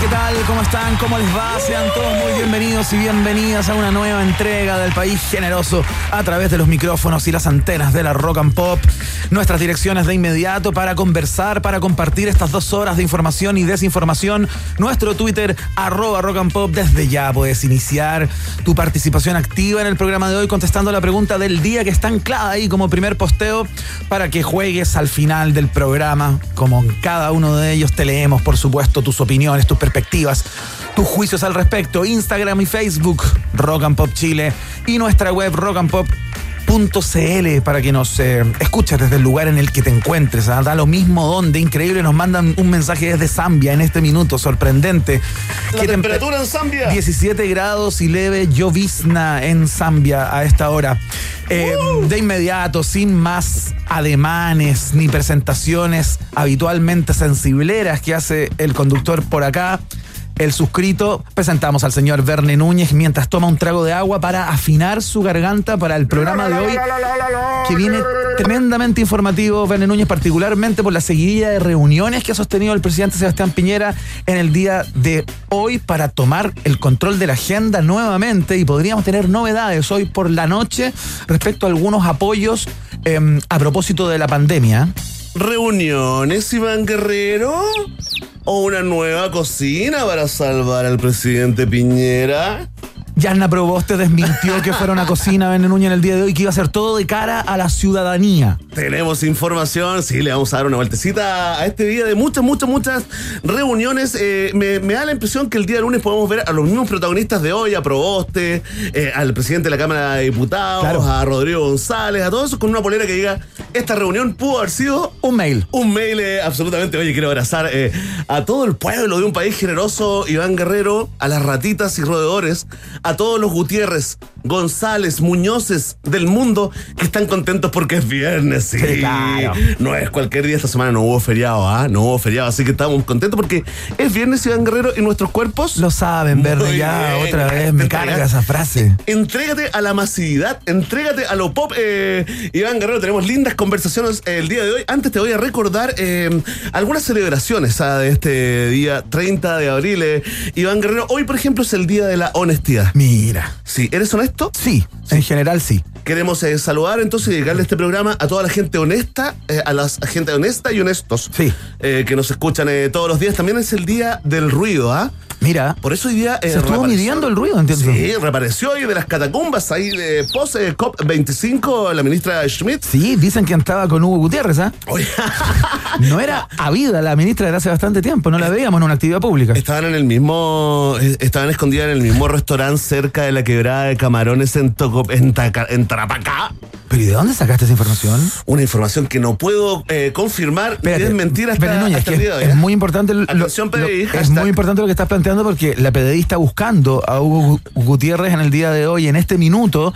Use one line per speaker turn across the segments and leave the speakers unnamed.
Qué tal? ¿Cómo están? ¿Cómo les va? Sean todos muy bienvenidos y bienvenidas a una nueva entrega del País Generoso a través de los micrófonos y las antenas de la Rock and Pop. Nuestras direcciones de inmediato para conversar, para compartir estas dos horas de información y desinformación. Nuestro Twitter, arroba Rock and Pop. Desde ya puedes iniciar tu participación activa en el programa de hoy contestando la pregunta del día que está anclada ahí como primer posteo para que juegues al final del programa. Como en cada uno de ellos te leemos, por supuesto, tus opiniones, tus perspectivas, tus juicios al respecto. Instagram y Facebook, Rock and Pop Chile y nuestra web Rock para que nos eh, escuches desde el lugar en el que te encuentres. ¿ah? Da lo mismo donde, increíble, nos mandan un mensaje desde Zambia en este minuto, sorprendente.
La
¿Qué
temperatura en Zambia.
17 grados y leve llovizna en Zambia a esta hora. Eh, De inmediato, sin más ademanes ni presentaciones habitualmente sensibleras que hace el conductor por acá. El suscrito, presentamos al señor Verne Núñez mientras toma un trago de agua para afinar su garganta para el programa de hoy, que viene tremendamente informativo, Verne Núñez, particularmente por la seguidilla de reuniones que ha sostenido el presidente Sebastián Piñera en el día de hoy para tomar el control de la agenda nuevamente y podríamos tener novedades hoy por la noche respecto a algunos apoyos eh, a propósito de la pandemia.
¿Reuniones, Iván Guerrero? ¿O una nueva cocina para salvar al presidente Piñera?
Yarna Proboste desmintió que fuera una cocina Verne Núñez en el día de hoy, que iba a ser todo de cara a la ciudadanía.
Tenemos información, sí, le vamos a dar una vueltecita a este día de muchas, muchas, muchas reuniones. Eh, me, me da la impresión que el día lunes podemos ver a los mismos protagonistas de hoy, a Proboste, eh, al presidente de la Cámara de Diputados,
Claro.
a Rodrigo González, a todos esos con una polera que diga, esta reunión pudo haber sido
Un mail.
Un mail eh, absolutamente, oye, quiero abrazar a todo el pueblo de un país generoso, Iván Guerrero, a las ratitas y roedores, a todos los Gutiérrez, González, Muñozes del mundo que están contentos porque es viernes, sí.
Sí, claro.
No es cualquier día, esta semana no hubo feriado, ¿ah? No hubo feriado, así que estamos contentos porque es viernes, Iván Guerrero, y nuestros cuerpos...
Lo saben, Verne,
Muy
ya
bien.
otra vez me carga esa frase.
Entrégate a la masividad, entrégate a lo pop. Eh, Iván Guerrero, tenemos lindas conversaciones eh, el día de hoy. Antes te voy a recordar eh, algunas celebraciones ah, de este día 30 de abril. eh. Iván Guerrero, hoy por ejemplo es el día de la honestidad.
Mira.
Sí, ¿eres honesto?
Sí, en general sí.
Queremos eh, saludar entonces y dedicarle este programa a toda la gente honesta, eh, a la gente honesta y honestos
Sí.
eh, que nos escuchan eh, todos los días. También es el día del ruido, ¿ah?
Mira,
Por eso hoy día. eh,
se estuvo midiendo el ruido, entiendo.
Sí, reapareció hoy de las catacumbas ahí de post eh, COP25, la ministra Schmidt.
Sí, dicen que entraba con Hugo Gutiérrez, ¿ah? No era habida la ministra desde hace bastante tiempo, no la veíamos en una actividad pública.
estaban en el mismo. eh, Estaban escondidas en el mismo restaurante cerca de la quebrada de camarones en, Toco, en, Taca- en Tarapacá.
¿Pero y de dónde sacaste esa información?
Una información que no puedo eh, confirmar ni desmentir hasta,
Verne Núñez,
hasta
que
el día de hoy.
es
¿eh?
muy importante lo-
Atención,
lo-
PDI,
es muy importante lo que estás planteando porque la PDI está buscando a Hugo Gu- Gutiérrez en el día de hoy, en este minuto,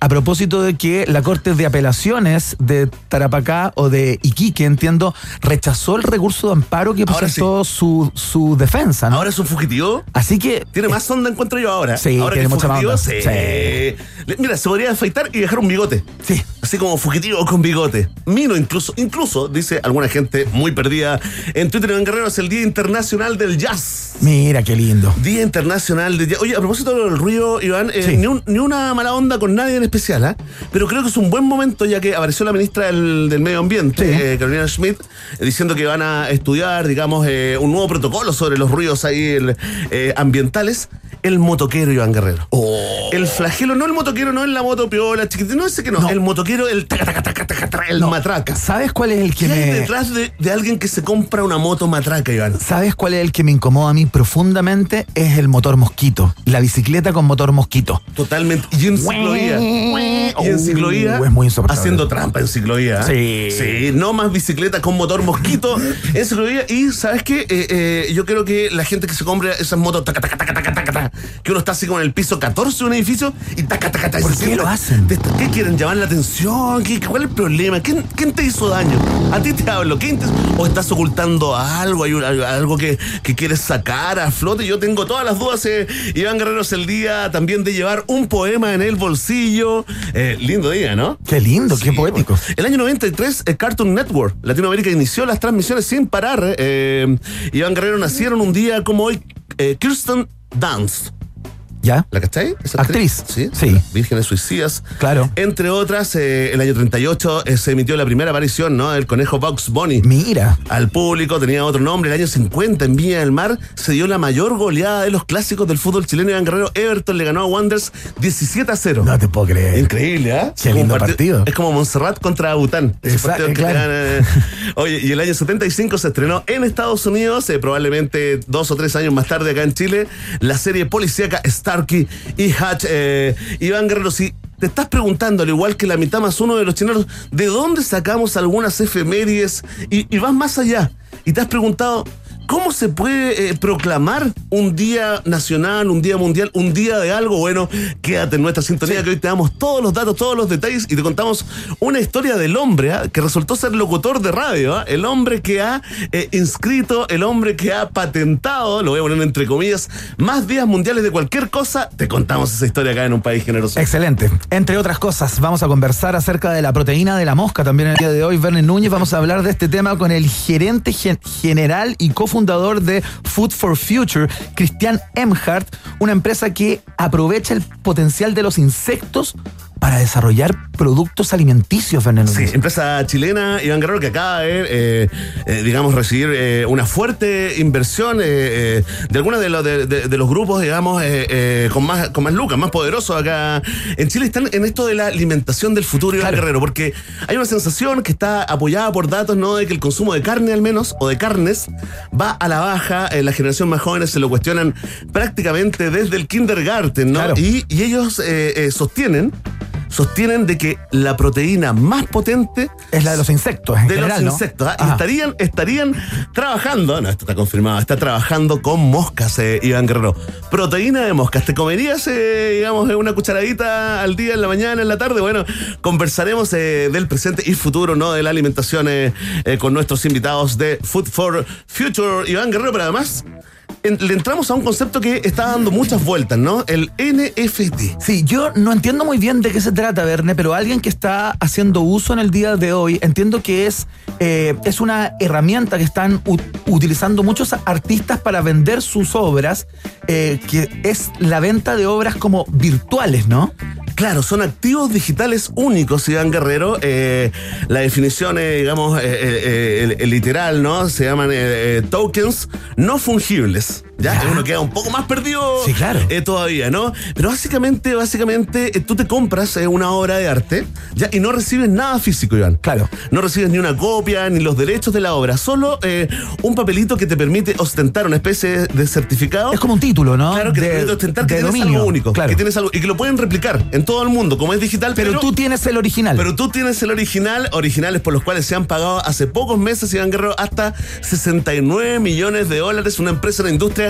a propósito de que la Corte de Apelaciones de Tarapacá o de Iquique, entiendo, rechazó el recurso de amparo que presentó su, su defensa, ¿no?
Ahora es un fugitivo.
Así que
Tiene más onda, encuentro yo ahora.
Sí,
ahora
tiene
que
mucha más
fugitivo,
onda.
sí.
Sí.
Mira, se podría afeitar y dejar un bigote.
sí,
así como fugitivo con bigote. Mino incluso, incluso, dice alguna gente muy perdida en Twitter en Guerrero, es el Día Internacional del Jazz.
Mira qué lindo.
Día Internacional del Jazz. Oye, a propósito del ruido, Iván, eh,
Sí.
ni, un- ni una mala onda con nadie en especial, ¿ah? pero creo que es un buen momento ya que apareció la ministra del, del Medio Ambiente,
Sí.
eh, Carolina Schmidt, eh, diciendo que van a estudiar, digamos, eh, un nuevo protocolo sobre los ruidos ahí el, eh, ambientales. El motoquero Iván Guerrero.
Oh.
El flagelo, no el motoquero, no es la moto piola, chiquitito, no ese que no,
No.
el motoquero, el taca, taca, taca, taca, taca, el
No,
matraca.
¿Sabes cuál es el que
¿Qué hay
me
detrás de, de alguien que se compra una moto matraca, Iván?
¿Sabes cuál es el que me incomoda a mí profundamente? Es el motor mosquito. La bicicleta con motor mosquito.
Totalmente. Y en ciclovía. Y en
Uh, es muy insoportable.
Haciendo trampa en ciclovía.
Sí.
Sí, no más bicicleta con motor mosquito en ciclovía. Y ¿sabes qué? Eh, eh, yo creo que la gente que se compra esas motos, taca, taca, taca, taca, taca, taca, que uno está así como en el piso 14 de un edificio y taca, taca, taca. y
¿Por
se
qué lo hacen?
¿Qué quieren? ¿Llamar la atención? ¿Qué, ¿Cuál es el problema? ¿Quién, quién te hizo daño? A ti te hablo. ¿Quién te- ¿O estás ocultando algo? ¿Hay un- algo que, que quieres sacar a flote? Yo tengo todas las dudas. eh, Iván Guerrero es el día también de llevar un poema en el bolsillo. Eh, lindo día, ¿no?
Qué lindo, qué poético.
bueno. El año 93, eh, Cartoon Network, Latinoamérica, inició las transmisiones sin parar. eh, Iván Guerrero nacieron un día como hoy, eh, Kirsten Dunst.
¿Ya?
¿La cachai? Esa
Actriz.
Sí.
Sí.
Vírgenes Suicidas.
Claro.
Entre otras, eh, el año 38 eh, se emitió la primera aparición, ¿no? El conejo Bugs Bunny.
Mira.
Al público tenía otro nombre. El año 50 en Villa del Mar se dio la mayor goleada de los clásicos del fútbol chileno. Iván Guerrero Everton le ganó a Wanderers 17 a 0.
No te puedo creer.
Increíble, ¿ah?
Qué
Es como
lindo partido.
Es como Montserrat contra Bután.
Exacto, claro.
eh. Oye, y el año 75 se estrenó en Estados Unidos, eh, probablemente dos o tres años más tarde acá en Chile, la serie policíaca Y Hatch. Eh, Iván Guerrero, si te estás preguntando, al igual que la mitad más uno de los chilenos, ¿de dónde sacamos algunas efemérides? Y vas más allá. Y te has preguntado, ¿Cómo se puede eh, proclamar un día nacional, un día mundial, un día de algo? Bueno, quédate en nuestra sintonía que hoy te damos todos los datos, todos los detalles y te contamos una historia del hombre ¿ah? que resultó ser locutor de radio, ¿ah? el hombre que ha eh, inscrito, el hombre que ha patentado, lo voy a poner entre comillas, más días mundiales de cualquier cosa. Te contamos esa historia acá en un país generoso.
Excelente. Entre otras cosas, vamos a conversar acerca de la proteína de la mosca también el día de hoy. Verne Núñez, vamos a hablar de este tema con el gerente gen- general y cofundador de Food for Future, Cristian Emhart, una empresa que aprovecha el potencial de los insectos para desarrollar productos alimenticios, Verne
Sí, empresa chilena, Iván Guerrero, que acaba de, eh, eh, digamos, recibir eh, una fuerte inversión de algunos de, los- de, de- de los grupos, digamos, con, más, con más lucas, más poderosos acá en Chile. Están en esto de la alimentación del futuro, Iván
Claro.
Guerrero, porque hay una sensación que está apoyada por datos, ¿no? De que el consumo de carne, al menos, o de carnes, va a la baja. La generación más jóvenes se lo cuestionan prácticamente desde el kindergarten, ¿no?
Claro.
Y, y ellos sostienen sostienen de que la proteína más potente
Es la de los insectos, en
de
general,
los
¿no?
insectos. ¿ah? Y
Ajá.
estarían, estarían trabajando, no, esto está confirmado, está trabajando con moscas, eh, Iván Guerrero. Proteína de moscas. ¿Te comerías, eh, digamos, eh, una cucharadita al día, en la mañana, en la tarde? Bueno, conversaremos eh, del presente y futuro, ¿no? De la alimentación con nuestros invitados de Food for Future, Iván Guerrero, pero además. Le entramos a un concepto que está dando muchas vueltas, ¿no? El NFT.
Sí, yo no entiendo muy bien de qué se trata, Verne, pero alguien que está haciendo uso en el día de hoy, entiendo que es, eh, es una herramienta que están utilizando muchos artistas para vender sus obras, eh, que es la venta de obras como virtuales, ¿no?
Claro, son activos digitales únicos, Iván Guerrero. Eh, la definición, eh, digamos, eh, eh, literal, ¿no? Se llaman tokens no fungibles. Ya,
Ya.
uno queda un poco más perdido
Sí, claro.
eh, todavía, ¿no? Pero básicamente, básicamente, eh, tú te compras eh, una obra de arte ya y no recibes nada físico, Iván.
Claro.
No recibes ni una copia, ni los derechos de la obra, solo un papelito que te permite ostentar una especie de certificado.
Es como un título, ¿no?
Claro, que te
De-
permite ostentar que
de
tienes
dominio,
algo único.
Claro.
Que tienes algo, y que lo pueden replicar en todo el mundo, como es digital.
pero, tú tienes el original.
pero tú tienes el original, originales por los cuales se han pagado hace pocos meses, Iván Guerrero, hasta 69 millones de dólares. Una empresa, una industria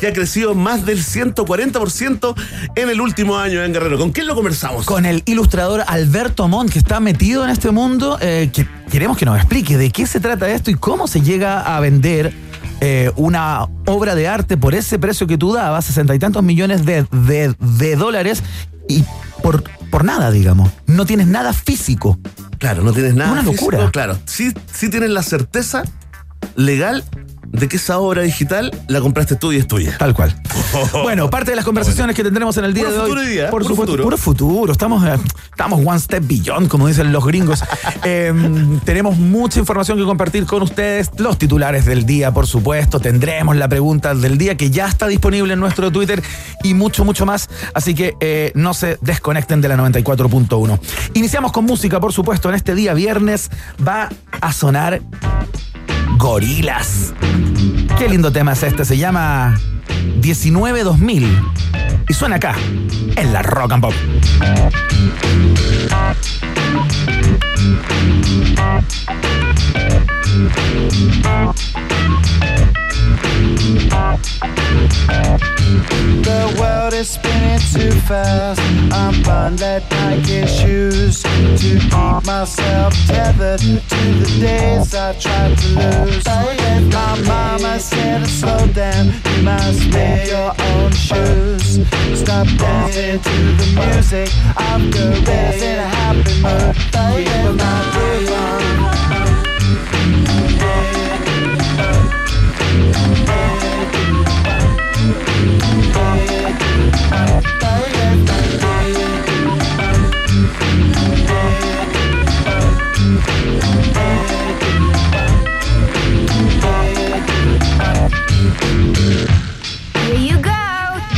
que ha crecido más del 140% en el último año, Iván Guerrero. ¿Con quién lo conversamos?
con el ilustrador Alberto Montt, que está metido en este mundo, eh, que queremos que nos explique de qué se trata esto y cómo se llega a vender eh, una obra de arte por ese precio que tú dabas, sesenta y tantos millones de, de- de dólares, y por, por por nada, digamos. No tienes nada físico.
Claro, no tienes nada.
Una
físico,
locura.
Claro, sí, sí tienes la certeza legal de que esa obra digital la compraste tú y es tuya.
Tal cual. Bueno, parte de las conversaciones que tendremos en el día
Puro
de hoy.
futuro hoy día,
por
puro
supuesto,
futuro.
puro futuro. Estamos, eh, estamos one step beyond, como dicen los gringos. Eh, tenemos mucha información que compartir con ustedes. Los titulares del día, por supuesto. Tendremos la pregunta del día que ya está disponible en nuestro Twitter y mucho, mucho más. Así que eh, no se desconecten de la 94.1. Iniciamos con música, por supuesto. En este día viernes va a sonar Gorilas. Qué lindo tema es este, se llama 19 2000 y suena acá en la Rock and Pop.
The world is spinning too fast. I'm buying that Nike shoes to keep myself tethered to the days I tried to lose. My mama said to slow down. You must make your own shoes. Stop dancing to the music. I'm good in a happy mood. My.
Here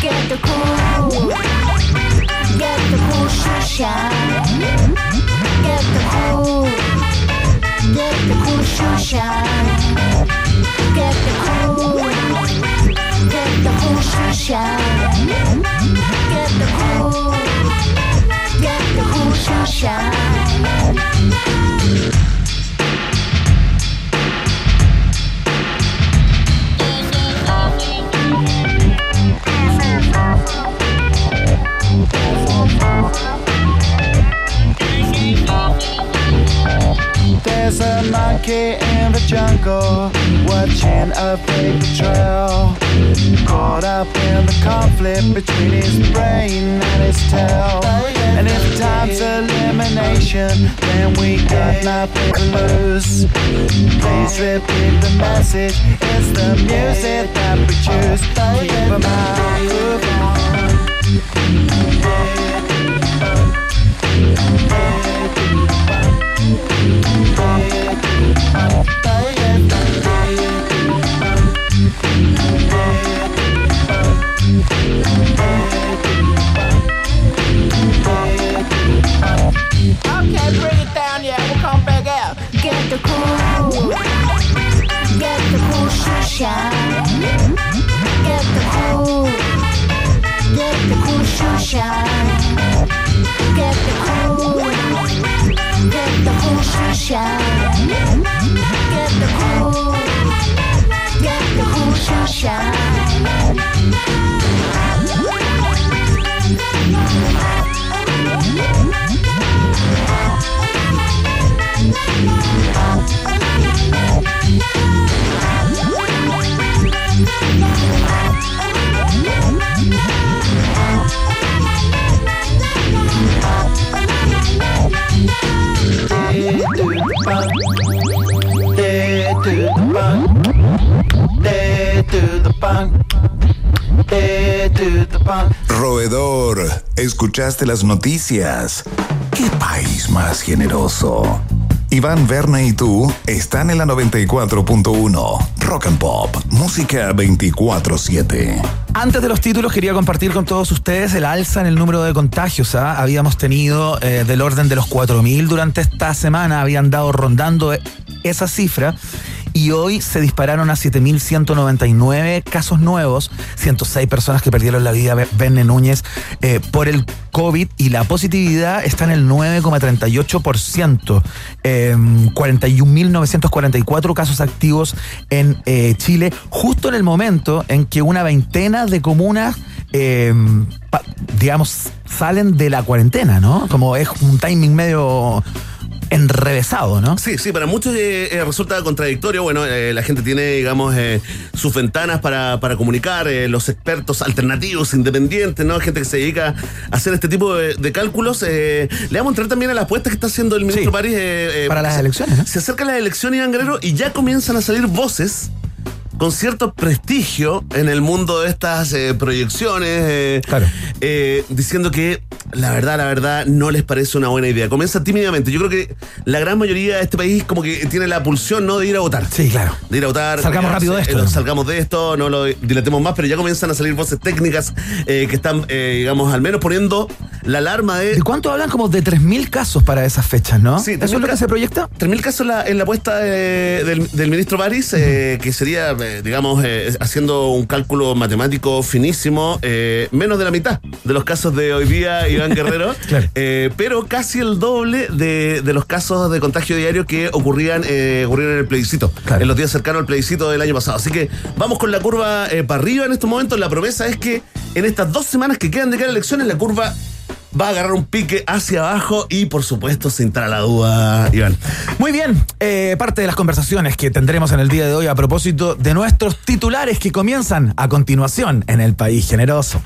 get the cool, get the cool shoe shine.
Nothing lose. Please repeat the message. It's the music that we choose. My
shine. Get the cool, get the cool shoe shine. Get the cool, get the cool shoe shine. Get the cool, get the cool shoe shine.
Roedor, ¿escuchaste las noticias? ¿Qué país más generoso? Iván Verne y tú están en la 94.1 Rock and Pop, música 24/7.
Antes de los títulos quería compartir con todos ustedes el alza en el número de contagios. ¿ah? Habíamos tenido eh, del orden de los 4.000 durante esta semana, habían dado rondando eh, esa cifra y hoy se dispararon a 7.199 casos nuevos, 106 personas que perdieron la vida, Verne Núñez, eh, por el COVID y la positividad está en el 9,38%. Eh, 41.944 casos activos en eh, Chile, justo en el momento en que una veintena de comunas, pa- digamos, salen de la cuarentena, ¿no? Como es un timing medio enrevesado, ¿no?
Sí, sí, para muchos eh, eh, resulta contradictorio. Bueno, eh, la gente tiene, digamos, eh, sus ventanas para, para comunicar, eh, los expertos alternativos, independientes, ¿no? Gente que se dedica a hacer este tipo de, de cálculos. eh, le vamos a entrar también a la apuesta que está haciendo el ministro
Sí.
París.
Para las elecciones, ¿no?
Se acercan las elecciones, Iván Guerrero, y ya comienzan a salir voces con cierto prestigio en el mundo de estas eh, proyecciones, eh,
Claro.
eh, diciendo que la verdad, la verdad, no les parece una buena idea. Comienza tímidamente. Yo creo que la gran mayoría de este país como que tiene la pulsión, ¿no? De ir a votar.
Sí, claro.
De ir a votar.
Salgamos rápido de esto,
salgamos de esto, no lo dilatemos más, pero ya comienzan a salir voces técnicas que están, eh, digamos, al menos poniendo la alarma de
¿De cuánto hablan? Como de 3.000 casos para esas fechas, ¿no?
Sí,
¿Eso es
3.000
lo que se proyecta?
3.000 casos en la, en la apuesta de- del, del ministro París, eh, que sería, eh, digamos, eh, haciendo un cálculo matemático finísimo, eh, menos de la mitad de los casos de hoy día, Iván Guerrero,
Claro.
pero casi el doble de, de los casos de contagio diario que ocurrían, eh, ocurrieron en el plebiscito,
Claro.
en los días cercanos al plebiscito del año pasado. Así que vamos con la curva para arriba en estos momentos. La promesa es que en estas dos semanas que quedan de cada elecciones, la curva va a agarrar un pique hacia abajo y, por supuesto, se entra la duda, Iván.
Muy bien, eh, parte de las conversaciones que tendremos en el día de hoy a propósito de nuestros titulares que comienzan a continuación en el país generoso.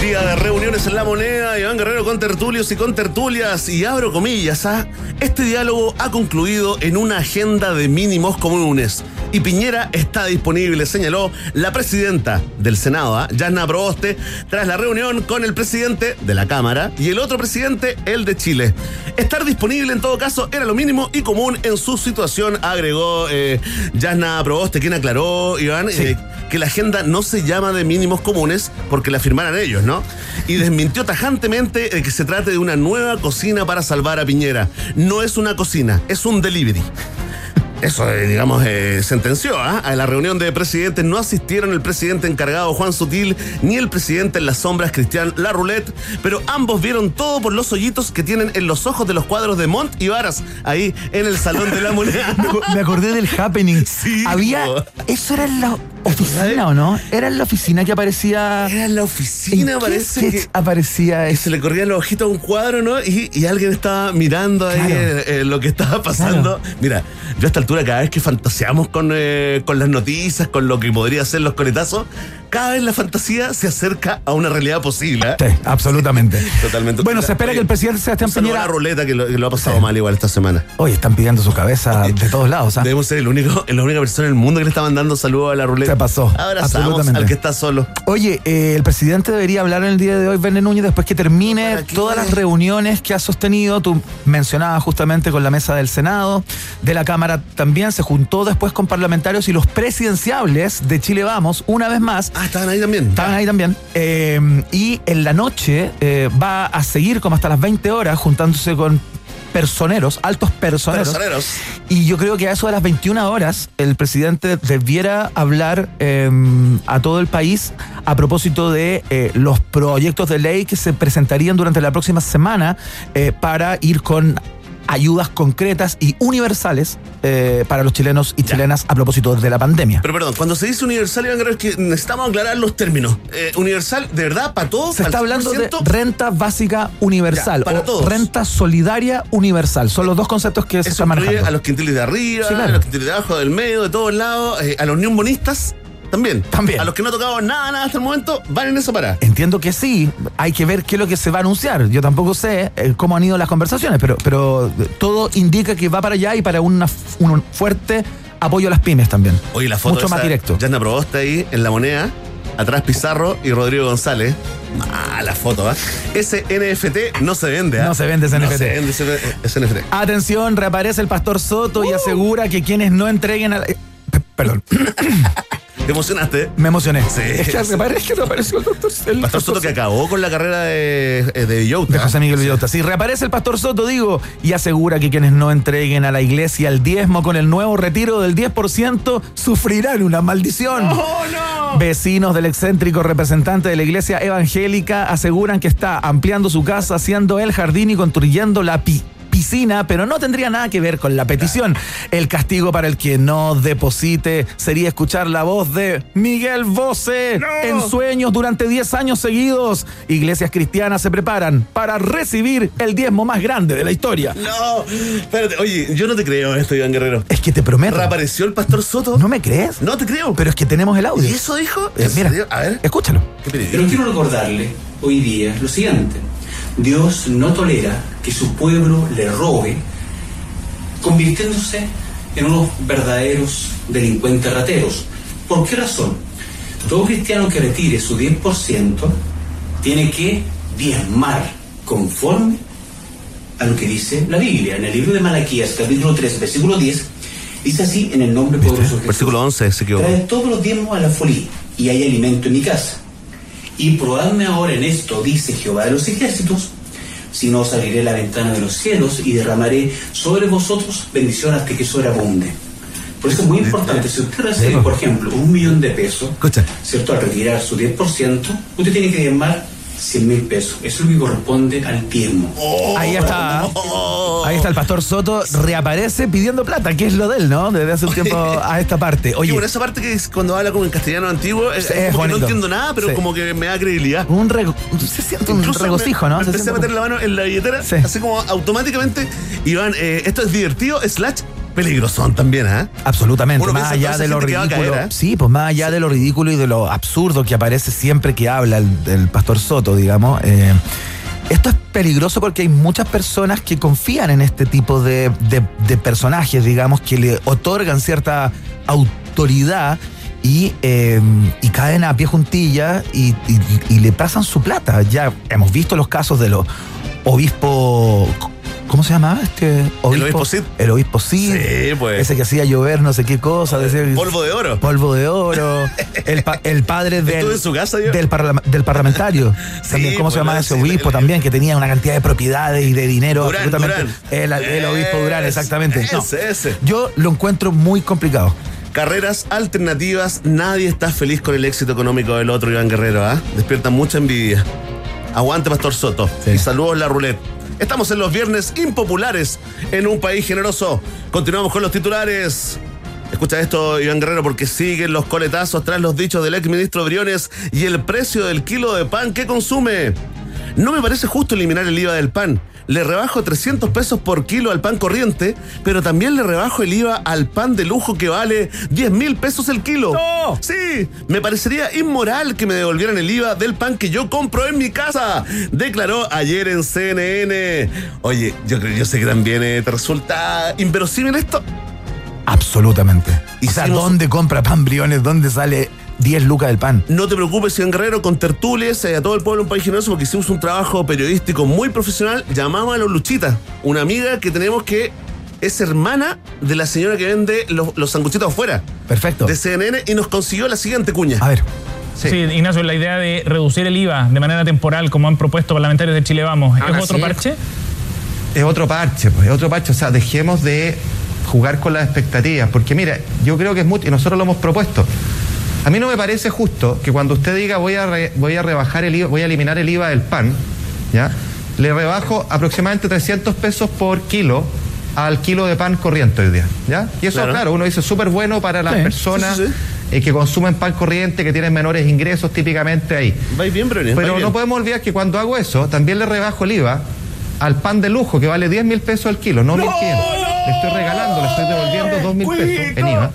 Día de reuniones en la moneda, Iván Guerrero con tertulios y con tertulias, y abro comillas, ¿ah? este diálogo ha concluido en una agenda de mínimos comunes. Y Piñera está disponible, señaló la presidenta del Senado, ¿ah? Yasna Proboste, tras la reunión con el presidente de la Cámara y el otro presidente, el de Chile. Estar disponible en todo caso era lo mínimo y común en su situación, agregó eh, Yasna Proboste, quien aclaró, Iván, eh, que la agenda no se llama de mínimos comunes porque la firmaran ellos, ¿no? Y desmintió tajantemente de que se trate de una nueva cocina para salvar a Piñera. No es una cocina, es un delivery. Eso, eh, digamos, eh, sentenció. ¿ah? A la reunión de presidentes no asistieron el presidente encargado Juan Sutil ni el presidente en las sombras Cristian Larroulet, pero ambos vieron todo por los hoyitos que tienen en los ojos de los cuadros de Montt y Varas, ahí en el Salón de la Moneda.
Me acordé del happening.
Sí,
Había.
po.
¿Eso era en la oficina o no? Era en la oficina que aparecía.
Era en la
¿En
oficina, parece que...
aparecía eso?
se le corrían los ojitos a un cuadro, ¿no? Y, y alguien estaba mirando ahí
Claro.
eh, eh, lo que estaba pasando. Mira, yo a esta altura, cada vez que fantaseamos con, eh, con las noticias, con lo que podría ser los coletazos, cada vez la fantasía se acerca a una realidad posible. ¿eh?
Sí, absolutamente.
Totalmente.
Bueno, se espera que el presidente Sebastián Piñera.
la ruleta que lo, que lo ha pasado
Sí.
mal igual esta semana.
Hoy están pidiendo su cabeza de todos lados. ¿ah?
Debemos ser el único, la única persona en el mundo que le está mandando saludos a la ruleta.
Se pasó,
Abrazamos
absolutamente.
al que está solo.
Oye, eh, el presidente debería hablar en el día de hoy, Verne Núñez, después que termine todas las reuniones que ha sostenido. Tú mencionabas justamente con la mesa del Senado, de la Cámara también, se juntó después con parlamentarios y los presidenciables de Chile Vamos, una vez más,
Ah, estaban ahí también.
Estaban ahí también. Eh, y en la noche eh, va a seguir como hasta las 20 horas juntándose con personeros, altos personeros.
Personeros.
Y yo creo que a eso de las 21 horas el presidente debiera hablar eh, a todo el país a propósito de eh, los proyectos de ley que se presentarían durante la próxima semana eh, para ir con ayudas concretas y universales eh, para los chilenos y chilenas a propósito de la pandemia.
Pero perdón, cuando se dice universal, Iván Guerrero, es que necesitamos aclarar los términos. Eh, universal, ¿de verdad? ¿Para todos?
Se está
¿Al
hablando de
100%?
renta básica universal
Ya, para
o
todos.
renta solidaria universal. Son los dos conceptos que se están manejando.
a los quintiles de arriba,
Sí, claro.
a los quintiles de abajo, del medio, de todos lados, eh, a los unión bonistas también.
También.
A los que no tocaban nada, nada hasta el momento, van en esa parada.
Entiendo que sí, hay que ver qué es lo que se va a anunciar. Yo tampoco sé eh, cómo han ido las conversaciones, pero, pero todo indica que va para allá y para una, un fuerte apoyo a las pymes también.
Oye, la foto
Mucho
esa,
más directo.
Yasna Proboste ahí en la moneda, atrás Pizarro y Rodrigo González. Ah, la foto, ¿ah? Ese NFT no se vende, ¿ah?
No se vende ese
No
NFT.
se vende ese, ese NFT.
Atención, reaparece el pastor Soto
Uh.
y asegura que quienes no entreguen a la- eh, Perdón,
¿Te emocionaste?
me emocioné.
Sí.
Es que que reapareció el doctor el
Pastor Soto que acabó con la carrera de, eh, de Villota.
De José Miguel Villota. Sí, reaparece el pastor Soto, digo, y asegura que quienes no entreguen a la iglesia el diezmo con el nuevo retiro del 10% sufrirán una maldición.
¡Oh, no!
Vecinos del excéntrico representante de la iglesia evangélica aseguran que está ampliando su casa, haciendo el jardín y construyendo la pi- piscina, pero no tendría nada que ver con la petición. El castigo para el que no deposite sería escuchar la voz de Miguel Bosé en sueños durante 10 años seguidos. Iglesias cristianas se preparan para recibir el diezmo más grande de la historia.
No, espérate, oye, yo no te creo esto, Iván Guerrero.
Es que te prometo.
¿Reapareció el pastor Soto?
¿No me crees?
No te creo.
Pero es que tenemos el audio.
¿Y eso dijo?
Eh,
¿En
mira?
A ver.
escúchalo.
¿Qué?
Pero quiero recordarle hoy día lo siguiente. Dios no tolera que su pueblo le robe, convirtiéndose en unos verdaderos delincuentes rateros. ¿Por qué razón? Todo cristiano que retire su 10% tiene que diezmar conforme a lo que dice la Biblia. En el libro de Malaquías, capítulo 3, versículo 10, dice así en el nombre poderoso de Jesús.
Versículo 11 se equivocó.
Trae todos los diezmos a la folía y hay alimento en mi casa. Y probadme ahora en esto, dice Jehová de los ejércitos, si no os abriré la ventana de los cielos y derramaré sobre vosotros bendición hasta que sobreabunde. Por eso es muy importante, si usted recibe, por ejemplo, un millón de pesos. ¿cierto? Al retirar su 10%, usted tiene que diezmar 100 mil pesos. Eso es lo que corresponde al diezmo.
Ahí está. Ahí está el pastor Soto, reaparece pidiendo plata, que es lo de él, ¿no? Desde hace un tiempo a esta parte.
Oye, bueno, esa parte que es cuando habla como en castellano antiguo, es, como que no entiendo nada, pero
Sí.
como que me da credibilidad.
un rego- se siente un regocijo,
me-
¿no?
me
Se
empecé a meter la mano en la billetera,
Sí.
así como automáticamente. Iván, eh, esto es divertido, slash peligrosón también, ¿ah?
Absolutamente,
Uno
más allá de lo ridículo.
caer, ¿eh?
Sí, pues más allá de lo ridículo y de lo absurdo que aparece siempre que habla el, el pastor Soto, digamos. eh, esto es peligroso porque hay muchas personas que confían en este tipo de, de- de personajes, digamos, que le otorgan cierta autoridad y, eh, y caen a pie juntilla y, y- y le pasan su plata. Ya hemos visto los casos de los obispos. ¿Cómo se llamaba este
obispo Cid.
El obispo Cid.
Sí, pues.
Ese que hacía llover no sé qué cosa. decía-
Polvo de oro.
Polvo de oro. El, pa- el padre del,
en su casa yo.
del, parla- del parlamentario.
Sí,
también, ¿cómo se
pues,
llamaba ese
sí,
obispo
el-
también? Que tenía una cantidad de propiedades y de dinero.
Durán,
absolutamente.
Durán.
El, el obispo Durán,
Ese,
exactamente. No.
ese.
Yo lo encuentro muy complicado.
Carreras alternativas, nadie está feliz con el éxito económico del otro Iván Guerrero, ¿ah? Despierta mucha envidia. Aguante, Pastor Soto.
Sí.
Y saludos, la roulette. Estamos en los viernes impopulares en un país generoso. Continuamos con los titulares. Escucha esto, Iván Guerrero, porque siguen los coletazos tras los dichos del exministro Briones y el precio del kilo de pan que consume. No me parece justo eliminar el IVA del pan. Le rebajo 300 pesos por kilo al pan corriente, pero también le rebajo el IVA al pan de lujo que vale 10 mil pesos el kilo.
¡No!
Sí, me parecería inmoral que me devolvieran el IVA del pan que yo compro en mi casa, declaró ayer en CNN. Oye, yo, creo- yo sé que también eh, te resulta inverosímil esto.
Absolutamente.
Y
o sea, ¿dónde compra pan Briones? ¿Dónde sale 10 lucas del pan?
No te preocupes, Iván Guerrero, con tertulias eh, a todo el pueblo de un país generoso porque hicimos un trabajo periodístico muy profesional. Llamamos a los Luchita, una amiga que tenemos que es hermana de la señora que vende los, los sanguchitos afuera
Perfecto.
de CNN y nos consiguió la siguiente cuña.
A ver.
Sí. Ignacio, la idea de reducir el IVA de manera temporal, como han propuesto parlamentarios de Chile Vamos,
Ahora
¿es otro
sí.
parche?
Es otro parche, pues, es otro parche. O sea, dejemos de jugar con las expectativas. Porque mira, yo creo que es mucho, y nosotros lo hemos propuesto. A mí no me parece justo que cuando usted diga voy a, re- voy a rebajar el IVA, voy a eliminar el IVA del pan, ¿ya? Le rebajo aproximadamente 300 pesos por kilo al kilo de pan corriente hoy día, ¿ya? Y eso,
Claro.
claro, uno dice súper bueno para las
Sí,
personas
sí, sí,
eh, que consumen pan corriente, que tienen menores ingresos típicamente ahí.
¿Vais bien?
Pero no podemos olvidar que cuando hago eso, también le rebajo el IVA al pan de lujo, que vale 10 mil pesos al kilo, no 1.500. Le estoy regalando, le estoy devolviendo 2 mil pesos en IVA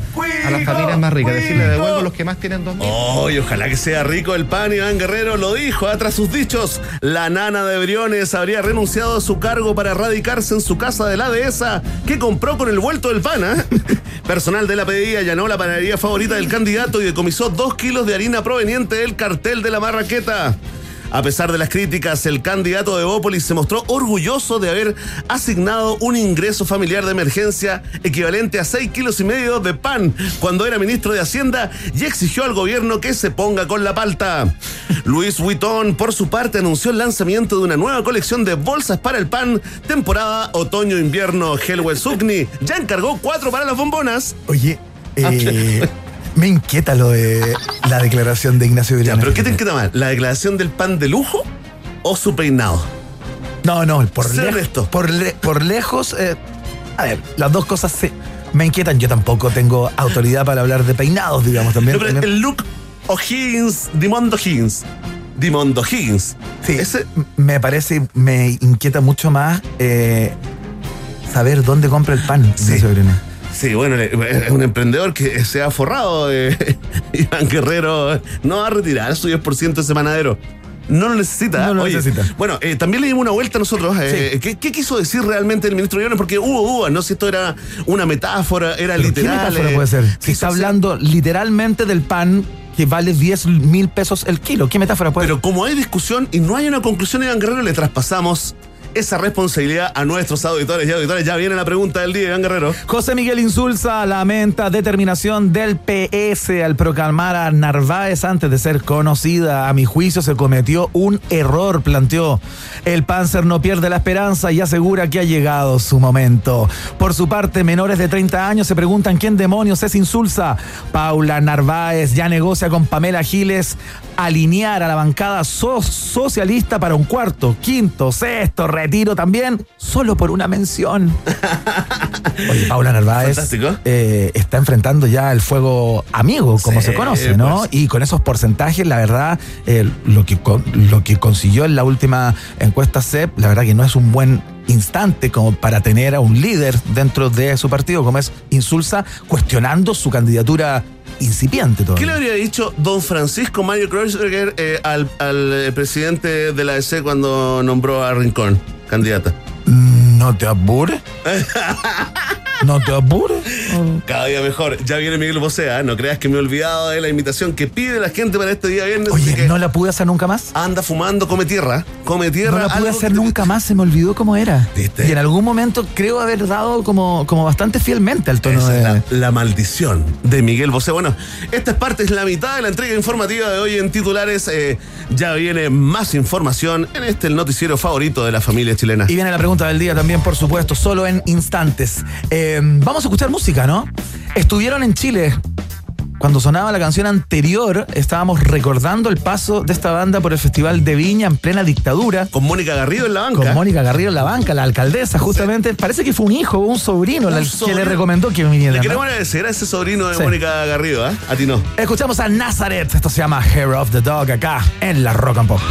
a las familias más ricas. Es decir, le devuelvo los que más tienen 2 mil.
Oh, y ojalá que sea rico el pan. Iván Guerrero lo dijo. ah, Tras sus dichos, la nana de Briones habría renunciado a su cargo para radicarse en su casa de la dehesa que compró con el vuelto del pan. ¿ah? Personal de la PDI allanó la panadería favorita del candidato y decomisó dos kilos de harina proveniente del cartel de la marraqueta. A pesar de las críticas, el candidato de Bópolis se mostró orgulloso de haber asignado un ingreso familiar de emergencia equivalente a 6 kilos y medio de pan cuando era ministro de Hacienda y exigió al gobierno que se ponga con la palta. Luis Vuitton, por su parte, anunció el lanzamiento de una nueva colección de bolsas para el pan, temporada otoño-invierno. Helwell Sugni ya encargó cuatro para las bombonas.
Oye, eh, me inquieta lo de la declaración de Ignacio
Ya,
Briones.
pero ¿qué te inquieta más? ¿La declaración del pan de lujo o su peinado?
No, no, por,
Sé
lej-
honesto.
por, le- por lejos. eh, a ver, las dos cosas se- me inquietan. Yo tampoco tengo autoridad para hablar de peinados, digamos también.
No, pero el look O'Higgins, Dimondo Higgins. Dimondo Higgins.
Sí,
Ese,
me parece, me inquieta mucho más eh, saber dónde compra el pan.
Sí.
Ignacio Brenes.
Sí, bueno, es un emprendedor que se ha forrado. eh, Iván Guerrero no va a retirar su 10% de ese panadero. No lo necesita.
No lo
Oye,
necesita.
Bueno, eh, también le dimos una vuelta nosotros. eh, ¿qué, qué quiso decir realmente el ministro Iones? Porque hubo dudas, no sé si esto era una metáfora, era
Pero ¿Qué
literal.
metáfora puede ser? Si está hablando literalmente del pan que vale 10 mil pesos el kilo. ¿Qué metáfora puede
Pero como hay discusión y no hay una conclusión, Iván Guerrero, le traspasamos esa responsabilidad a nuestros auditores y auditores. Ya viene la pregunta del día, Iván Guerrero.
José Miguel Insulza lamenta determinación del PS al proclamar a Narváez antes de ser conocida. A mi juicio se cometió un error, planteó. El Panzer no pierde la esperanza y asegura que ha llegado su momento. Por su parte, menores de 30 años se preguntan quién demonios es Insulza. Paula Narváez ya negocia con Pamela Giles alinear a la bancada so- socialista para un cuarto, quinto, sexto, retiro también, solo por una mención. Oye, Paula Narváez eh, está enfrentando ya el fuego amigo, como
Sí,
se conoce, ¿no?
pues.
Y con esos porcentajes, la verdad, eh, lo, que, lo que consiguió en la última encuesta CEP, la verdad que no es un buen instante como para tener a un líder dentro de su partido, como es Insulza, cuestionando su candidatura incipiente
¿Qué
todavía.
le habría dicho don Francisco Mario Kreuzberger eh, al, al, eh, presidente de la ADC cuando nombró a Rincón candidata?
No te apures. no te apures.
Cada día mejor. Ya viene Miguel Bosea. No creas que me he olvidado de la invitación que pide la gente para este día viernes.
Oye,
que
no la pude hacer nunca más.
Anda fumando, come tierra. Come tierra.
No la pude hacer
te-
nunca más, se me olvidó cómo era.
¿Viste?
Y en algún momento creo haber dado como, como bastante fielmente al tono
Esa
de.
la, la maldición de Miguel Bosé. Bueno, esta es parte, es la mitad de la entrega informativa de hoy en titulares. Eh, ya viene más información en este el noticiero favorito de la familia chilena.
Y viene la pregunta del día también, por supuesto, solo en instantes. Eh, vamos a escuchar música, ¿no? Estuvieron en Chile. Cuando sonaba la canción anterior, estábamos recordando el paso de esta banda por el Festival de Viña en plena dictadura.
Con Mónica Garrido en la banca.
Con Mónica Garrido en la banca, la alcaldesa, justamente. Parece que fue un hijo o un sobrino
Un
la- que
sobrino.
le recomendó que viniera.
Le queremos agradecer a ese sobrino de
Sí.
Mónica Garrido, ¿ah? A ti no.
Escuchamos a Nazareth. Esto se llama Hair of the Dog acá en la Rock and Pop.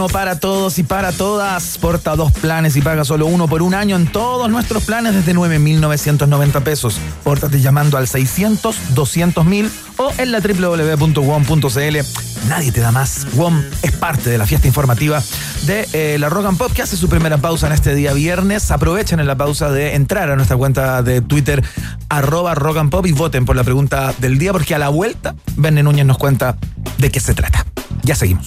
2 por 1 para todos y para todas. Porta dos planes y paga solo uno por un año en todos nuestros planes desde 9,990 pesos. Pórtate llamando al 600-200,000 o en la www.wom.cl. Nadie te da más. WOM es parte de la fiesta informativa de eh, la Rock and Pop que hace su primera pausa en este día viernes. Aprovechen en la pausa de entrar a nuestra cuenta de Twitter arroba Rock Pop y voten por la pregunta del día porque a la vuelta Verne Núñez nos cuenta de qué se trata. Ya seguimos.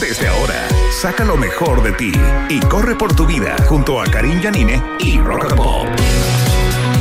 Desde ahora, saca lo mejor de ti y corre por tu vida junto a Karim Yanine y Rock Pop.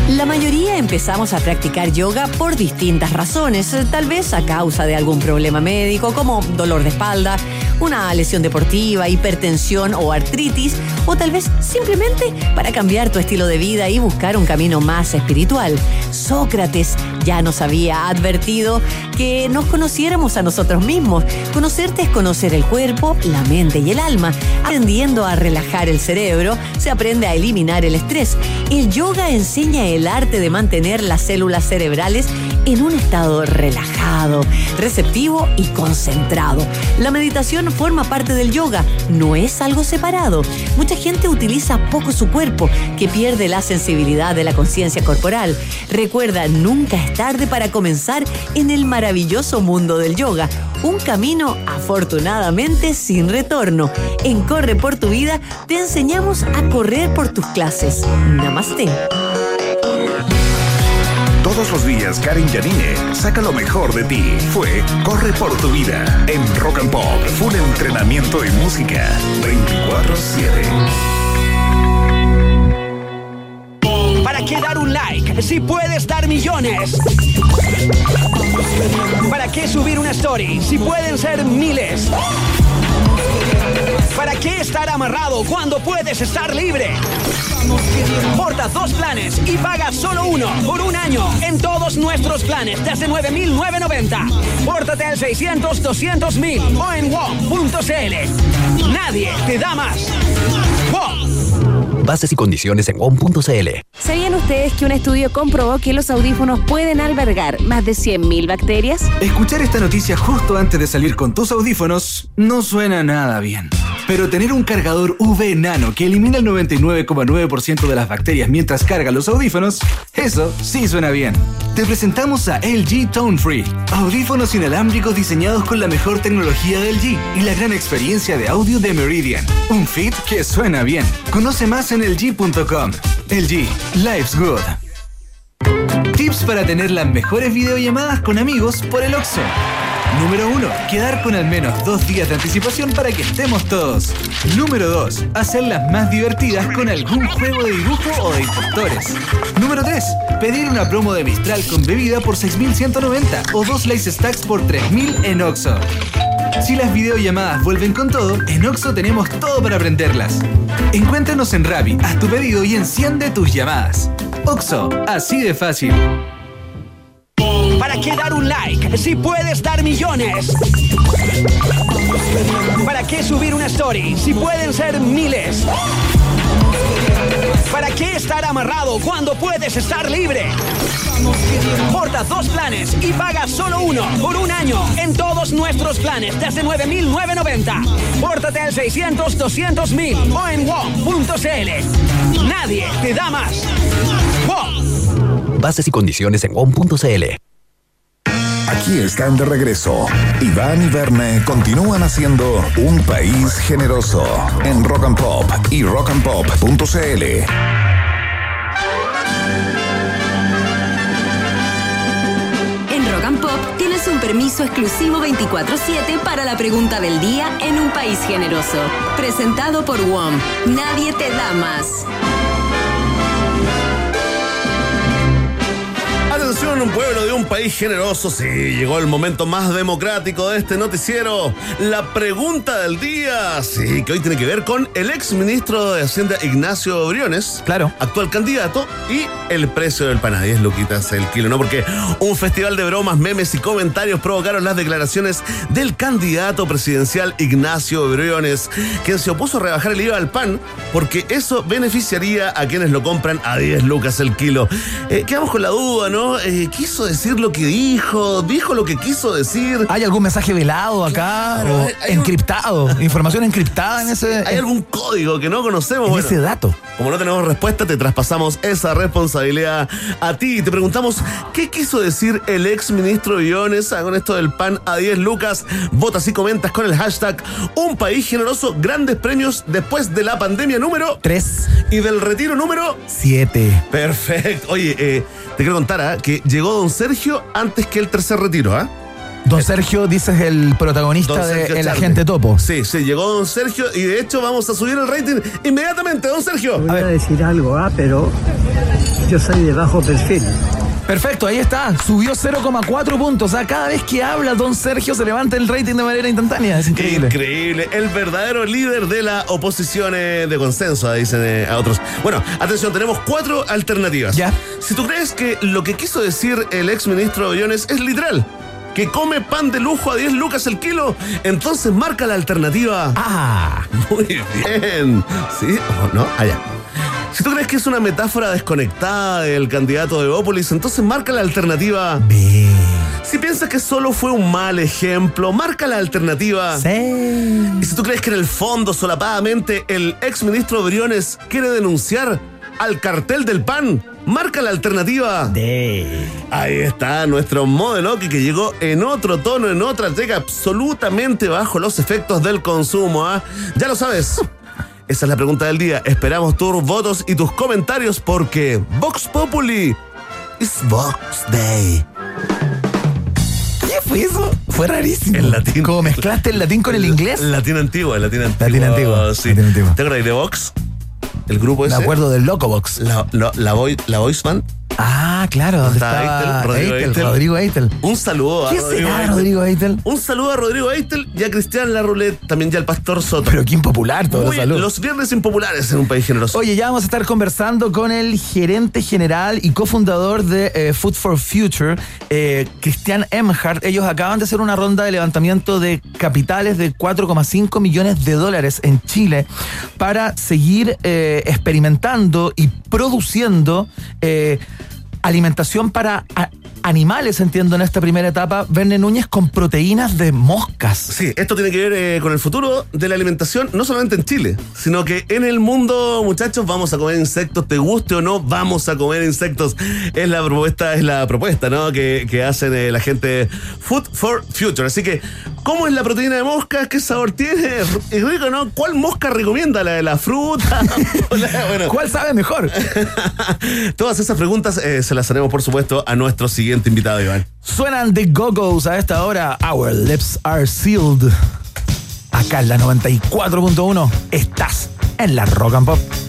La mayoría empezamos a practicar yoga por distintas razones, tal vez a causa de algún problema médico como dolor de espalda, una lesión deportiva, hipertensión o artritis, o tal vez simplemente para cambiar tu estilo de vida y buscar un camino más espiritual. Sócrates ya nos había advertido que nos conociéramos a nosotros mismos. Conocerte es conocer el cuerpo, la mente y el alma. Aprendiendo a relajar el cerebro, se aprende a eliminar el estrés. El yoga enseña el arte de mantener las células cerebrales en un estado relajado, receptivo y concentrado. La meditación forma parte del yoga, no es algo separado. Mucha gente utiliza poco su cuerpo, que pierde la sensibilidad de la conciencia corporal. Recuerda, nunca tarde para comenzar en el maravilloso mundo del yoga, un camino afortunadamente sin retorno. En Corre por tu vida te enseñamos a correr por tus clases. Namaste.
Todos los días, Karim Yanine saca lo mejor de ti. Fue Corre por tu vida en Rock and Pop. Full entrenamiento y música 24-7.
¿Para qué dar un like si puedes dar millones? ¿Para qué subir una story si pueden ser miles? ¿Para qué estar amarrado cuando puedes estar libre? Porta dos planes y paga solo uno por un año en todos nuestros planes desde 9.990. Pórtate al 600-200.000 o en WOM.cl. Nadie te da más. WOM.
Bases y condiciones en WOM.cl.
¿Sabían ustedes que un estudio comprobó que los audífonos pueden albergar más de 100.000 bacterias?
Escuchar esta noticia justo antes de salir con tus audífonos no suena nada bien. Pero tener un cargador UV nano que elimina el 99,9% de las bacterias mientras carga los audífonos, eso sí suena bien. Te presentamos a LG Tone Free, audífonos inalámbricos diseñados con la mejor tecnología de LG y la gran experiencia de audio de Meridian. Un fit que suena bien. Conoce más en LG.com. LG, life's good. Tips para tener las mejores videollamadas con amigos por el Oxxo. Número 1. Quedar con al menos dos días de anticipación para que estemos todos. Número 2. Hacerlas más divertidas con algún juego de dibujo o de impostores. Número 3. Pedir una promo de Mistral con bebida por 6.190 o dos Lace Stacks por 3.000 en Oxxo. Si las videollamadas vuelven con todo, en Oxxo tenemos todo para aprenderlas. Encuéntranos en Rappi, haz tu pedido y enciende tus llamadas. Oxxo, así de fácil.
¿Para qué dar un like si puedes dar millones? ¿Para qué subir una story si pueden ser miles? ¿Para qué estar amarrado cuando puedes estar libre? Porta dos planes y paga solo uno por un año en todos nuestros planes desde 9.990. Pórtate al 600-200.000 o en WOM.cl. Nadie te da más. WOM.
Bases y condiciones en WOM.cl.
Aquí están de regreso. Iván y Verne continúan haciendo un país generoso en Rock and Pop y rockandpop.cl.
Pop tienes un permiso exclusivo 24-7 para la pregunta del día en un país generoso. Presentado por WOM. Nadie te da más.
Atención un pueblo de un país generoso, sí, llegó el momento más democrático de este noticiero. La pregunta del día, sí, que hoy tiene que ver con el ex ministro de Hacienda Ignacio Briones,
claro,
actual candidato, y el precio del pan a 10 luquitas el kilo, ¿no? Porque un festival de bromas, memes y comentarios provocaron las declaraciones del candidato presidencial Ignacio Briones, quien se opuso a rebajar el IVA al pan porque eso beneficiaría a quienes lo compran a 10 lucas el kilo. Eh, quedamos con la duda, ¿no? Eh, ¿Quiso decir lo que dijo? ¿Dijo lo que quiso decir?
¿Hay algún mensaje velado acá?
Claro,
o
hay- hay un-
encriptado. Información encriptada en ese.
¿Hay algún código que no conocemos?
en
Bueno,
ese dato.
Como no tenemos respuesta, te traspasamos esa responsabilidad a ti y te preguntamos qué quiso decir el ex ministro Briones con esto del pan a 10 lucas. Votas y comentas con el hashtag Un país generoso, grandes premios después de la pandemia número
3
y del retiro número
7.
Perfecto. Oye, eh, te quiero contar ¿ah? que llegó don Sergio antes que el tercer retiro, ¿ah?
Don Sergio, dices el protagonista de El
Charlie.
Agente Topo.
Sí, sí, llegó don Sergio y de hecho vamos a subir el rating inmediatamente, don Sergio.
Voy a decir algo, ah, pero yo soy de bajo perfil.
Perfecto, ahí está. Subió 0,4 puntos. O sea, cada vez que habla Don Sergio se levanta el rating de manera instantánea. Es increíble.
Increíble. El verdadero líder de la oposición eh, de consenso, dicen eh, a otros. Bueno, atención, tenemos cuatro alternativas.
Ya.
Si tú crees que lo que quiso decir el ex ministro Briones es literal, que come pan de lujo a 10 lucas el kilo, entonces marca la alternativa.
Ah.
Muy bien. ¿Sí o no? Allá. Si tú crees que es una metáfora desconectada del candidato de Bópolis, entonces marca la alternativa.
B.
Si piensas que solo fue un mal ejemplo, marca la alternativa.
C.
Y si tú crees que en el fondo, solapadamente, el ex ministro Briones quiere denunciar al cartel del PAN, marca la alternativa.
D.
Ahí está nuestro modelo que, que llegó en otro tono, en otra teca, absolutamente bajo los efectos del consumo. ¿ah? Ya lo sabes. Esa es la pregunta del día. Esperamos tus votos y tus comentarios porque Vox Populi is Vox Day.
¿Qué fue eso? Fue rarísimo.
El latín.
Como mezclaste el latín con el inglés.
Latín antiguo, el latín antiguo.
Latín antiguo,
Sí.
latín antiguo.
¿Te acuerdas de Vox? El grupo
Me
ese.
acuerdo del Locobox.
La, la, la, Voice- la Voice Man.
Ah, claro. ¿Dónde
Estaba Eitel, Rodrigo
Eitel,
Eitel.
Rodrigo Eitel.
Un saludo a
¿Qué
Rodrigo
será
Eitel.
Rodrigo Eitel?
Un saludo a Rodrigo Eitel y a Cristian Larroulet, también ya al Pastor Soto.
Pero qué impopular todo
Muy-
salud.
Los viernes impopulares en un país generoso.
Oye, ya vamos a estar conversando con el gerente general y cofundador de eh, Food for Future, eh, Cristian Emhart. Ellos acaban de hacer una ronda de levantamiento de capitales de 4,5 millones de dólares en Chile para seguir eh, experimentando y produciendo eh, alimentación para animales, entiendo, en esta primera etapa. Verne Núñez con proteínas de moscas.
Sí, esto tiene que ver eh, con el futuro de la alimentación, no solamente en Chile, sino que en el mundo, muchachos, vamos a comer insectos, te guste o no, vamos a comer insectos. Es la propuesta, es la propuesta, ¿no? Que, que hacen eh, la gente Food for Future. Así que, ¿cómo es la proteína de mosca? ¿Qué sabor tiene? Es rico, ¿no? ¿Cuál mosca recomienda? ¿La de la fruta? Bueno,
¿Cuál sabe mejor?
todas esas preguntas eh, se las haremos, por supuesto, a nuestro siguiente invitado, Iván.
Suenan The Go-Go's a esta hora. Our lips are sealed. Acá en la 94.1 estás en la Rock and Pop.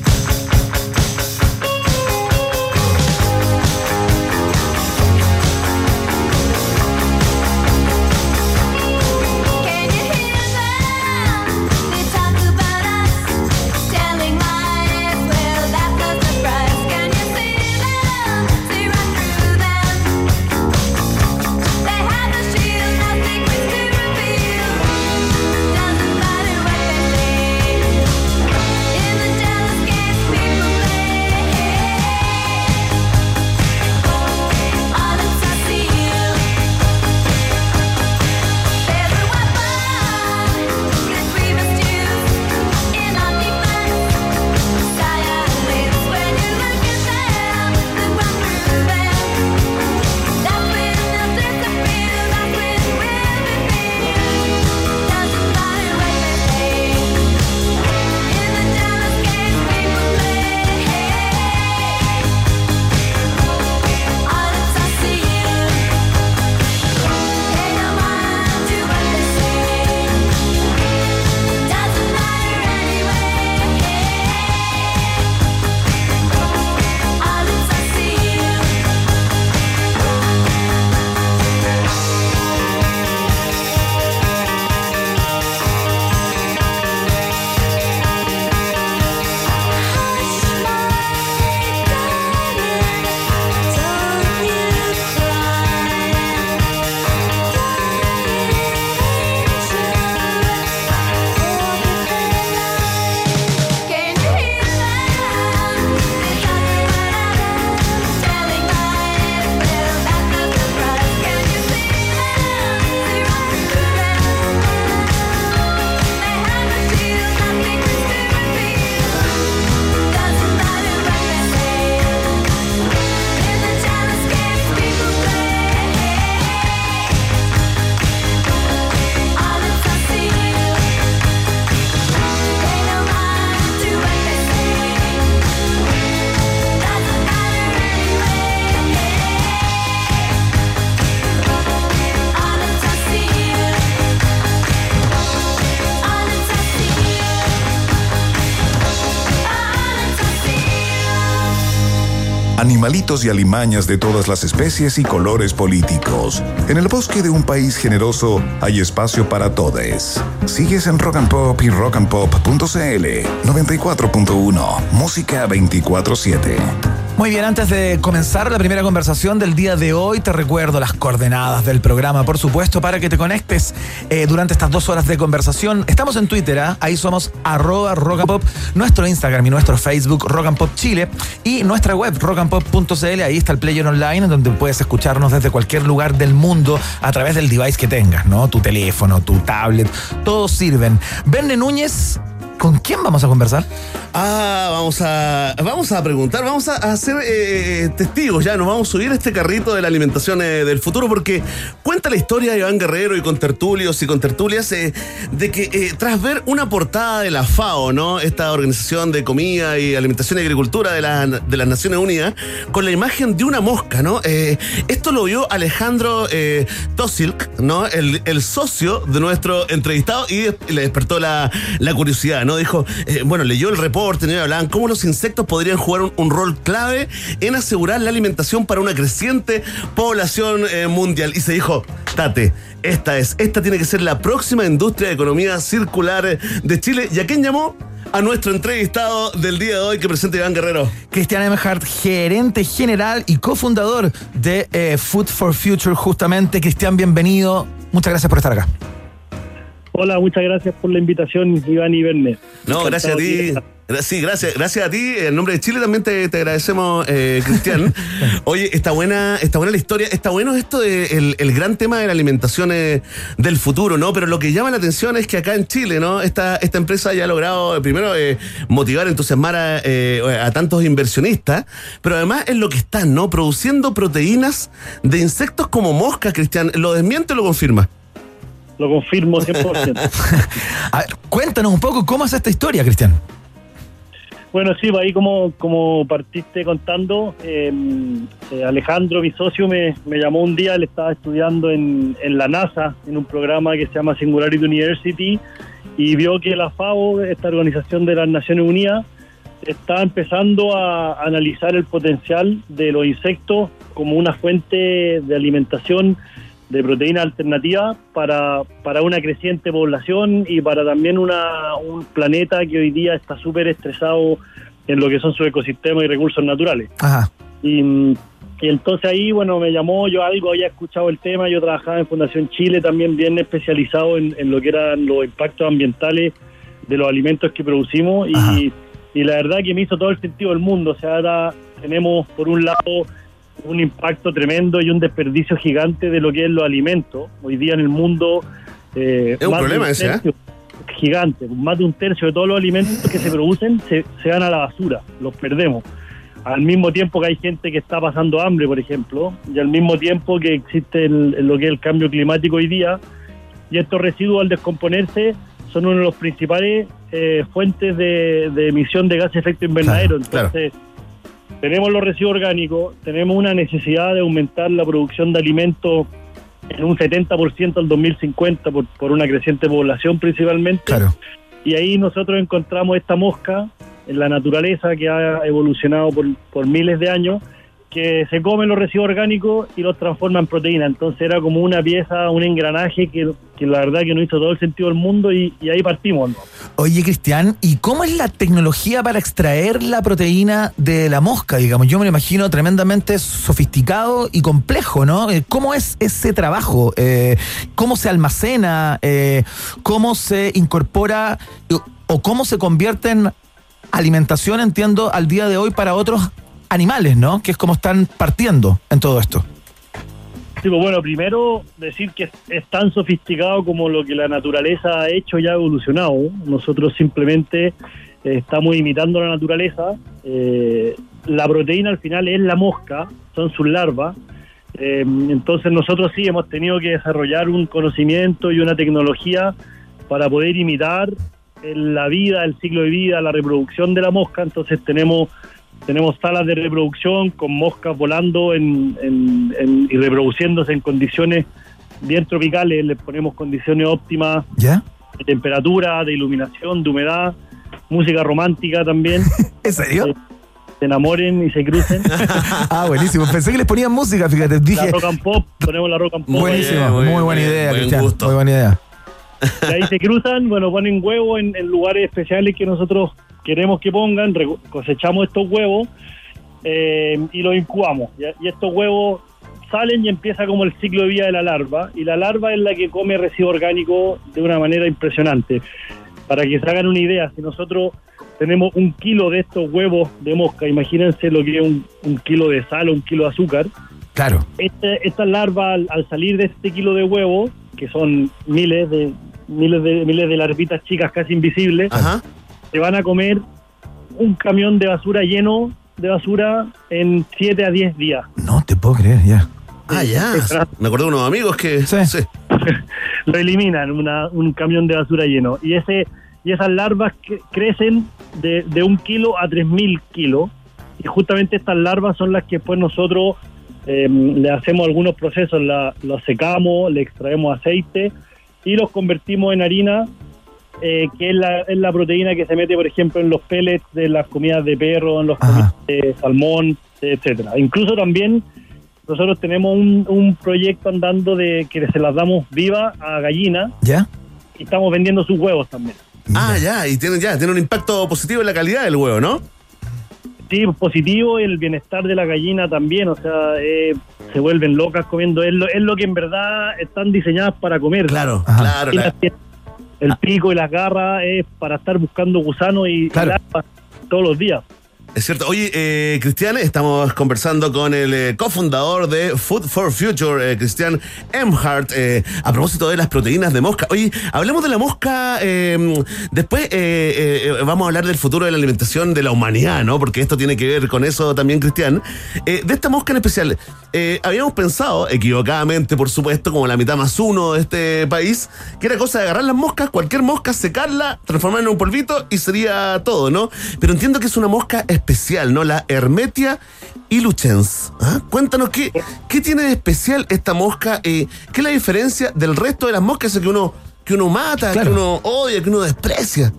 Animalitos y alimañas de todas las especies y colores políticos. En el bosque de un país generoso hay espacio para todos. Sigues en Rock and Pop y rockandpop.cl 94.1 Música 24/7.
Muy bien, antes de comenzar la primera conversación del día de hoy, te recuerdo las coordenadas del programa, por supuesto, para que te conectes eh, durante estas dos horas de conversación. Estamos en Twitter, ¿ah? ahí somos arroba rock and pop, nuestro Instagram y nuestro Facebook Rock and Pop Chile y nuestra web rockandpop.cl, ahí está el player online donde puedes escucharnos desde cualquier lugar del mundo a través del device que tengas, ¿no? Tu teléfono, tu tablet, todos sirven. Verne Núñez, ¿con quién vamos a conversar?
Ah, vamos a, vamos a preguntar, vamos a, a ser eh, testigos ya, nos vamos a subir este carrito de la alimentación eh, del futuro porque cuenta la historia de Iván Guerrero y con tertulios y con tertulias eh, de que eh, tras ver una portada de la FAO, ¿no? Esta organización de comida y alimentación y agricultura de, la- de las Naciones Unidas, con la imagen de una mosca, ¿no? Eh, esto lo vio Alejandro eh, Tosilk, ¿no? El, el socio de nuestro entrevistado y le despertó la, la curiosidad, ¿no? Dijo, eh, bueno, leyó el reporte, ¿no? Hablaban cómo los insectos podrían jugar un, rol clave en asegurar la alimentación para una creciente población eh, mundial. Y se dijo, Tate, esta es, esta tiene que ser la próxima industria de economía circular de Chile. ¿Y a quién llamó? A nuestro entrevistado del día de hoy que presenta Iván Guerrero.
Cristian Emhart, gerente general y cofundador de eh, Food for Future, justamente. Cristian, bienvenido. Muchas gracias por estar acá.
Hola, muchas gracias por la invitación, Iván y Verne.
No, gracias a ti. Sí, gracias, gracias a ti. En nombre de Chile también te, te agradecemos, eh, Cristian. Oye, está buena, está buena la historia. Está bueno esto de el, el gran tema de la alimentación eh, del futuro, ¿no? Pero lo que llama la atención es que acá en Chile, ¿no? Esta, esta empresa ya ha logrado, eh, primero, eh, motivar, entusiasmar a, eh, a tantos inversionistas, pero además es lo que están, ¿no? Produciendo proteínas de insectos como moscas, Cristian. ¿Lo desmiente o lo confirma?
Lo confirmo 100%.
A ver, cuéntanos un poco cómo es esta historia, Cristian.
Bueno, sí, pues ahí como, como partiste contando, eh, eh, Alejandro, mi socio, me, me llamó un día, él estaba estudiando en, en la NASA, en un programa que se llama Singularity University, y vio que la FAO, esta organización de las Naciones Unidas, está empezando a analizar el potencial de los insectos como una fuente de alimentación de proteína alternativa para, para una creciente población y para también una, un planeta que hoy día está súper estresado en lo que son sus ecosistemas y recursos naturales.
Ajá.
Y, y entonces ahí, bueno, me llamó, yo algo había escuchado el tema, yo trabajaba en Fundación Chile también bien especializado en, en lo que eran los impactos ambientales de los alimentos que producimos y, y la verdad que me hizo todo el sentido del mundo, o sea, ahora tenemos por un lado un impacto tremendo y un desperdicio gigante de lo que es los alimentos. Hoy día en el mundo... eh,
Es un problema ese, ¿eh?
Gigante, más de un tercio de todos los alimentos que se producen se, se van a la basura, los perdemos. Al mismo tiempo que hay gente que está pasando hambre, por ejemplo, y al mismo tiempo que existe el- lo que es el cambio climático hoy día, y estos residuos al descomponerse son uno de los principales eh, fuentes de, de emisión de gas de efecto invernadero. Entonces, tenemos los residuos orgánicos, tenemos una necesidad de aumentar la producción de alimentos en un 70% al 2050 por, por una creciente población principalmente.
Claro.
Y ahí nosotros encontramos esta mosca en la naturaleza que ha evolucionado por, por miles de años, que se come los residuos orgánicos y los transforma en proteína. Entonces era como una pieza, un engranaje que, que la verdad que nos hizo todo el sentido del mundo y, ahí partimos. ¿no?
Oye, Cristian, ¿y cómo es la tecnología para extraer la proteína de la mosca? Digamos, yo me lo imagino tremendamente sofisticado y complejo, ¿no? Eh, ¿Cómo es ese trabajo? Eh, ¿Cómo se almacena? Eh, ¿Cómo se incorpora o cómo se convierte en alimentación, entiendo, al día de hoy para otros animales, ¿no? Que es como están partiendo en todo esto.
Sí, pues bueno, primero decir que es, tan sofisticado como lo que la naturaleza ha hecho y ha evolucionado. Nosotros simplemente eh, estamos imitando la naturaleza. Eh, la proteína al final es la mosca, son sus larvas. Eh, entonces nosotros sí hemos tenido que desarrollar un conocimiento y una tecnología para poder imitar la vida, el ciclo de vida, la reproducción de la mosca. Entonces tenemos tenemos salas de reproducción con moscas volando en, en- en- y reproduciéndose en condiciones bien tropicales. Les ponemos condiciones óptimas
¿Ya?
de temperatura, de iluminación, de humedad, música romántica también.
¿En serio?
Eh, se enamoren y se crucen.
ah, buenísimo. Pensé que les ponían música, fíjate.
La
Dije,
rock and pop, ponemos la rock and pop.
buenísimo.
muy
buena
buen-
idea,
buen
Cristian.
gusto.
Muy buena idea.
Y ahí se cruzan, bueno, ponen huevos en, en lugares especiales que nosotros queremos que pongan, cosechamos estos huevos eh, y los incubamos. ¿ya? Y estos huevos salen y empieza como el ciclo de vida de la larva, y la larva es la que come residuo orgánico de una manera impresionante. Para que se hagan una idea, si nosotros tenemos un kilo de estos huevos de mosca, imagínense lo que es un, un kilo de sal o un kilo de azúcar,
Claro.
este, esta larva al, al salir de este kilo de huevo, que son miles de miles de miles de larvitas chicas casi invisibles,
Ajá.
Se van a comer un camión de basura lleno de basura en 7 a 10 días.
No te puedo creer, ya.
Ah, ya. Me acordé de unos amigos que.
Sí.
sí.
Lo eliminan, una- un camión de basura lleno. Y ese y esas larvas que crecen de, de un kilo a 3.000 kilos. Y justamente estas larvas son las que después nosotros eh, le hacemos algunos procesos, la, los secamos, le extraemos aceite y los convertimos en harina, eh, que es la, es la proteína que se mete, por ejemplo, en los pellets de las comidas de perro, en los
Ajá.
comidas de salmón, etcétera. Incluso también nosotros tenemos un, un proyecto andando de que se las damos vivas a gallinas
¿Ya?
y estamos vendiendo sus huevos también.
Ah, ya. Y tiene, ya, tiene un impacto positivo en la calidad del huevo, ¿no?
Sí, positivo y el bienestar de la gallina también, o sea, eh, se vuelven locas comiendo, es lo, es lo que en verdad están diseñadas para comer.
Claro, claro,
Y
claro.
las- El pico y las garras es para estar buscando gusanos y,
Claro.
todos los días.
Es cierto. Oye, eh, Cristian, estamos conversando con el eh, cofundador de Food for Future, eh, Cristian Emhart, eh, a propósito de las proteínas de mosca. Oye, hablemos de la mosca. eh, después eh, vamos a hablar del futuro de la alimentación de la humanidad, ¿no? Porque esto tiene que ver con eso también, Cristian. De esta mosca en especial, habíamos pensado, equivocadamente, por supuesto, como la mitad más uno de este país, que era cosa de agarrar las moscas, cualquier mosca, secarla, transformarla en un polvito y sería todo, ¿no? Pero entiendo que es una mosca especial, ¿no? La Hermetia iluchens. ¿Ah? Cuéntanos qué, qué tiene de especial esta mosca, eh, qué es la diferencia del resto de las moscas que uno, que uno mata,
Claro.
que uno odia, que uno desprecia.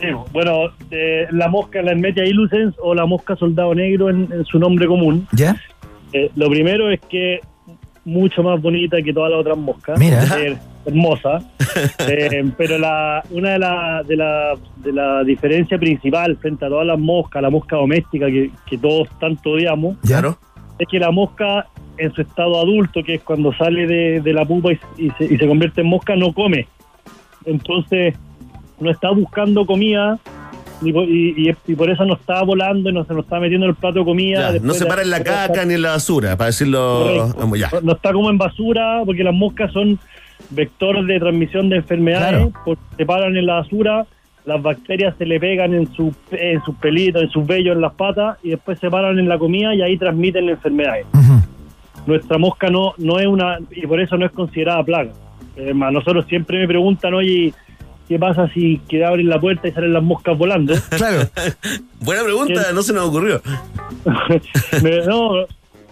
Sí, bueno, eh, la mosca, la Hermetia ilucens o la mosca soldado negro en, en su nombre común.
¿Ya?
Eh, lo primero es que mucho más bonita que todas las otras moscas.
Mira.
Hermosa. Eh, pero la, una de las de la, de la diferencia principal frente a todas las moscas, la mosca doméstica que, que todos tanto odiamos,
¿Ya?
Claro.
es que la mosca en su estado adulto, que es cuando sale de, de la pupa y, y se, y se convierte en mosca, no come. Entonces, no está buscando comida y, por- y- y- por eso no está volando y no se nos está metiendo en el plato de comida.
Ya, no se para en la caca ni en la basura, para decirlo.
Correcto.
ya.
No está como en basura, porque las moscas son vectores de transmisión de enfermedades,
Claro.
porque se paran en la basura, las bacterias se le pegan en, su, en sus pelitos, en sus vellos, en las patas, y después se paran en la comida y ahí transmiten enfermedades. Nuestra mosca no, no es una, y por eso no es considerada plaga. Eh, a nosotros siempre me preguntan, oye, ¿qué pasa si que abren la puerta y salen las moscas volando?
Claro.
Buena pregunta, no se nos ocurrió.
No,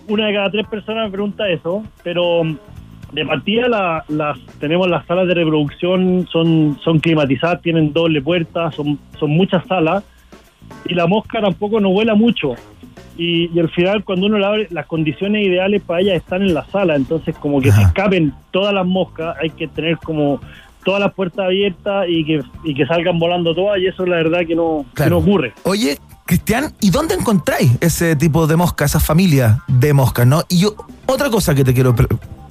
una de cada tres personas me pregunta eso, pero de partida la- las tenemos las salas de reproducción, son, son climatizadas, tienen doble puerta, son, son muchas salas, y la mosca tampoco no vuela mucho. Y, y al final cuando uno la abre, las condiciones ideales para ella están en la sala, entonces como que se
Ajá.
escapen todas las moscas, hay que tener como todas las puertas abiertas y que, y que salgan volando todas, y eso la verdad que no, que no ocurre.
Oye, Cristian, ¿y dónde encontráis ese tipo de mosca, esa familia de moscas, no? Y yo, otra cosa que te quiero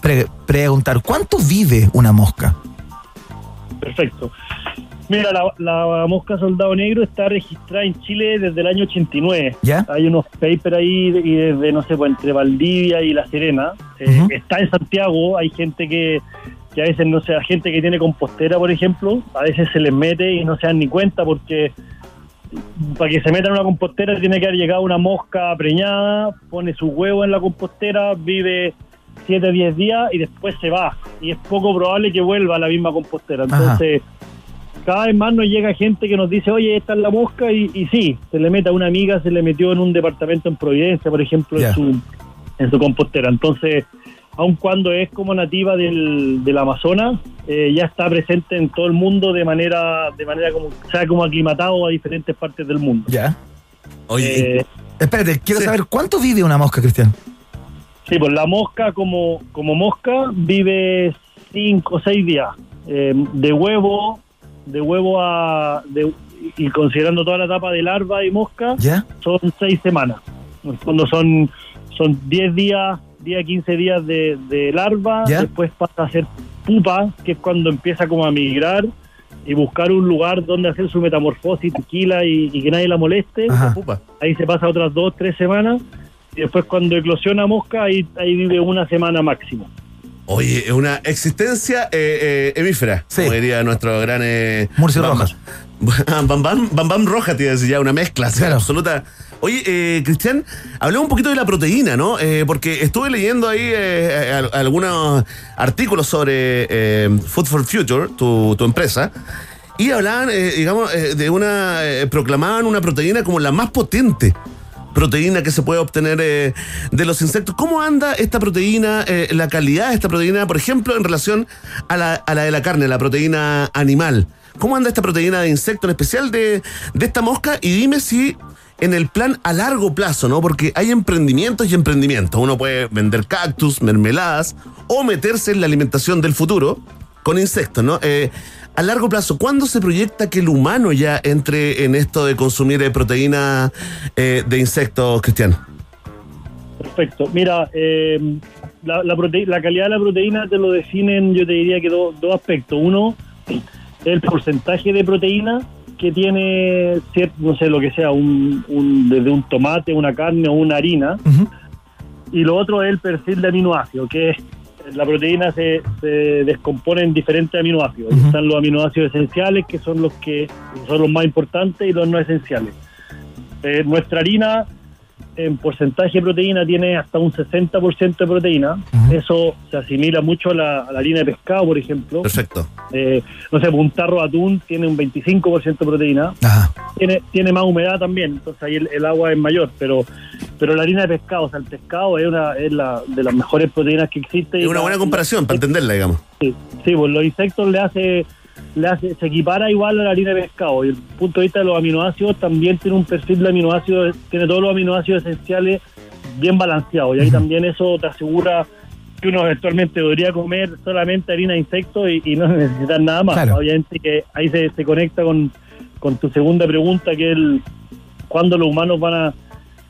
pre- pre- preguntar, ¿cuánto vive una mosca?
Perfecto. Mira, la, la mosca soldado negro está registrada en Chile desde el año 89.
¿Ya?
Hay unos papers ahí de- y desde, no sé, pues, entre Valdivia y La Serena. Eh. Está en Santiago, hay gente que, que a veces, no sé, gente que tiene compostera, por ejemplo, a veces se les mete y no se dan ni cuenta porque para que se meta en una compostera tiene que haber llegado una mosca preñada, pone su huevo en la compostera, vive 7 a 10 días y después se va. Y es poco probable que vuelva a la misma compostera.
Ajá.
Entonces, cada vez más nos llega gente que nos dice, oye, esta es la mosca, y, y sí, se le mete a una amiga, se le metió en un departamento en Providencia, por ejemplo, en, su, en su compostera. Entonces, aun cuando es como nativa del, del Amazonas, eh, ya está presente en todo el mundo de manera, de manera como, o sea, como aclimatado a diferentes partes del mundo.
¿Ya? Oye,
Eh,
espérate, quiero saber cuánto vive una mosca, Cristian.
Sí, pues la mosca como, como mosca vive cinco o seis días. Eh, de huevo, de huevo a... de- y considerando toda la etapa de larva y mosca,
¿Ya?
son seis semanas. En el fondo son, son 10 días, 10 a 15 días de, de larva,
¿Ya?
después pasa a ser pupa, que es cuando empieza como a migrar y buscar un lugar donde hacer su metamorfosis tranquila y, y que nadie la moleste.
Ajá.
Ahí se pasa otras dos, tres semanas. Y después cuando eclosiona mosca, ahí, ahí vive una semana máximo.
Oye, es una existencia eh, eh, hemífera, como diría nuestro gran... Eh,
Murcio
Bam-
Rojas.
Bam Bam, Bam Bam Roja, te iba a decir ya, una mezcla así, absoluta. Oye, eh, Cristian, hablemos un poquito de la proteína, ¿no? Eh, porque estuve leyendo ahí eh, al- algunos artículos sobre eh, Food for Future, tu, tu empresa, y hablaban, eh, digamos, eh, de una... eh, proclamaban una proteína como la más potente proteína que se puede obtener eh, de los insectos. ¿Cómo anda esta proteína, eh, la calidad de esta proteína, por ejemplo, en relación a la, a la de la carne, la proteína animal? ¿Cómo anda esta proteína de insecto, en especial de, de esta mosca? Y dime si en el plan a largo plazo, ¿no? Porque hay emprendimientos y emprendimientos. Uno puede vender cactus, mermeladas o meterse en la alimentación del futuro con insectos, ¿no? Eh, a largo plazo, ¿cuándo se proyecta que el humano ya entre en esto de consumir eh, proteína eh, de insectos, Cristian?
Perfecto. Mira, eh, la, la, prote- la calidad de la proteína te lo definen, yo te diría que do- dos aspectos. Uno, el porcentaje de proteína que tiene, no sé, lo que sea, un, un- desde un tomate, una carne o una harina. Y lo otro es el perfil de aminoácidos, que es la proteína se, se descompone en diferentes aminoácidos. Están los aminoácidos esenciales, que son los que son los más importantes, y los no esenciales. Eh, nuestra harina, en porcentaje de proteína, tiene hasta un 60% de proteína. Eso se asimila mucho a la, a la harina de pescado, por ejemplo.
Perfecto.
Eh, no sé, un tarro de atún tiene un 25% de proteína. Tiene, tiene más humedad también, entonces ahí el, el agua es mayor, pero pero la harina de pescado, o sea, el pescado es una es la de las mejores proteínas que existe.
Es
Y
una buena comparación, para entenderla, digamos.
Sí, sí, pues los insectos le hace, le hace, se equipara igual a la harina de pescado. Y el punto de vista de los aminoácidos también tiene un perfil de aminoácidos, tiene todos los aminoácidos esenciales bien balanceados. Y ahí también eso te asegura que uno eventualmente debería comer solamente harina de insectos y, y no necesitar nada más.
Claro.
Obviamente que ahí se, se conecta con, con tu segunda pregunta, que es el cuándo los humanos van a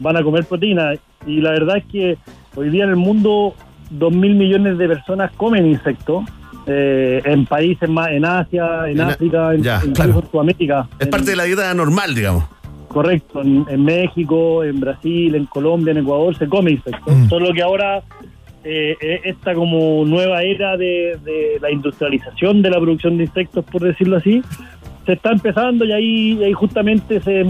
van a comer proteína. Y la verdad es que hoy día en el mundo dos mil millones de personas comen insectos. eh, en países más, en Asia, en, África, en,
ya,
incluso
claro.
en Sudamérica.
Es parte de la dieta normal, digamos.
Correcto, en, México, en Brasil, en Colombia, en Ecuador se come insectos.
Mm.
Solo que ahora eh, eh, esta como nueva era de, de la industrialización de la producción de insectos, por decirlo así, se está empezando y ahí, y ahí justamente se,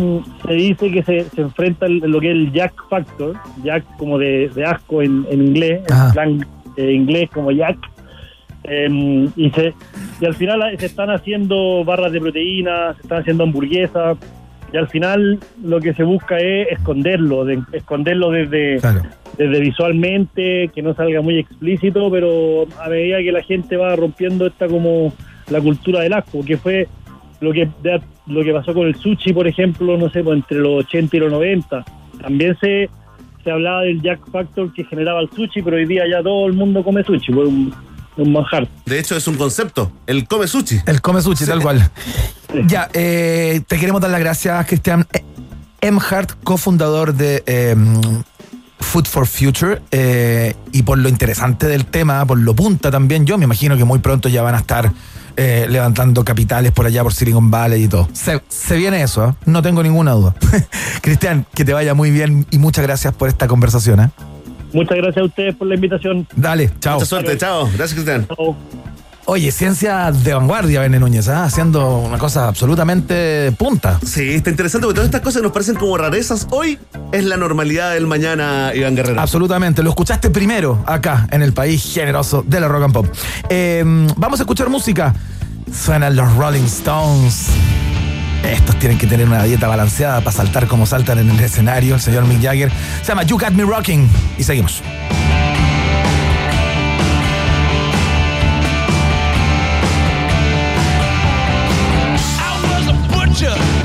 se dice que se, se enfrenta el- lo que es el Jack Factor, Jack como de, de asco en, en inglés, en plan eh, inglés como Jack. Eh, y, se, y al final se están haciendo barras de proteína, se están haciendo hamburguesas, y al final lo que se busca es esconderlo, de- esconderlo desde, desde visualmente, que no salga muy explícito, pero a medida que la gente va rompiendo esta como la cultura del asco, que fue lo que de- lo que pasó con el sushi, por ejemplo, no sé, pues entre los 80 y los 90. También se, se hablaba del Jack Factor que generaba el sushi, pero hoy día ya todo el mundo come sushi, fue un, un manjar.
De hecho, es un concepto. El come sushi.
El come sushi, tal cual. Ya, eh, te queremos dar las gracias, Cristian Eh, Emhart, cofundador de eh, Food for Future, eh, y por lo interesante del tema, por lo punta también. Yo me imagino que muy pronto ya van a estar eh, levantando capitales por allá, por Silicon Valley y todo. Se, se viene eso, ¿eh? no tengo ninguna duda. Cristian, que te vaya muy bien y muchas gracias por esta conversación. ¿eh?
Muchas gracias a ustedes por la invitación.
Dale, chao.
Mucha suerte, chao. Gracias, Cristian.
Oye, ciencia de vanguardia, Bene Núñez, ¿ah? haciendo una cosa absolutamente punta.
Sí, está interesante porque todas estas cosas que nos parecen como rarezas hoy es la normalidad del mañana, Iván Guerrero.
Absolutamente, lo escuchaste primero acá en el país generoso de la rock and pop. Eh, vamos a escuchar música. Suenan los Rolling Stones. Estos tienen que tener una dieta balanceada para saltar como saltan en el escenario. El señor Mick Jagger se llama You Got Me Rocking. Y seguimos.
future.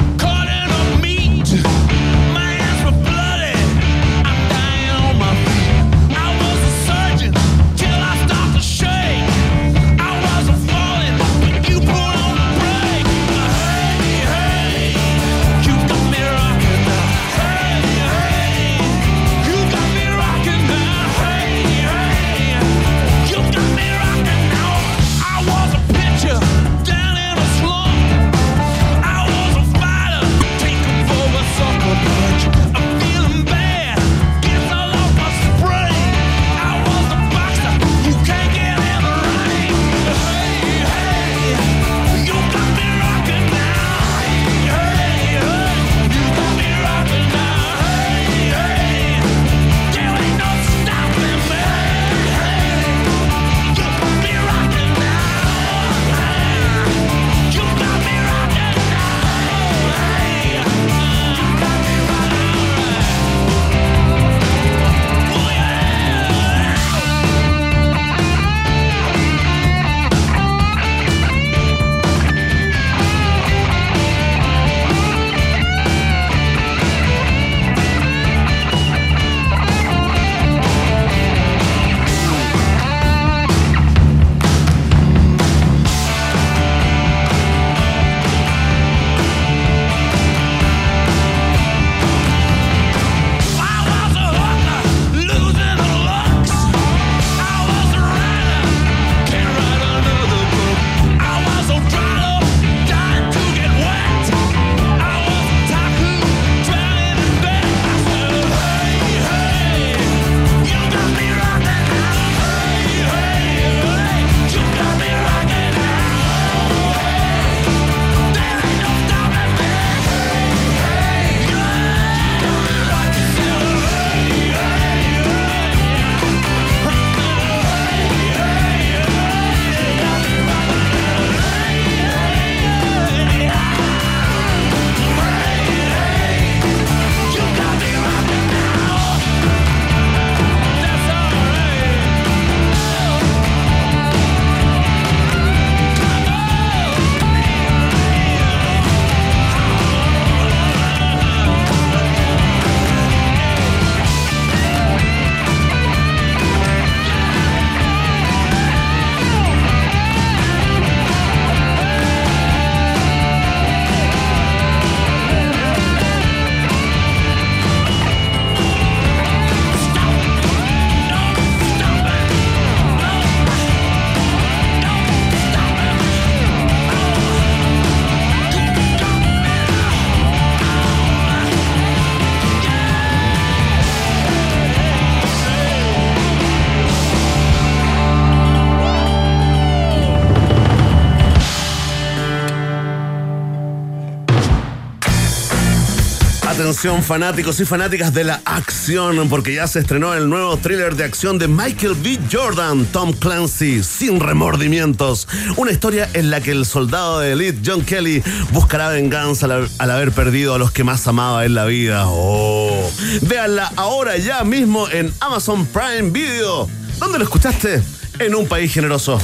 Atención fanáticos y fanáticas de la acción, porque ya se estrenó el nuevo thriller de acción de Michael B. Jordan, Tom Clancy, sin remordimientos. Una historia en la que el soldado de élite John Kelly buscará venganza al, al haber perdido a los que más amaba en la vida. Oh. Véanla ahora ya mismo en Amazon Prime Video. ¿Dónde lo escuchaste? En un país generoso.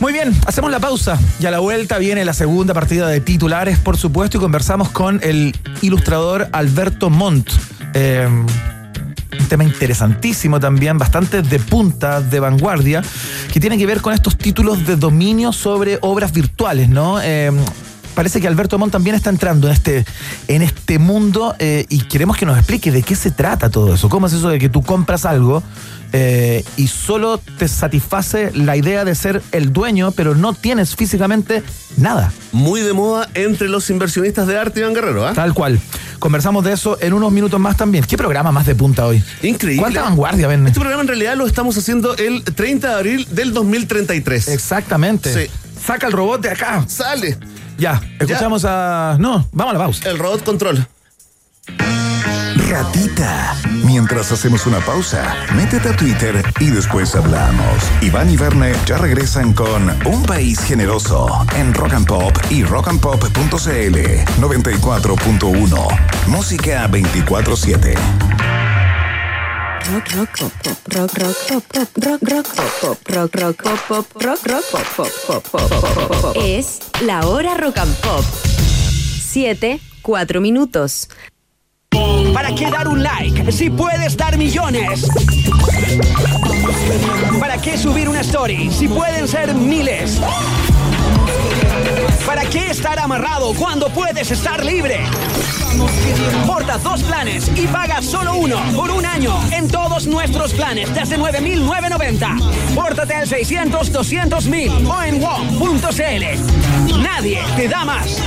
Muy bien, hacemos la pausa y a la vuelta viene la segunda partida de titulares, por supuesto, y conversamos con el ilustrador Alberto Montt. Eh, un tema interesantísimo también, bastante de punta, de vanguardia, que tiene que ver con estos títulos de dominio sobre obras virtuales, ¿no? Eh, parece que Alberto Montt también está entrando en este, en este mundo eh, y queremos que nos explique de qué se trata todo eso. ¿Cómo es eso de que tú compras algo eh, y solo te satisface la idea de ser el dueño, pero no tienes físicamente nada?
Muy de moda entre los inversionistas de arte, Iván Guerrero, ¿ah?
Tal cual. Conversamos de eso en unos minutos más también. ¿Qué programa más de punta hoy?
Increíble.
¿Cuánta vanguardia, ven?
Este programa en realidad lo estamos haciendo el 30 de abril del 2033.
Exactamente.
Sí.
Saca el robot de acá.
Sale.
Ya, escuchamos a. No, vamos a la pausa.
El robot control.
Ratita. Mientras hacemos una pausa, métete a Twitter y después hablamos. Iván y Verne ya regresan con Un País Generoso en Rock and Pop y rockandpop.cl 94.1. Música 24-7.
Rock, rock, pop, pop, rock, rock, pop, pop, rock, rock, pop, pop, rock, rock, pop, pop, rock, rock, pop, pop, pop, pop, pop, pop.
Es la hora rock and pop. 7, 4 minutos.
¿Para qué dar un like si puedes dar millones? ¿Para qué subir una story si pueden ser miles? ¿Para qué estar amarrado cuando puedes estar libre? Porta dos planes y paga solo uno por un año en todos nuestros planes desde 9.990. Pórtate al 600-200.000 o en WOM.cl. Nadie te da más.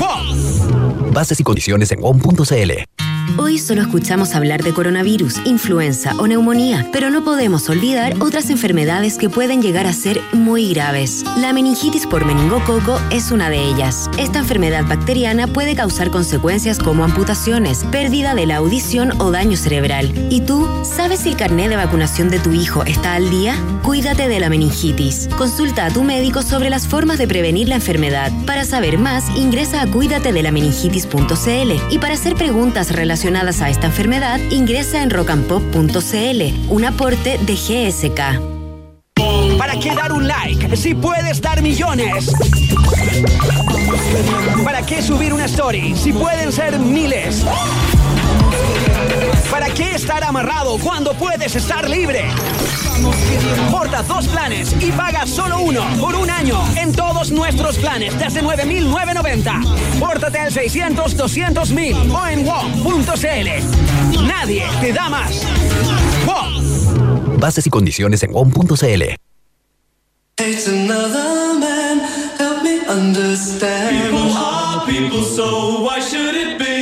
WOM.
Bases y condiciones en WOM.cl.
Hoy solo escuchamos hablar de coronavirus, influenza o neumonía, pero no podemos olvidar otras enfermedades que pueden llegar a ser muy graves. La meningitis por meningococo es una de ellas. Esta enfermedad bacteriana puede causar consecuencias como amputaciones, pérdida de la audición o daño cerebral. ¿Y tú, sabes si el carnet de vacunación de tu hijo está al día? Cuídate de la meningitis. Consulta a tu médico sobre las formas de prevenir la enfermedad. Para saber más, ingresa a cuídatedelameningitis.cl y para hacer preguntas relacionadas a esta enfermedad, ingresa en rockandpop.cl, un aporte de GSK.
¿Para qué dar un like si puedes dar millones? ¿Para qué subir una story si pueden ser miles? ¿Para qué estar amarrado cuando puedes estar libre? Porta dos planes y paga solo uno por un año en todos nuestros planes desde 9.990. Pórtate al 600-200.000 o en WOM.cl. Nadie te da más. WOM.
Bases y condiciones en WOM.cl.
It's another man, help me understand. People are people, so why should it be?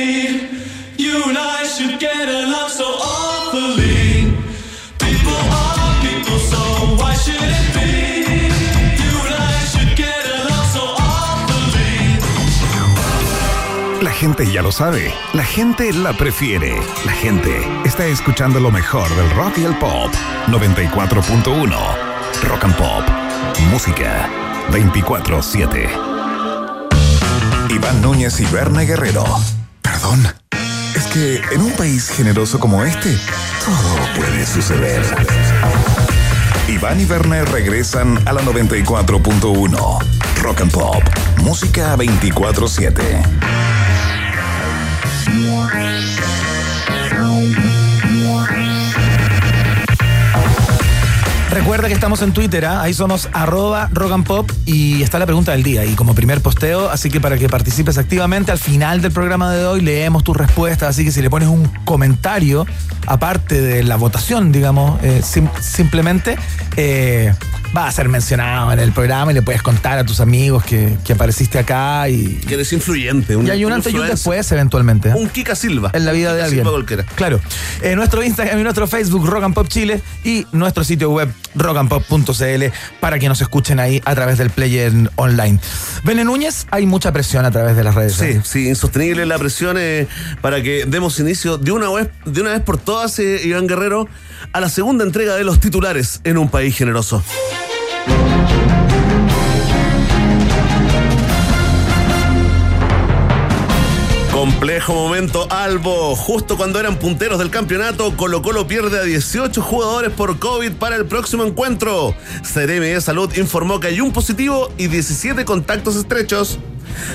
La gente ya lo sabe. La gente la prefiere. La gente está escuchando lo mejor del rock y el pop. 94.1. Rock and Pop. Música 24-7. Iván Núñez y Berna Guerrero. Perdón. Es que en un país generoso como este, todo puede suceder. Iván y Werner regresan a la 94.1. Rock and Pop. Música 24-7.
Recuerda que estamos en Twitter, ¿ah? ahí somos arroba rock and pop y está la pregunta del día y como primer posteo, así que para que participes activamente al final del programa de hoy leemos tus respuestas, así que si le pones un comentario, aparte de la votación, digamos, eh, sim- simplemente, eh, va a ser mencionado en el programa y le puedes contar a tus amigos que, que apareciste acá y,
Que eres influyente.
y hay un antes y un después eventualmente. ¿eh?
Un Kika Silva.
en la vida de alguien.
Silva cualquiera.
Claro. Eh, nuestro Instagram y nuestro Facebook Rock and Pop Chile y nuestro sitio web rockandpop.cl para que nos escuchen ahí a través del player online. Bene Núñez, hay mucha presión a través de las redes.
Sí, sí, insostenible la presión eh, para que demos inicio de una vez, de una vez por todas, Iván Guerrero, a la segunda entrega de los titulares en un país generoso. Complejo momento Albo. Justo cuando eran punteros del campeonato, Colo Colo pierde a 18 jugadores por COVID para el próximo encuentro. CRM de Salud informó que hay un positivo y 17 contactos estrechos.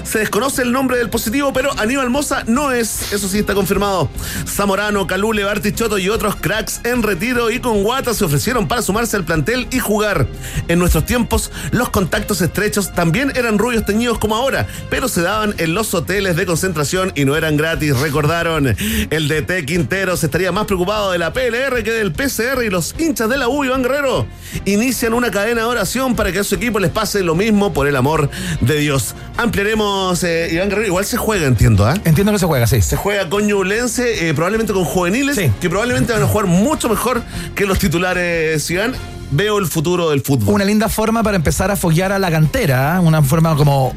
Se desconoce el nombre del positivo, pero Aníbal Moza no es. Eso sí está confirmado. Zamorano, Calule, Bartichotto y otros cracks en retiro y con Guata se ofrecieron para sumarse al plantel y jugar. En nuestros tiempos, los contactos estrechos también eran rubios teñidos como ahora, pero se daban en los hoteles de concentración y no eran gratis, recordaron. El DT Quinteros estaría más preocupado de la PLR que del PCR y los hinchas de la U, Iván Guerrero, inician una cadena de oración para que a su equipo les pase lo mismo por el amor de Dios. Ampliaremos, eh, Iván Guerrero, igual se juega, entiendo, ¿ah?
Entiendo que se juega, sí.
Se juega con Ñublense, eh, probablemente con juveniles, que probablemente van a jugar mucho mejor que los titulares, Iván. Veo el futuro del fútbol.
Una linda forma para empezar a foguear a la cantera, ¿eh? una forma como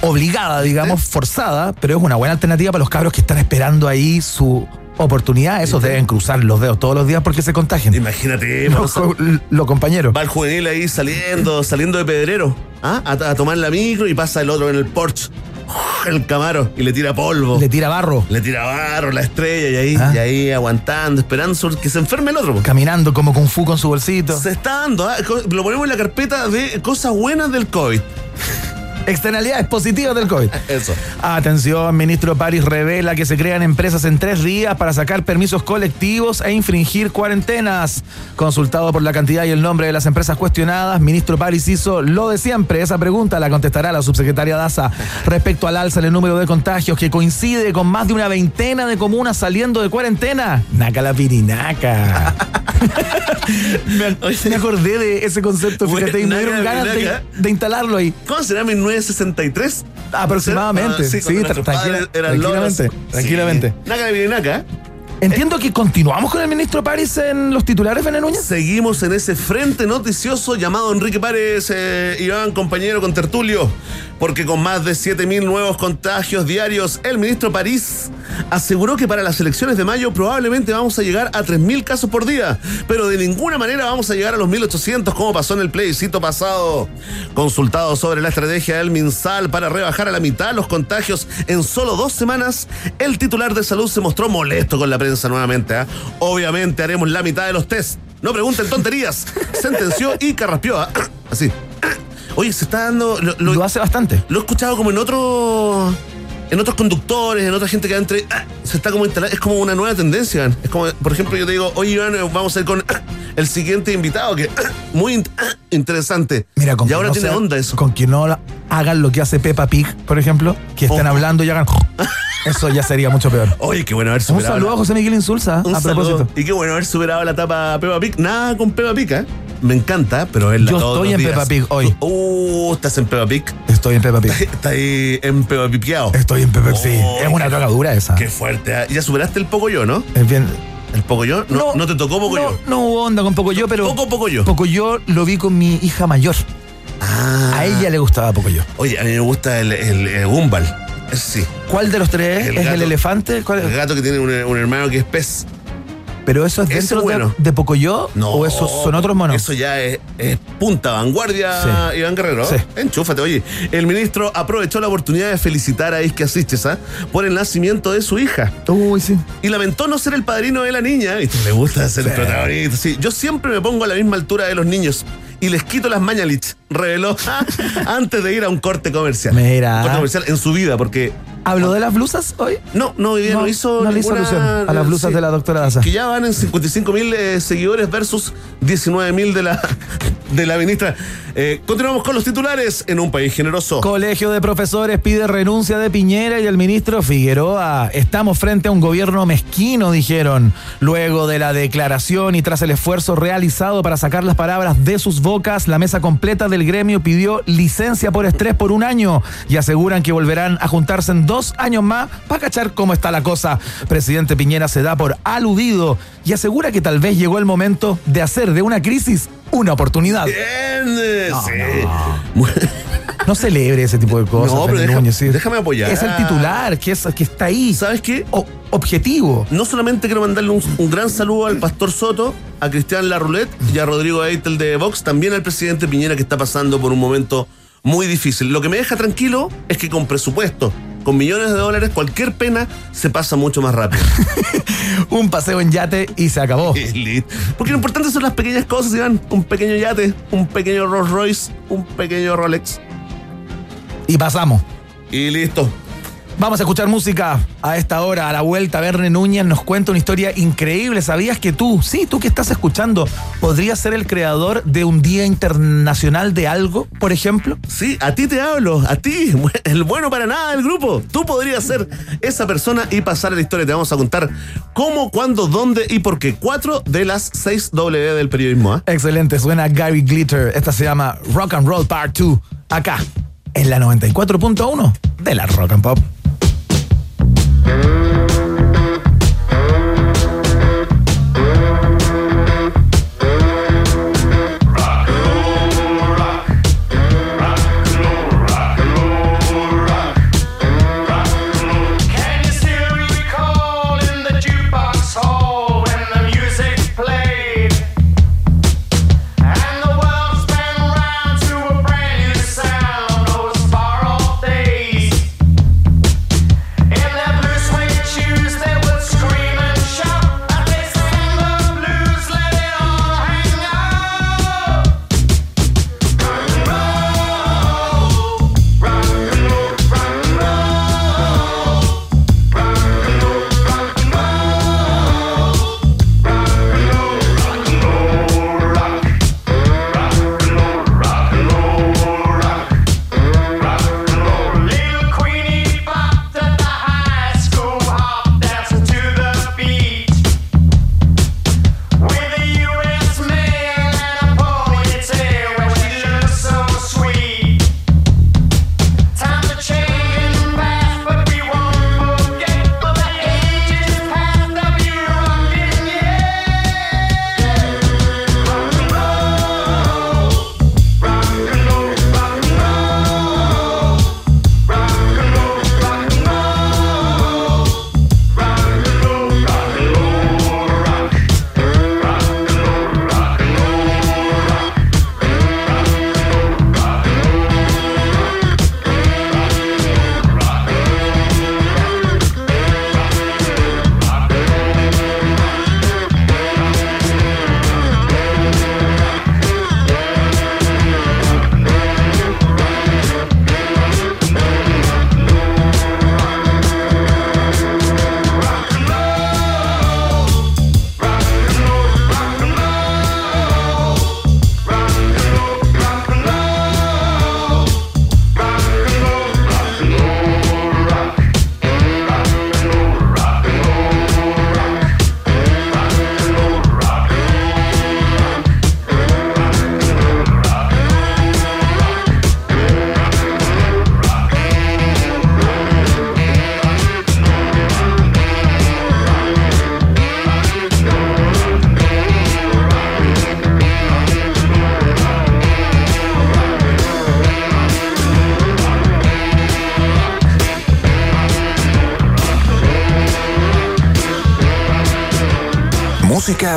obligada, digamos, forzada, pero es una buena alternativa para los cabros que están esperando ahí su oportunidad. Esos deben cruzar los dedos todos los días porque se contagian.
Imagínate,
Los, co- los compañeros.
Va el juvenil ahí saliendo, saliendo de pedrero, ¿ah? a, a tomar la micro y pasa el otro en el Porsche, el Camaro, y le tira polvo.
Le tira barro.
Le tira barro, la estrella, y ahí,
Ah.
y ahí aguantando, esperando que se enferme el otro.
Caminando como Kung Fu con su bolsito.
Se está dando, ¿ah? Lo ponemos en la carpeta de cosas buenas del COVID.
Externalidades positivas del COVID.
Eso.
Atención, ministro París revela que se crean empresas en tres días para sacar permisos colectivos e infringir cuarentenas. Consultado por la cantidad y el nombre de las empresas cuestionadas, ministro París hizo lo de siempre. Esa pregunta la contestará la subsecretaria Daza respecto al alza en el número de contagios que coincide con más de una veintena de comunas saliendo de cuarentena. Naca la pirinaca. me, me acordé de ese concepto, fíjate, y me dieron ganas de, de instalarlo ahí.
¿Cómo será 1963?
Aproximadamente,
Ah,
sí,
cuando
tra- tranquila- tranquilamente,
loros.
tranquilamente.
Sí. Naca de Pirinaca.
Entiendo que continuamos con el ministro París en los titulares, Bene Núñez.
Seguimos en ese frente noticioso llamado Enrique Párez, eh, Iván, compañero con Tertulio, porque con más de 7.000 nuevos contagios diarios, el ministro París aseguró que para las elecciones de mayo probablemente vamos a llegar a 3.000 casos por día, pero de ninguna manera vamos a llegar a los 1.800 como pasó en el plebiscito pasado. Consultado sobre la estrategia del MinSal para rebajar a la mitad los contagios en solo dos semanas, el titular de salud se mostró molesto con la prensa nuevamente. ¿ah? Obviamente haremos la mitad de los test. No pregunten tonterías. Sentenció y carraspeó. ¿ah? Así. Oye, se está dando. Lo, lo-
Lo hace bastante.
lo he escuchado como en otro. En otros conductores, en otra gente que entre. ah, Se está como instalando. Es como una nueva tendencia. Iván. Es como, por ejemplo, yo te digo, oye, Iván, eh, vamos a ir con el siguiente invitado, que muy in- interesante.
Mira, con
y ahora
no
tiene
sea-
onda eso.
Con que no hagan lo que hace Peppa Pig, por ejemplo, que estén hablando y hagan. Eso ya sería mucho peor.
Oye, qué bueno haber
Un
superado.
saludo
la-
a José Miguel Insulza,
Un
a
saludo.
propósito.
Y qué bueno haber superado la etapa Peppa Pig. Nada con Peppa Pig, ¿eh? Me encanta, pero es la
Yo
todos
estoy
los
en
días.
Peppa Pig hoy.
Uh, estás en Peppa Pig.
Estoy en Peppa Pig.
Está ahí en Peppa Piqueado.
Estoy en Peppa Pig. sí.
Oh,
Es una droga dura esa.
Qué fuerte. ¿eh? Ya superaste el poco yo, ¿no?
Es bien.
¿El poco yo? No, no, te tocó poco
no,
yo.
no hubo onda con poco yo, pero.
Poco poco yo.
Poco yo lo vi con mi hija mayor.
Ah.
A ella le gustaba poco yo.
Oye, a mí me gusta el, el, el Gumball. Sí.
¿Cuál de los tres?
El
¿Es el
gato.
elefante? ¿Cuál es?
El gato que tiene un, un hermano que es pez.
¿Pero eso es dentro
bueno.
de, de Pocoyo?
No.
¿O esos son otros monos?
Eso ya es, es punta vanguardia,
Sí.
Iván Guerrero.
Sí.
Enchúfate. Oye, el ministro aprovechó la oportunidad de felicitar a Isque Asiches ¿ah? por el nacimiento de su hija.
Uy, sí.
Y lamentó no ser el padrino de la niña. ¿Viste? Le gusta ser el protagonista. Sí, yo siempre me pongo a la misma altura de los niños y les quito las mañalich, reveló antes de ir a un corte comercial.
Mira.
Un corte comercial en su vida, porque.
¿Habló de las blusas hoy?
No, no, hoy día no,
No,
hizo.
no le hizo
ninguna-
alusión a las blusas
sí,
de la doctora Daza.
Que ya van en 55 mil seguidores versus 19 mil de la, de la ministra. Eh, continuamos con los titulares en un país generoso.
Colegio de Profesores pide renuncia de Piñera y el ministro Figueroa. Estamos frente a un gobierno mezquino, dijeron. Luego de la declaración y tras el esfuerzo realizado para sacar las palabras de sus bocas, la mesa completa del gremio pidió licencia por estrés por un año y aseguran que volverán a juntarse en dos años más para cachar cómo está la cosa. Presidente Piñera se da por aludido y asegura que tal vez llegó el momento de hacer de una crisis una oportunidad.
Bien, sí.
No celebre ese tipo de cosas.
No, pero
Fernando
deja-
Núñez, sí.
déjame apoyar.
Es el titular, que, es, que está ahí.
¿Sabes qué?
O- objetivo.
No solamente quiero mandarle un, un gran saludo al Pastor Soto, a Cristian Larroulet y a Rodrigo Eitel de Vox, también al presidente Piñera que está pasando por un momento muy difícil. Lo que me deja tranquilo es que con presupuesto, con millones de dólares, cualquier pena se pasa mucho más rápido.
Un paseo en yate y se acabó.
Porque lo importante son las pequeñas cosas, Iván. Un pequeño yate, un pequeño Rolls Royce, un pequeño Rolex.
Y pasamos.
Y listo.
Vamos a escuchar música a esta hora, a la vuelta. Verne Núñez nos cuenta una historia increíble. ¿Sabías que tú, sí, tú que estás escuchando, podrías ser el creador de un Día Internacional de algo, por ejemplo?
Sí, a ti te hablo, a ti, el bueno para nada del grupo. Tú podrías ser esa persona y pasar a la historia. Te vamos a contar cómo, cuándo, dónde y por qué. Cuatro de las seis W del periodismo. ¿ah?
Excelente, suena Gary Glitter. Esta se llama Rock and Roll Part 2, acá, en la 94.1 de la Rock and Pop.
Thank you.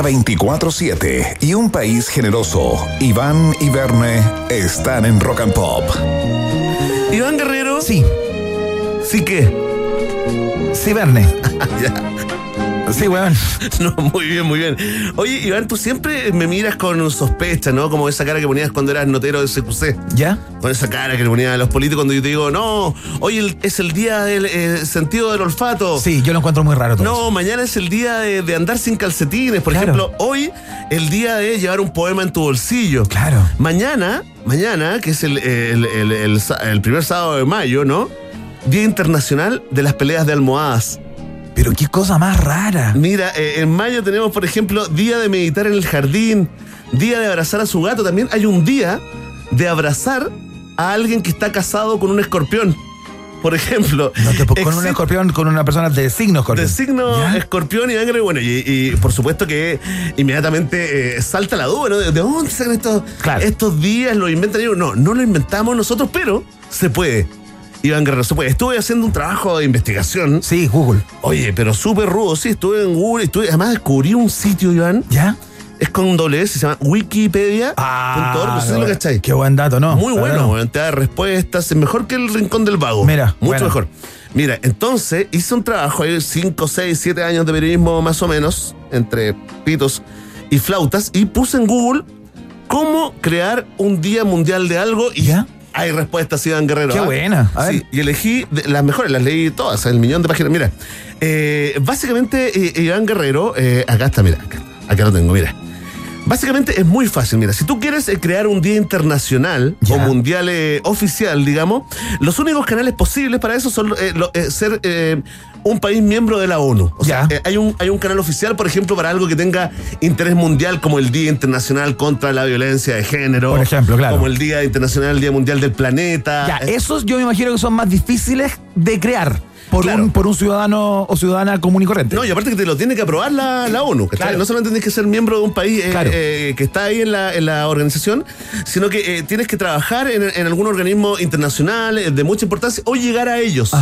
Música 24-7 y un país generoso. Iván y Verne están en Rock and Pop.
Iván Guerrero.
Sí.
¿Sí qué?
Sí, Verne. Sí, weón.
No, muy bien, muy bien. Oye, Iván, tú siempre me miras con sospecha, ¿no? Como esa cara que ponías cuando eras notero de CQC.
¿Ya?
Con esa cara que le ponían a los políticos cuando yo te digo, no, hoy es el día del eh, sentido del olfato.
Sí, yo lo encuentro muy raro todo
No,
eso.
mañana es el día de, de andar sin calcetines. Por
Claro.
ejemplo, hoy el día de llevar un poema en tu bolsillo.
Claro.
Mañana, mañana, que es el, el- el primer sábado de mayo, ¿no? Día Internacional de las Peleas de Almohadas.
Pero qué cosa más rara.
Mira, eh, en mayo tenemos, por ejemplo, Día de Meditar en el Jardín, Día de Abrazar a su gato. También hay un día de abrazar a alguien que está casado con un escorpión. Por ejemplo.
No te- con un escorpión, con una persona de signo escorpión.
de signo escorpión y ángel, bueno, y, y por supuesto que inmediatamente eh, salta la duda, ¿no? ¿De, de dónde sacan estos, estos días? ¿Lo inventan ellos? No, no lo inventamos nosotros, pero se puede. Iván Guerrero, se puede. Estuve haciendo un trabajo de investigación.
Sí, Google.
Oye, pero súper rudo, sí, estuve en Google, estuve, además descubrí un sitio, Iván.
¿Ya?
Con doble S, se llama Wikipedia.
Ah,
no sé si lo cachai.
Qué buen dato, ¿no?
Muy bueno, weón, te da respuestas, es mejor que el rincón del vago.
Mira,
mucho
bueno.
mejor. Mira, entonces hice un trabajo, hay 5, 6, 7 años de periodismo más o menos, entre pitos y flautas, y puse en Google cómo crear un día mundial de algo y hay respuestas, Iván Guerrero.
Qué
¿ah?
buena. A ver.
Sí, y elegí de- las mejores, las leí todas, el millón de páginas. Mira, eh, básicamente eh, Iván Guerrero, eh, acá está, mira, acá, acá lo tengo, mira. Básicamente es muy fácil. Mira, si tú quieres eh, crear un día internacional o mundial eh, oficial, digamos, los únicos canales posibles para eso son eh, lo- eh, ser un país miembro de la ONU. O sea, eh, hay, un, hay un canal oficial, por ejemplo, para algo que tenga interés mundial, como el Día Internacional contra la Violencia de Género.
Por ejemplo, claro.
Como el Día Internacional, el Día Mundial del Planeta.
Ya,
Eh,
esos yo me imagino que son más difíciles de crear por, un, por un ciudadano o ciudadana común y corriente.
No, y aparte que te lo tiene que aprobar la, la ONU. No solamente tienes que ser miembro de un país eh,
Claro.
eh, que está ahí en la, en la organización, sino que eh, tienes que trabajar en, en algún organismo internacional de mucha importancia o llegar a ellos.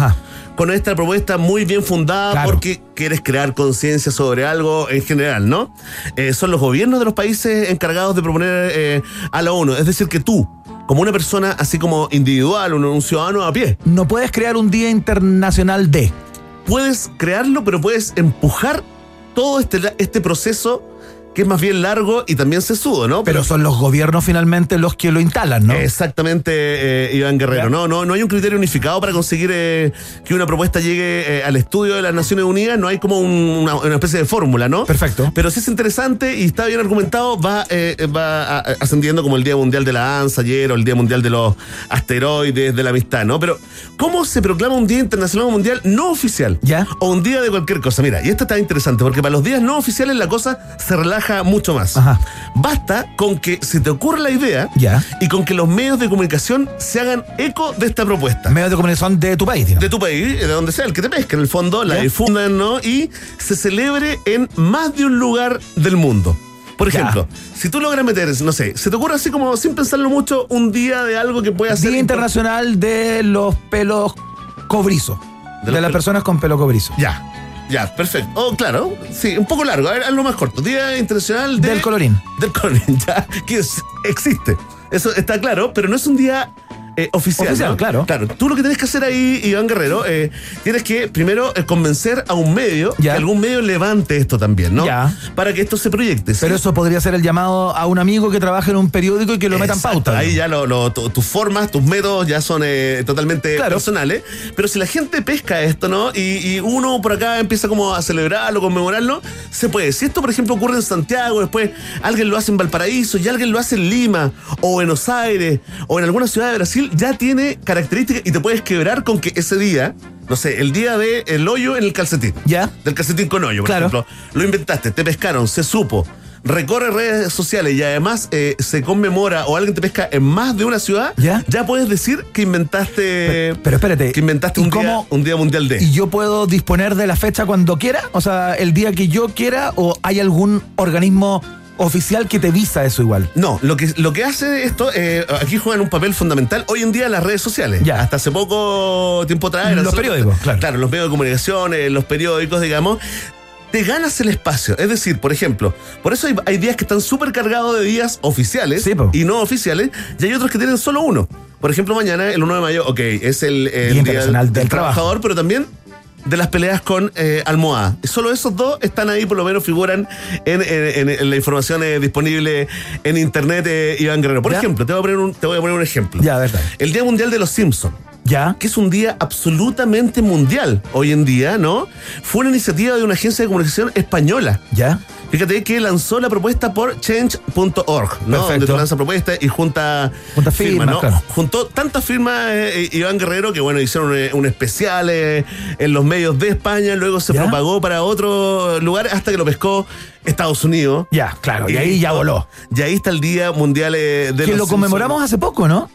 Con esta propuesta muy bien fundada porque quieres crear conciencia sobre algo en general, ¿no? Eh, son los gobiernos de los países encargados de proponer eh, a la ONU. Es decir, que tú, como una persona así como individual, un, un ciudadano a pie,
No puedes crear un día internacional de.
puedes crearlo, pero puedes empujar todo este, este proceso que es más bien largo y también sesudo, ¿no?
Pero son los gobiernos finalmente los que lo instalan, ¿no?
Exactamente, eh, Iván Guerrero. No, no, no hay un criterio unificado para conseguir eh, que una propuesta llegue eh, al estudio de las Naciones Unidas. No hay como un- una, una especie de fórmula, ¿no?
Perfecto.
Pero si es interesante y está bien argumentado, va, va ascendiendo como el Día Mundial de la ANSA ayer o el Día Mundial de los Asteroides, de la Amistad, ¿no? Pero, ¿cómo se proclama un Día Internacional Mundial no oficial?
¿Ya?
O un día de cualquier cosa. Mira, y esto está interesante porque para los días no oficiales la cosa se relaja mucho más. Basta con que se te ocurra la idea
Ya.
y con que los medios de comunicación se hagan eco de esta propuesta.
Medios de comunicación de tu país, digamos.
De tu país, de donde sea, el que te pesque, en el fondo, la difundan, ¿no? Y se celebre en más de un lugar del mundo. Por
Ya.
ejemplo, si tú logras meter, no sé, se te ocurre así como sin pensarlo mucho, un día de algo que pueda ser.
Día Internacional de los pelos cobrizos. De, las personas con pelo cobrizo.
Ya, ya, perfecto. Oh, claro, sí, un poco largo. A ver, hazlo más corto. Día Internacional de-
Del colorín.
Del colorín, ya, que es- existe. Eso está claro, pero no es un día eh, oficial.
Oficial,
¿no?
claro.
Claro, tú lo que tienes que hacer ahí, Iván Guerrero, eh, tienes que primero eh, convencer a un medio, que algún medio levante esto también, ¿no?
Ya.
Para que esto se proyecte. ¿sí?
Pero eso podría ser el llamado a un amigo que trabaja en un periódico y que lo metan pauta.
Ahí ya lo- lo- tu- tus formas, tus métodos ya son eh, totalmente personales. Pero si la gente pesca esto, ¿no? Y, y uno por acá empieza como a celebrarlo, conmemorarlo, se puede. Si esto, por ejemplo, ocurre en Santiago, después alguien lo hace en Valparaíso y alguien lo hace en Lima, o Buenos Aires, o en alguna ciudad de Brasil, ya tiene características y te puedes quebrar con que ese día. No sé, el día de el hoyo en el calcetín.
¿Ya?
Del calcetín con hoyo, por
Claro.
ejemplo. Lo inventaste, te pescaron, se supo. Recorre redes sociales y además eh, se conmemora o alguien te pesca en más de una ciudad,
¿Ya?
puedes decir que inventaste.
Pero espérate.
Que inventaste
¿y
un día, un día mundial de.
¿Y yo puedo disponer de la fecha cuando quiera? O sea, el día que yo quiera, o hay algún organismo oficial que te visa eso igual.
No, lo que, lo que hace esto, eh, aquí juegan un papel fundamental hoy en día las redes sociales.
Ya.
Hasta hace poco tiempo atrás. eran
Los periódicos, claro.
Claro, los medios de comunicación, eh, los periódicos, digamos. Te ganas el espacio. Es decir, por ejemplo, por eso hay, hay días que están súper cargados de días oficiales y no oficiales, y hay otros que tienen solo uno. Por ejemplo, mañana, el 1 de mayo, ok, es el, el
Día del
Trabajador, pero también de las peleas con eh, Almohada. Solo esos dos están ahí, por lo menos figuran en, en- en- en la información eh, disponible en internet, eh, Iván Guerrero. Por
¿Ya?
ejemplo, te voy, a poner un, te voy a poner un ejemplo.
Ya, verdad.
El Día Mundial de los Simpsons.
Ya.
Que es un día absolutamente mundial hoy en día, ¿no? Fue una iniciativa de una agencia de comunicación española.
Ya.
Fíjate que lanzó la propuesta por change.org, ¿no?
Perfecto.
Donde tú lanzas propuestas y junta,
Junta firmas,
¿no?
claro.
Juntó tantas firmas eh, Iván Guerrero que, bueno, hicieron eh, un especial eh, en los medios de España, luego se
¿Ya?
propagó para otros lugares hasta que lo pescó Estados Unidos.
Ya, claro, y ahí ya voló.
Y ahí está el Día Mundial eh, de
Que
los
lo conmemoramos hace poco, ¿no?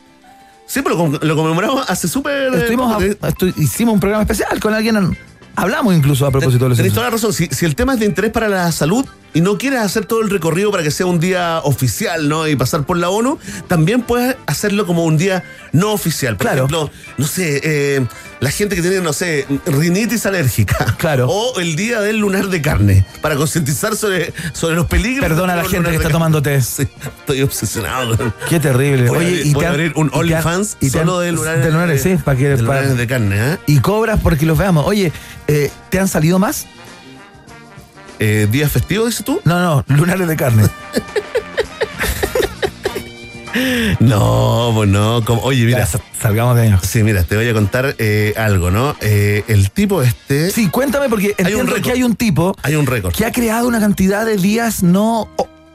Sí, pero lo, lo conmemoramos hace súper... eh,
hicimos un programa especial con alguien. Hablamos incluso a propósito de
Tenés
Simpsons.
toda la razón. Si, si el tema es de interés para la salud y no quieres hacer todo el recorrido para que sea un día oficial, ¿no? Y pasar por la ONU, también puedes hacerlo como un día no oficial. Por ejemplo, no sé, eh, la gente que tiene, no sé, rinitis alérgica.
Claro.
O el día del lunar de carne, para concientizar sobre, sobre los peligros.
Perdona a la gente que está tomando test.
Sí, estoy obsesionado.
Qué terrible.
Voy a
Oye,
abrir-
y
voy
te
a abrir un OnlyFans solo de lunares,
de lunares, sí, para que-
de,
para-
lunares de carne, ¿eh?
Y cobras porque los veamos. Oye, eh, ¿te han salido más?
Eh, ¿Día festivo, dices tú?
No, no, lunares de carne.
No, pues no. como- oye, mira.
Ya, salgamos de ahí.
Sí, mira, te voy a contar eh, algo, ¿no? Eh, el tipo este.
Sí, cuéntame porque
Hay un
que hay un tipo
Hay un récord.
que ha creado una cantidad de días no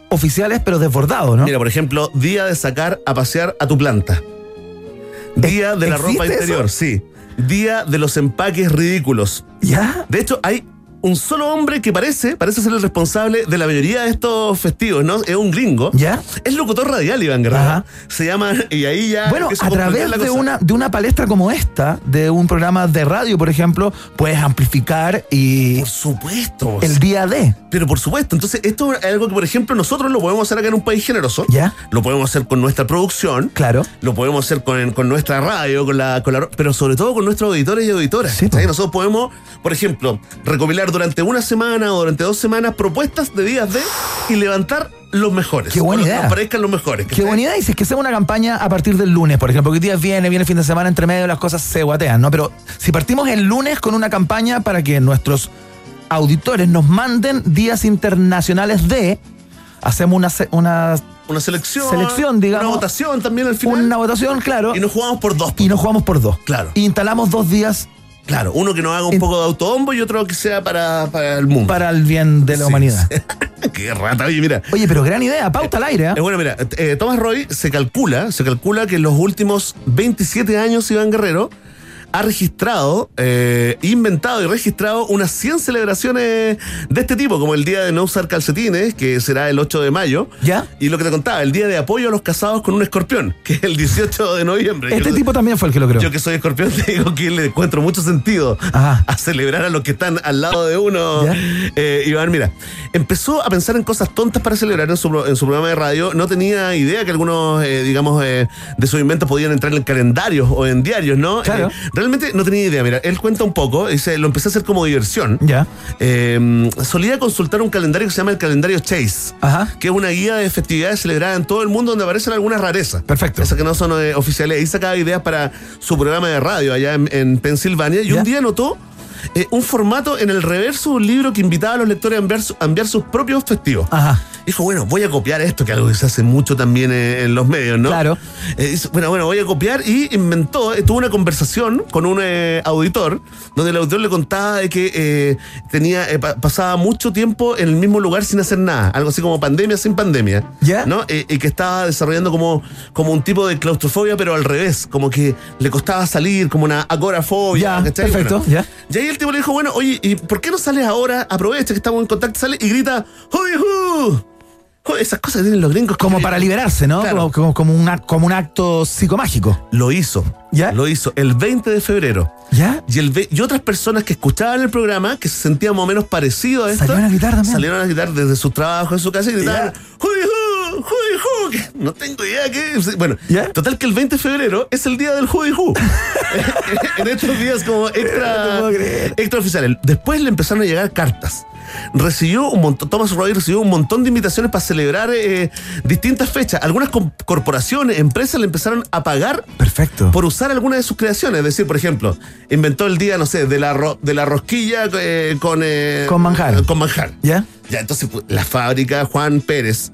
oficiales, pero desbordados, ¿no?
Mira, por ejemplo, día de sacar a pasear a tu planta. Día de la
¿existe
ropa interior,
eso?
sí. Día de los empaques ridículos.
¿Ya?
De hecho, hay un solo hombre que parece, parece ser el responsable de la mayoría de estos festivos, ¿no? Es un gringo.
¿Ya?
Es locutor radial, Iván Guerrero. Se llama, y ahí ya.
Bueno, a través de una, de una palestra como esta, de un programa de radio, por ejemplo, puedes amplificar y
Por supuesto.
el día de.
Pero por supuesto, entonces esto es algo que, por ejemplo, nosotros lo podemos hacer acá en un país generoso.
¿Ya?
Lo podemos hacer con nuestra producción.
Claro.
Lo podemos hacer con, con nuestra radio, con la, con la- pero sobre todo con nuestros auditores y auditoras.
Sí.
Nosotros podemos, por ejemplo, recopilar durante una semana o durante dos semanas propuestas de días de y levantar los mejores.
Qué buena
que
idea.
Nos parezcan los mejores.
Qué buena idea, dices que sea una campaña a partir del lunes, por ejemplo, porque hoy día viene, viene el fin de semana, entre medio las cosas se guatean, ¿no? Pero si partimos el lunes con una campaña para que nuestros auditores nos manden días internacionales de, hacemos una, una,
Una selección.
Selección, digamos.
Una votación también al final.
una votación, claro,
Y nos jugamos por dos.
y nos jugamos por dos.
Claro.
Y instalamos dos días
Claro, uno que nos haga un
En-
poco de autobombo y otro que sea para, para el mundo.
para el bien de la
Sí,
humanidad.
Qué rata, oye, mira.
Oye, pero gran idea, pauta al aire.
Eh, bueno, mira, eh, Thomas Roy se calcula, se calcula que en los últimos 27 años Iván Guerrero ha registrado, eh, inventado y registrado unas 100 celebraciones de este tipo, como el día de no usar calcetines, que será el 8 de mayo.
¿Ya?
Y lo que te contaba, el día de apoyo a los casados con un escorpión, que es el 18 de noviembre.
Este
Yo-
tipo también fue el que lo creó.
yo que soy escorpión te digo que le encuentro mucho sentido
Ajá.
a celebrar a los que están al lado de uno. Eh, Iván, mira, empezó a pensar en cosas tontas para celebrar en su, en su programa de radio. No tenía idea que algunos, eh, digamos, eh, de sus inventos podían entrar en calendarios o en diarios, ¿no?
Claro.
Realmente no tenía idea. Mira, él cuenta un poco, dice, lo empecé a hacer como diversión.
Ya.
Eh, solía consultar un calendario que se llama el calendario Chase,
Ajá.
que es una guía de festividades celebradas en todo el mundo donde aparecen algunas rarezas.
Perfecto.
Esas que no son eh, oficiales. Ahí sacaba ideas para su programa de radio allá en, en Pensilvania. Y
¿Ya?
un día notó eh, un formato en el reverso de un libro que invitaba a los lectores a enviar, su- a enviar sus propios festivos.
Ajá.
Dijo, bueno, voy a copiar esto, que es algo que se hace mucho también eh, en los medios, ¿no?
Claro.
Eh, bueno, bueno, voy a copiar y inventó, eh, tuvo una conversación con un auditor, donde el auditor le contaba de que tenía, pa- pasaba mucho tiempo en el mismo lugar sin hacer nada, algo así como pandemia sin pandemia.
¿Ya?
¿No? Y que estaba desarrollando como, como un tipo de claustrofobia, pero al revés, como que le costaba salir, como una agorafobia.
Ya, perfecto,
Bueno,
ya.
y ahí el tipo le dijo, bueno, oye, ¿y por qué no sales ahora? Aprovecha que estamos en contacto, sale y grita, ¡Huy, hu! Joder, Esas cosas que tienen los gringos.
Como para liberarse, ¿no?
Claro.
Como, como, como una- como un acto psicomágico.
Lo hizo.
¿Ya?
Lo hizo el 20 de febrero.
¿Ya?
Y, el y otras personas que escuchaban el programa, que se sentían más o menos parecidos a esto,
Salieron a gritar también.
salieron a gritar desde su trabajo en su casa y gritaban, ¡Huy, hu! que no tengo idea qué. Bueno, total que el 20 de febrero es el día del Who y Who. en estos días como extra, extra oficiales. Después le empezaron a llegar cartas. Recibió un montón, Thomas Roy recibió un montón de invitaciones para celebrar eh, distintas fechas. Algunas corporaciones, empresas le empezaron a pagar
Perfecto.
por usar alguna de sus creaciones. Es decir, por ejemplo, inventó el día, no sé, de la, ro- de la rosquilla eh, con... eh,
Con manjar.
Con manjar.
¿Ya?
Ya, entonces pues, la fábrica Juan Pérez,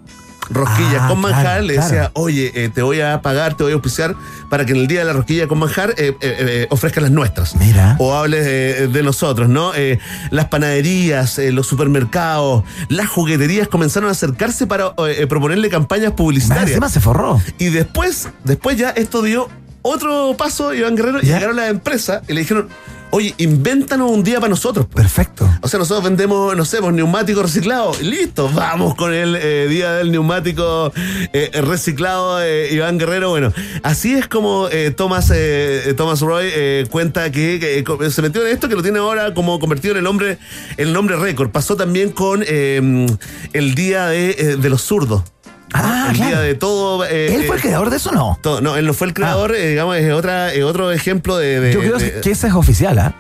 rosquillas
Ah,
con manjar,
claro,
le
claro.
decía, oye, eh, te voy a pagar, te voy a auspiciar para que en el día de la rosquilla con manjar eh, eh, eh, ofrezcas las nuestras.
Mira.
O hables de nosotros, ¿no? Las panaderías, los supermercados, las jugueterías comenzaron a acercarse para proponerle campañas publicitarias.
encima se forró.
Y después, después ya esto dio otro paso, Iván Guerrero, y llegaron las empresas y le dijeron, oye, invéntanos un día para nosotros.
Perfecto.
O sea, nosotros vendemos, no sé, pues, neumáticos reciclados. Listo, vamos con el eh, día del neumático eh, reciclado, eh, Iván Guerrero. Bueno, así es como Thomas, Thomas Roy cuenta que, que, se metió en esto, que lo tiene ahora como convertido en el hombre, el nombre récord. Pasó también con el día de, de los zurdos.
Ah,
el
claro.
día de todo. eh,
¿Él fue el
eh,
creador de eso o no?
todo- no, él no fue el creador, eh, digamos, es otra, es otro ejemplo de. de-
Yo creo
de-
que ese es oficial, ¿ah?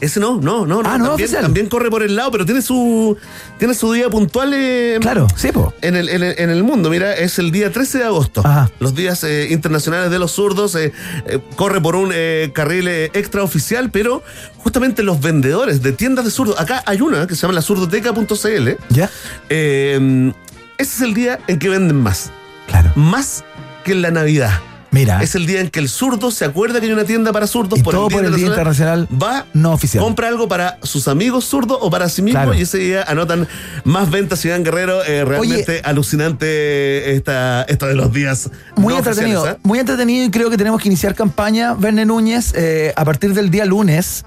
ese no, no, no.
Ah, no
también,
oficial.
también corre por el lado, pero tiene su tiene su día puntual eh,
Claro, sí, po.
en, el, en, el, en el mundo. Mira, es el día 13 de agosto.
Ajá.
Los días eh, internacionales de los zurdos. eh, eh, corre por un eh, carril eh, extraoficial, pero justamente los vendedores de tiendas de zurdos. Acá hay una que se llama la zurdoteca.cl.
¿Ya?
Ese es el día en que venden más.
Claro.
Más que en la Navidad.
Mira.
Es el día en que el zurdo se acuerda que hay una tienda para zurdos
Y todo por el Día Internacional
Va,
no oficial.
compra algo para sus amigos zurdos o para sí mismo
Claro.
y ese día anotan más ventas Iván Guerrero. eh, realmente alucinante esta, esta de los días.
Muy
no
entretenido,
¿eh?
muy entretenido y creo que tenemos que iniciar campaña. Verne Núñez, eh, a partir del día lunes,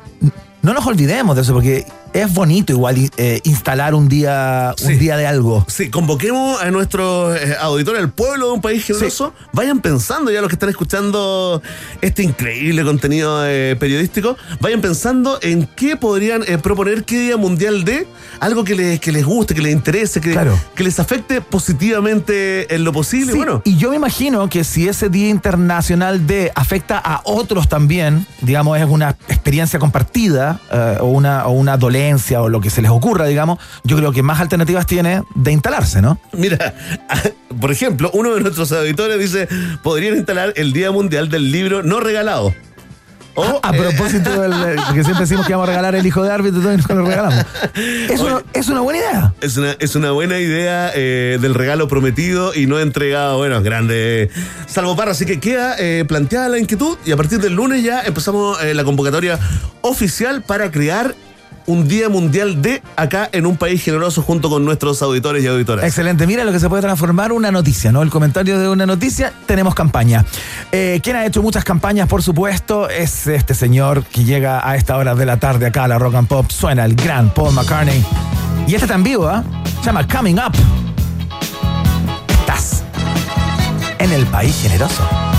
no nos olvidemos de eso, porque es bonito igual eh, instalar un día, un día de algo.
Sí, convoquemos a nuestros eh, auditores del pueblo de un país generoso. Vayan pensando ya los que están escuchando este increíble contenido eh, periodístico. Vayan pensando en qué podrían proponer qué día mundial de algo que les, que les guste, que les interese, que,
Claro.
que les afecte positivamente en lo posible.
Sí,
Bueno,
y yo me imagino que si ese Día Internacional de afecta a otros también, digamos, es una experiencia compartida o, una, o una dolencia o lo que se les ocurra, digamos, yo creo que más alternativas tiene de instalarse, ¿no?
mira, por ejemplo, uno de nuestros auditores dice, podrían instalar el Día Mundial del Libro no regalado. O,
A
eh,
propósito del, que siempre decimos que vamos a regalar el hijo de árbitro y nunca lo regalamos. Es una, es una buena idea.
Es una, es una buena idea eh, del regalo prometido y no entregado. Bueno, grande. Salvo Parra, así que queda eh, planteada la inquietud y a partir del lunes ya empezamos eh, la convocatoria oficial para crear un Día Mundial de acá en un país generoso junto con nuestros auditores y auditoras.
Excelente, mira lo que se puede transformar una noticia, ¿no? El comentario de una noticia, tenemos campaña. Eh, quien ha hecho muchas campañas, por supuesto, es este señor que llega a esta hora de la tarde acá a la Rock and Pop. Suena el gran Paul McCartney. Y este está en vivo, ¿ah? Se llama Coming Up. Estás en el país generoso.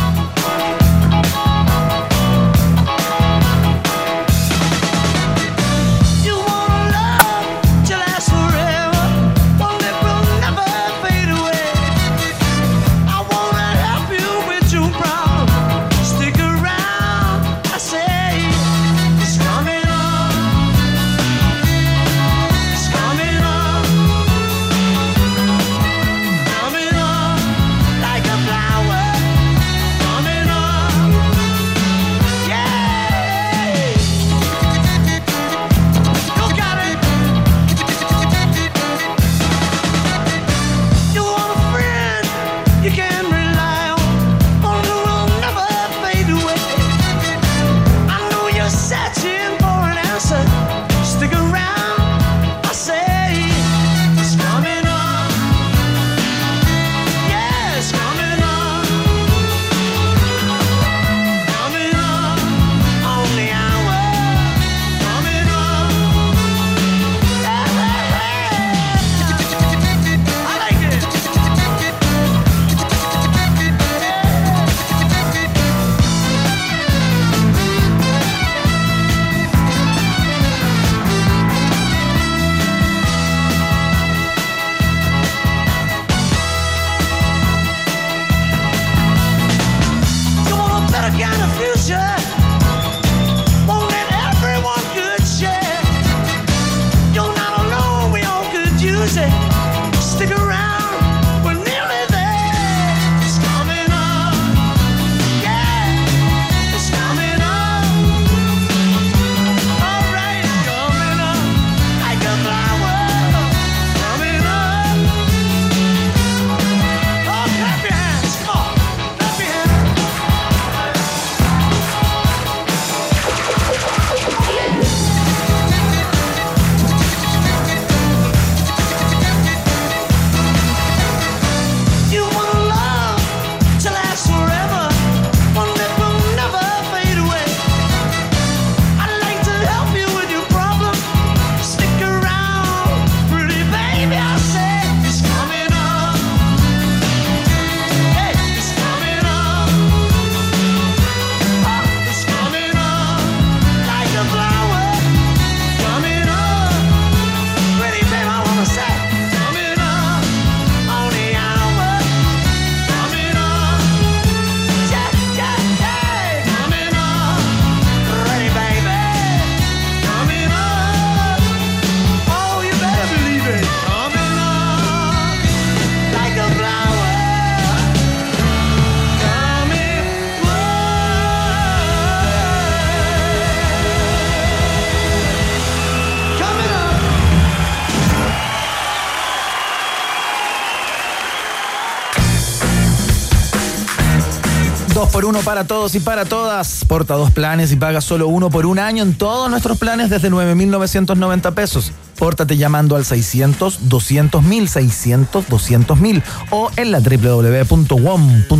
Uno para todos y para todas. Porta dos planes y paga solo uno por un año en todos nuestros planes desde 9,990 pesos. Pórtate llamando al 600 200 mil, 600 200 mil o en la www.wom.cl.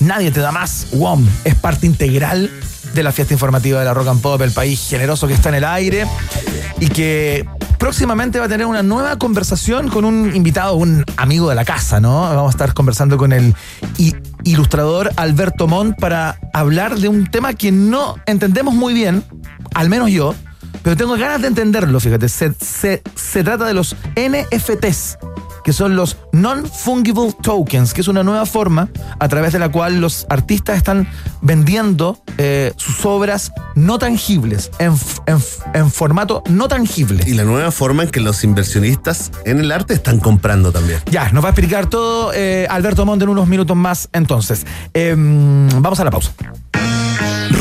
Nadie te da más. WOM es parte integral de la fiesta informativa de la Rock and Pop, el país generoso que está en el aire y que próximamente va a tener una nueva conversación con un invitado, un amigo de la casa, ¿no? Vamos a estar conversando con el ilustrador Alberto Montt para hablar de un tema que no entendemos muy bien, al menos yo, pero tengo ganas de entenderlo, fíjate. Se, se- se trata de los NFTs, que son los Non-Fungible Tokens, que es una nueva forma a través de la cual los artistas están vendiendo eh, sus obras no tangibles, en, en formato no tangible.
Y la nueva forma en que los inversionistas en el arte están comprando también.
Ya, nos va a explicar todo eh, Alberto Montt en unos minutos más entonces. Em, vamos a la pausa.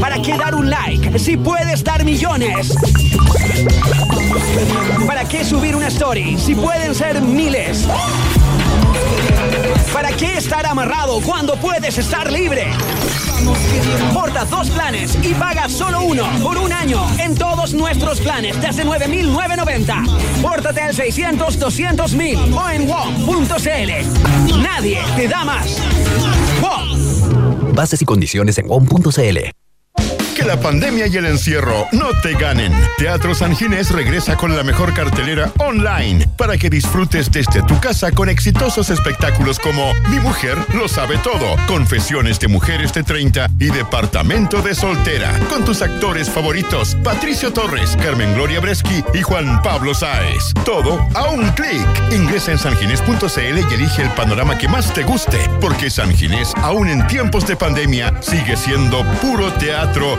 ¿Para qué dar un like si puedes dar millones? ¿Para qué subir una story si pueden ser miles? ¿Para qué estar amarrado cuando puedes estar libre? Porta dos planes y paga solo uno por un año en todos nuestros planes desde 9,990. Pórtate al 600 200 mil o en WOM.cl. Nadie te da más.
Bases y condiciones en WOM.cl.
Que la pandemia y el encierro no te ganen. Teatro San Ginés regresa con la mejor cartelera online para que disfrutes desde tu casa con exitosos espectáculos como Mi mujer lo sabe todo, Confesiones de mujeres de 30 y Departamento de soltera con tus actores favoritos Patricio Torres, Carmen Gloria Breschi y Juan Pablo Sáez. Todo a un clic. Ingresa en sanginés.cl y elige el panorama que más te guste, porque San Ginés, aún en tiempos de pandemia, sigue siendo puro teatro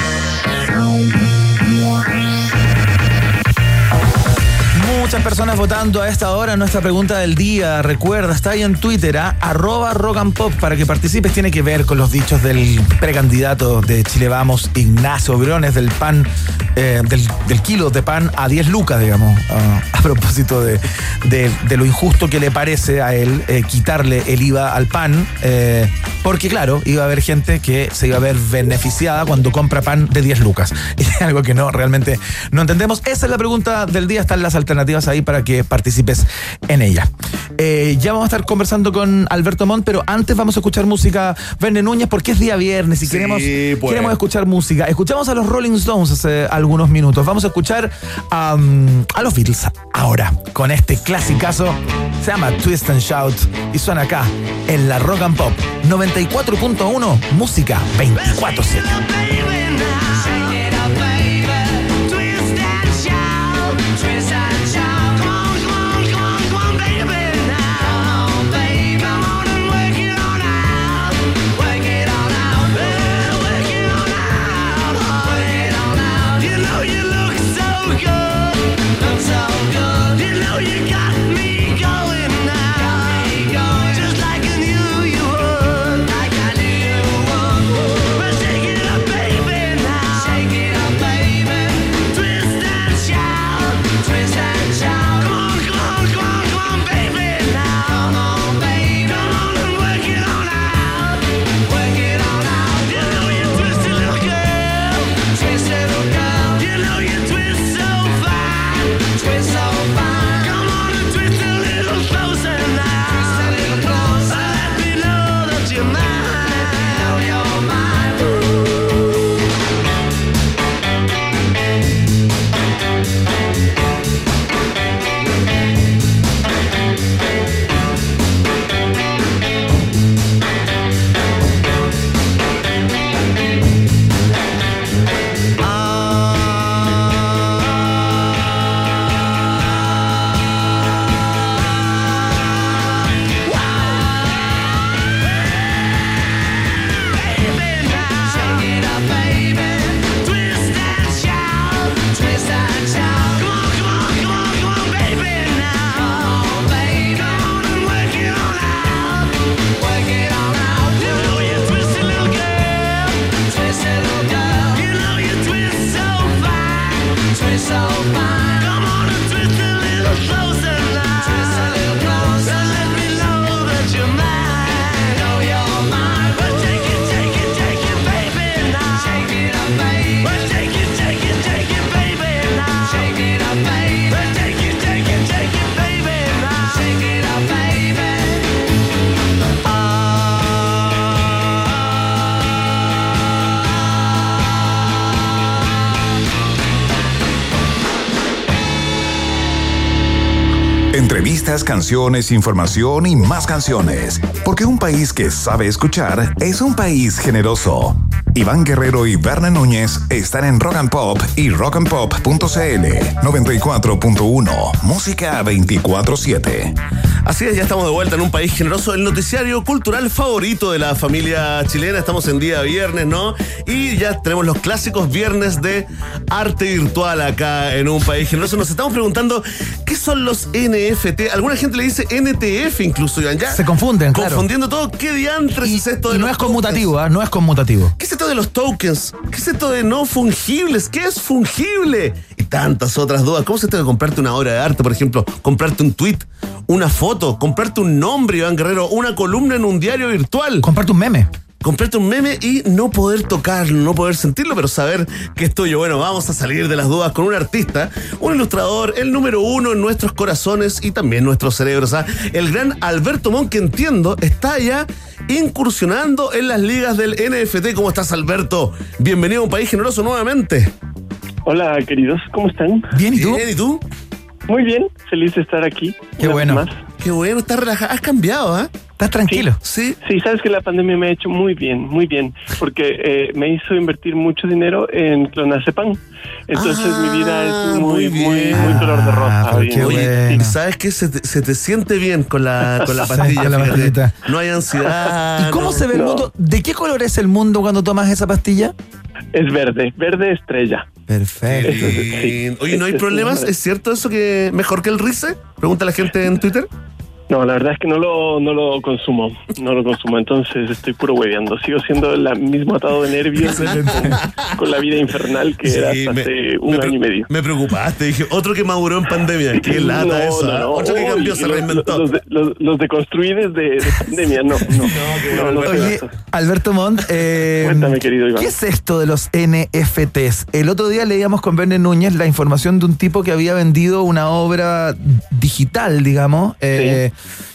Muchas personas votando a esta hora nuestra pregunta del día. Recuerda, está ahí en Twitter, ¿ah? arroba rock pop para que participes. Tiene que ver con los dichos del precandidato de Chile Vamos, Ignacio Briones, del pan, eh, del, del kilo de pan a 10 lucas, digamos, ah, a propósito de, de- lo injusto que le parece a él eh, quitarle el IVA al pan. eh, porque claro, iba a haber gente que se iba a ver beneficiada cuando compra pan de 10 lucas. Es algo que no, realmente no entendemos. Esa es la pregunta del día. Están las alternativas ahí para que participes en ella. Eh, ya vamos a estar conversando con Alberto Montt, pero antes vamos a escuchar música Verne Núñez porque es día viernes y
Sí,
queremos,
pues.
queremos escuchar música. Escuchamos a los Rolling Stones hace algunos minutos. Vamos a escuchar um, a los Beatles ahora con este clasicazo. Se llama Twist and Shout y suena acá en la Rock and Pop 94.1 Música 24-7.
Canciones, información y más canciones. Porque un país que sabe escuchar es un país generoso. Iván Guerrero y Berna Núñez están en Rock and Pop y rockandpop.cl 94.1. Música 24-7.
Así es, ya estamos de vuelta en un país generoso, el noticiario cultural favorito de la familia chilena. Estamos en día viernes, ¿no? Y ya tenemos los clásicos viernes de arte virtual acá en un país generoso. Nos estamos preguntando qué son los NFT. Alguna gente le dice NTF incluso, Iván. Ya
Se confunden, claro.
confundiendo todo. ¿Qué diantres es esto de
Y no
los
es conmutativo, ¿ah? no es conmutativo.
¿Qué es esto de los tokens? ¿Qué es esto de no fungibles? ¿Qué es fungible? Y tantas otras dudas. ¿Cómo es esto de comprarte una obra de arte, por ejemplo? Comprarte un tweet, una foto, comprarte un nombre, Iván Guerrero, una columna en un diario virtual.
Comprarte un meme.
Comprarte un meme y no poder tocarlo, no poder sentirlo, pero saber que es tuyo. Bueno, vamos a salir de las dudas con un artista, un ilustrador, el número uno en nuestros corazones y también nuestros cerebros. ¿ah? El gran Alberto Mon, que entiendo, está ya incursionando en las ligas del NFT. ¿Cómo estás, Alberto? Bienvenido a un país generoso nuevamente.
Hola, queridos, ¿cómo están?
Bien, ¿y tú?
Bien, ¿y tú?
Muy bien, feliz de estar aquí.
Qué bueno.
más.
Qué bueno, estás relajado. Has cambiado, ¿ah?
Estás tranquilo.
Sí.
Sí, sabes que la pandemia me ha hecho muy bien, muy bien, porque eh, me hizo invertir mucho dinero en clonazepam. Entonces mi vida es muy, muy, muy, color de rosa.
pero
bien,
qué
muy
bueno.
distinta.
¿Sabes qué? Se te, se te siente bien con la, con la
Sí,
pastilla.
con la
fíjate.
pastillita.
No hay ansiedad.
¿Y cómo
no.
se ve el mundo? ¿De qué color es el mundo cuando tomas esa pastilla?
Es verde, verde estrella.
Perfecto.
Bien. Oye, ¿no hay problemas? ¿Es cierto eso que mejor que el Rice? Pregunta la gente en Twitter.
No, la verdad es que no lo, no lo consumo, no lo consumo, entonces estoy puro hueveando. Sigo siendo el mismo atado de nervios con, con la vida infernal que era
Sí,
hasta
me-
hace un
me
año y medio.
Me preocupaste. Dije, otro que maduró en pandemia. Qué lata
No,
eso.
no, no.
Otro que cambió,
Uy,
se
los-
reinventó.
Los, de, los, los deconstruides de, de pandemia, no, no. no, no,
Oye,
no.
Alberto Montt, eh,
Cuéntame, querido Iván.
¿qué es esto de los NFTs? El otro día leíamos con Verne Núñez la información de un tipo que había vendido una obra digital, digamos, eh,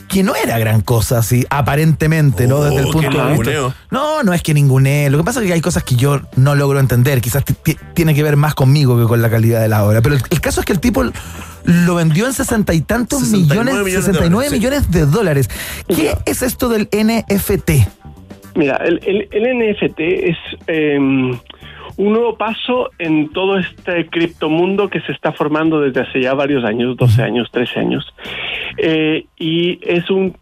que no era gran cosa, así, aparentemente, ¿no? Desde el
Oh,
punto de vista. No, no es que ningune. Lo que pasa es que hay cosas que yo no logro entender. Quizás ti- ti- tiene que ver más conmigo que con la calidad de la obra. Pero el, el caso es que el tipo lo vendió en sesenta y tantos
69
millones,
millones de
69
dólares, sí.
millones de dólares. ¿Qué es esto del NFT?
Mira, el, el, el NFT es eh, un nuevo paso en todo este criptomundo que se está formando desde hace ya varios años, 12 años, 13 años. Eh, y es un,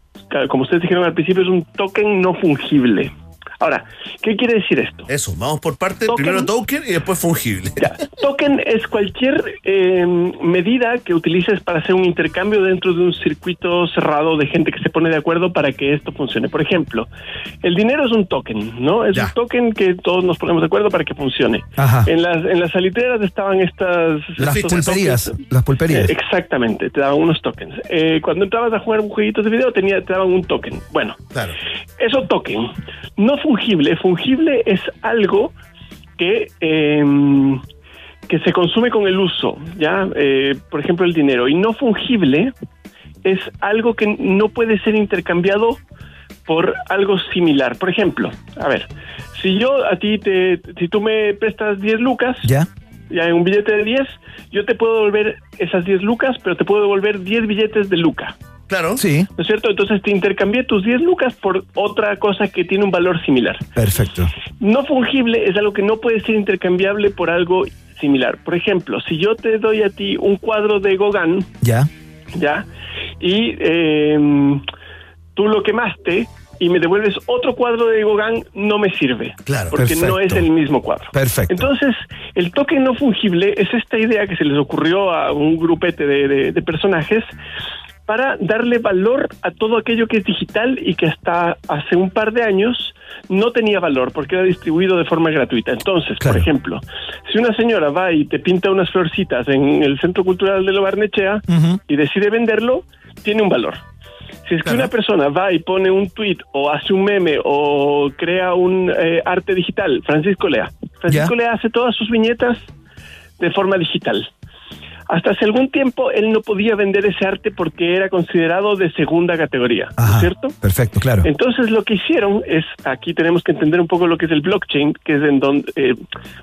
como ustedes dijeron al principio, es un token no fungible. Ahora, ¿qué quiere decir esto?
Eso, vamos por parte.
Token.
Primero token y después fungible.
Ya, token es cualquier eh, medida que utilices para hacer un intercambio dentro de un circuito cerrado de gente que se pone de acuerdo para que esto funcione. Por ejemplo, el dinero es un token, ¿no? Es
Ya.
un token que todos nos ponemos de acuerdo para que funcione.
Ajá.
En las en las salitreras estaban estas
Las pulperías.
tokens.
Las pulperías.
Eh, exactamente, te daban unos tokens. Eh, cuando entrabas a jugar jueguitos de video tenía, te daban un token. Bueno,
Claro.
eso token. No fungible. Fungible es algo que, eh, que se consume con el uso, ¿ya? Eh, por ejemplo, el dinero. Y no fungible es algo que no puede ser intercambiado por algo similar. Por ejemplo, a ver, si yo a ti te, si tú me prestas 10 lucas,
¿Ya?
ya en un billete de 10, yo te puedo devolver esas 10 lucas, pero te puedo devolver 10 billetes de luca.
Claro.
Sí.
¿No es cierto? Entonces te intercambié tus 10 lucas por otra cosa que tiene un valor similar.
Perfecto.
No fungible es algo que no puede ser intercambiable por algo similar. Por ejemplo, si yo te doy a ti un cuadro de Gauguin,
¿Ya?
¿ya? Y eh, tú lo quemaste y me devuelves otro cuadro de Gauguin, no me sirve.
Claro.
Porque no es el mismo cuadro.
Perfecto.
Entonces, el token no fungible es esta idea que se les ocurrió a un grupete de, de- de personajes para darle valor a todo aquello que es digital y que hasta hace un par de años no tenía valor porque era distribuido de forma gratuita. Entonces,
Claro.
por ejemplo, Si una señora va y te pinta unas florcitas en el Centro Cultural de Lo Barnechea y decide venderlo, tiene un valor. Si es que una persona va y pone un tweet o hace un meme o crea un eh, arte digital, Francisco Lea. Francisco Lea hace todas sus viñetas de forma digital. Hasta hace algún tiempo él no podía vender ese arte porque era considerado de segunda categoría, ¿no es ¿cierto?
Perfecto, claro.
Entonces lo que hicieron es, aquí tenemos que entender un poco lo que es el blockchain, que es en donde eh,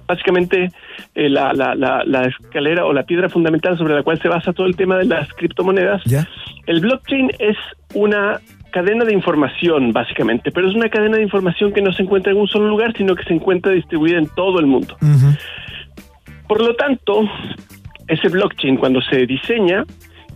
básicamente eh, la, la, la, la escalera o la piedra fundamental sobre la cual se basa todo el tema de las criptomonedas.
¿Ya?
El blockchain es una cadena de información, básicamente, pero es una cadena de información que no se encuentra en un solo lugar, sino que se encuentra distribuida en todo el mundo. Por lo tanto, ese blockchain cuando se diseña,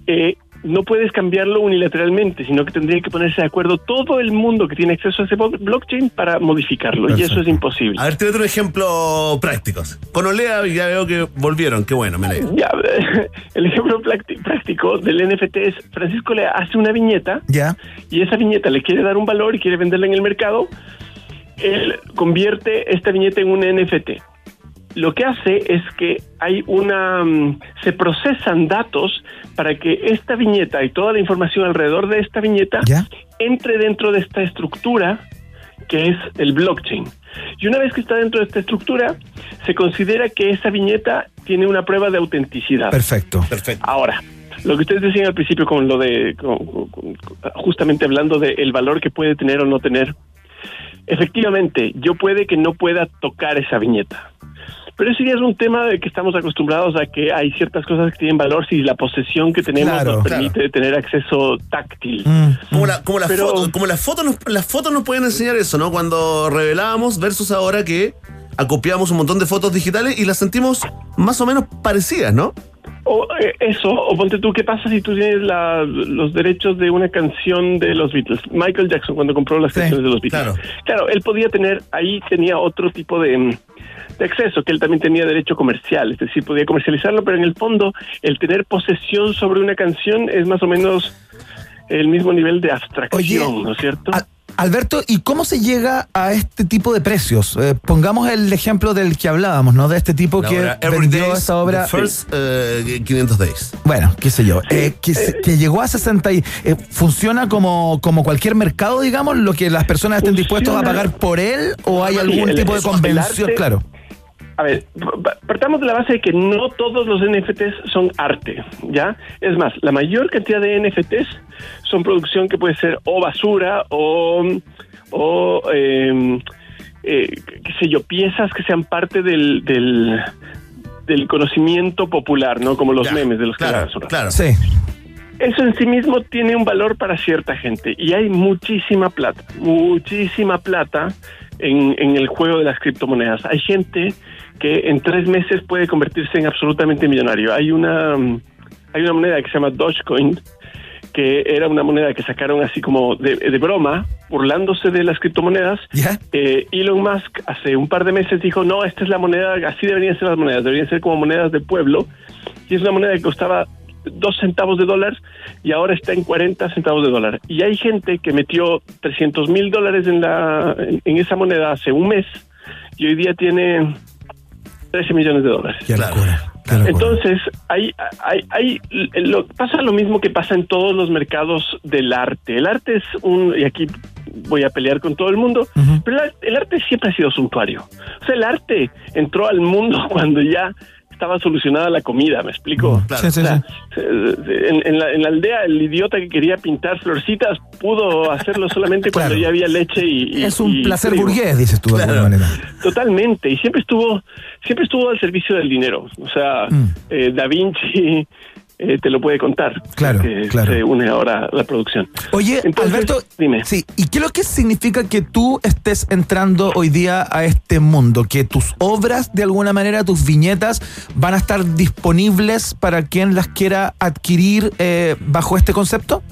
eh, no puedes cambiarlo unilateralmente, sino que tendría que ponerse de acuerdo todo el mundo que tiene acceso a ese blockchain para modificarlo, y eso es imposible.
A ver, tírate un ejemplo práctico. Con Olea ya veo que volvieron. Qué bueno, me alegro.
Ya, el ejemplo prácti- práctico del NFT es Francisco le hace una viñeta
Ya.
y esa viñeta le quiere dar un valor y quiere venderla en el mercado, él convierte esta viñeta en un NFT. Lo que hace es que hay una mm, se procesan datos para que esta viñeta y toda la información alrededor de esta viñeta entre dentro de esta estructura que es el blockchain. Y una vez que está dentro de esta estructura, se considera que esa viñeta tiene una prueba de autenticidad.
Perfecto.
Perfecto.
Ahora, lo que ustedes decían al principio con lo de, con- con- con- justamente hablando del valor que puede tener o no tener, efectivamente, yo puede que no pueda tocar esa viñeta. Pero eso ya es un tema de que estamos acostumbrados a que hay ciertas cosas que tienen valor si la posesión que tenemos
Claro,
nos permite tener acceso táctil.
Como, la, como,
Pero-
fotos, como las fotos nos, las fotos nos pueden enseñar eso, ¿no? Cuando revelábamos versus ahora que acopiamos un montón de fotos digitales y las sentimos más o menos parecidas, ¿no?
O eh, eso, o ponte tú, ¿qué pasa si tú tienes la- los derechos de una canción de los Beatles? Michael Jackson cuando compró las canciones de los Beatles. Claro. él podía tener, ahí tenía otro tipo de, mm, de acceso, que él también tenía derecho comercial, es decir, podía comercializarlo, pero en el fondo el tener posesión sobre una canción es más o menos el mismo nivel de abstracción, ¿no es cierto?
Alberto, ¿y cómo se llega a este tipo de precios? Eh, pongamos el ejemplo del que hablábamos, ¿no? De este tipo
La
que
obra
vendió
Days,
esta obra.
the first, eh, 500 Days.
Bueno, qué sé yo, eh, que, llegó a 60 y eh, funciona como, como cualquier mercado, digamos, lo que las personas estén dispuestas a
Funciona.
pagar por él o hay
Sí,
algún
el-
tipo de convención, claro.
A ver, pa- partamos de la base de que no todos los NFTs son arte, ¿ya? Es más, la mayor cantidad de NFTs son producción que puede ser o basura o, o eh, eh, qué sé yo, piezas que sean parte del, del, del conocimiento popular, ¿no? Como los memes de los que
claro,
basura.
claro.
Sí.
Eso en sí mismo tiene un valor para cierta gente y hay muchísima plata, muchísima plata en, en el juego de las criptomonedas. Hay gente que en tres meses puede convertirse en absolutamente millonario. Hay una, mm, hay una moneda que se llama Dogecoin, que era una moneda que sacaron así como de, de broma, burlándose de las criptomonedas. Eh, Elon Musk hace un par de meses dijo, no, esta es la moneda, así deberían ser las monedas, deberían ser como monedas de pueblo. Y es una moneda que costaba dos centavos de dólar y ahora está en 40 centavos de dólar. Y hay gente que metió 300 mil dólares en, la, en, en esa moneda hace un mes y hoy día tiene 13 millones de dólares. Entonces, hay, hay, hay, lo, pasa lo mismo que pasa en todos los mercados del arte. El arte es un, y aquí voy a pelear con todo el mundo, pero el, el arte siempre ha sido suntuario. O sea, el arte entró al mundo cuando ya estaba solucionada la comida, ¿me explico?
Sí, sí,
O sea, En, en la, en la aldea, el idiota que quería pintar florcitas pudo hacerlo solamente cuando ya había leche y... y-
Es un
y
placer
trigo.
burgués, dices tú de alguna manera.
Totalmente, y siempre estuvo, siempre estuvo al servicio del dinero. O sea, eh, Da Vinci eh, te lo puede contar.
Claro,
que
claro.
Se une ahora la producción.
Oye,
Entonces,
Alberto,
dime.
sí, ¿y qué es lo que significa que tú estés entrando hoy día a este mundo? Que tus obras, de alguna manera, tus viñetas, van a estar disponibles para quien las quiera adquirir eh, bajo este concepto?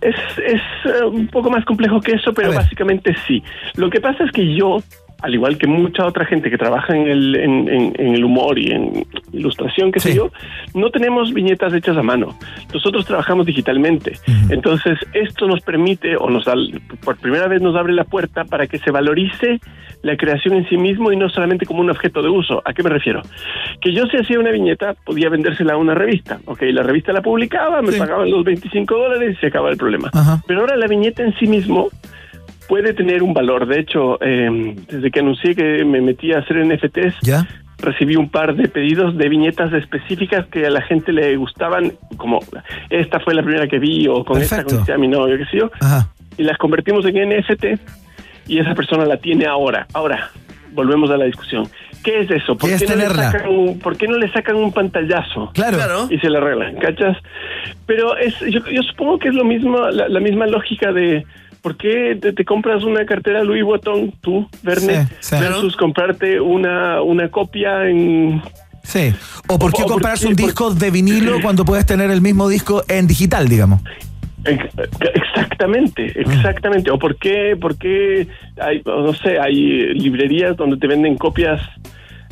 Es, es eh, un poco más complejo que eso, pero básicamente sí. Lo que pasa es que yo, al igual que mucha otra gente que trabaja en el, en, en- en el humor y en, ilustración, qué sé yo, no tenemos viñetas hechas a mano. Nosotros trabajamos digitalmente. Entonces, esto nos permite, o nos da, por primera vez nos abre la puerta para que se valorice la creación en sí mismo y no solamente como un objeto de uso. ¿A qué me refiero? Que yo si hacía una viñeta, podía vendérsela a una revista. Ok, la revista la publicaba, me pagaban los 25 dólares y se acaba el problema. Pero ahora la viñeta en sí mismo puede tener un valor. De hecho, eh, desde que anuncié que me metí a hacer NFTs,
¿Ya?
recibí un par de pedidos de viñetas específicas que a la gente le gustaban, como esta fue la primera que vi o con esta
Perfecto.
conocí a mi novio, qué sé yo,
Ajá.
y las convertimos en NFT y esa persona la tiene ahora. Ahora, volvemos a la discusión. ¿Qué es eso? ¿Por
¿Qué es
no le sacan un- ¿Por qué no le sacan un pantallazo?
Claro.
Y se le arreglan, ¿cachas? Pero es, yo, yo supongo que es lo mismo, la, la misma lógica de ¿por qué te, te compras una cartera Louis Vuitton, tú, Verne,
Sí, sí.
versus comprarte una, una copia en...
Sí. ¿O por qué comprarse un
por-
disco de vinilo cuando puedes tener el mismo disco en digital, digamos?
Ex- Exactamente, exactamente. ¿O por qué, por qué hay, no sé, hay librerías donde te venden copias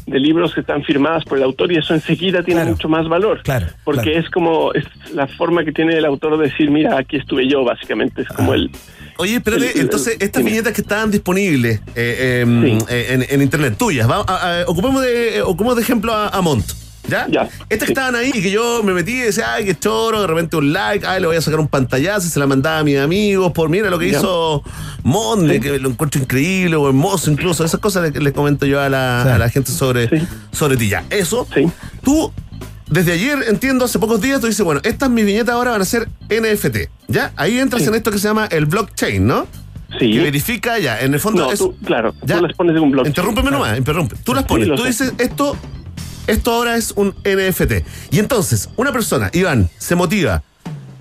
de libros que están firmadas por el autor y eso enseguida tiene mucho más valor?
Claro.
Porque es como, es la forma que tiene el autor de decir, mira, aquí estuve yo, básicamente. Es como el...
Oye, espérate,
el- el-
entonces estas viñetas que estaban disponibles eh, eh, eh, en, en internet tuyas, vamos a- a- ocupemos, de, eh, ocupemos de ejemplo a, a Mont. ¿Ya? Estas que estaban ahí y que yo me metí y decía, ay, qué choro, de repente un like, ay, le voy a sacar un pantallazo y se la mandaba a mis amigos por, mira lo que
Ya.
hizo Monde, que lo encuentro increíble o hermoso incluso. Esas cosas les, les comento yo a la, a la gente sobre, sobre ti ya. Eso, tú, desde ayer, entiendo, hace pocos días, tú dices, bueno, estas mis viñetas ahora van a ser NFT, ¿ya? Ahí entras en esto que se llama el blockchain, ¿no?
Sí.
Que verifica ya, en el fondo
No,
es...
tú- claro,
ya.
tú las pones en un blockchain.
Interrúmpeme
Claro.
nomás, interrumpe. Tú las
Sí,
pones, tú
sé.
dices, esto, esto ahora es un NFT. Y entonces, una persona, Iván, se motiva,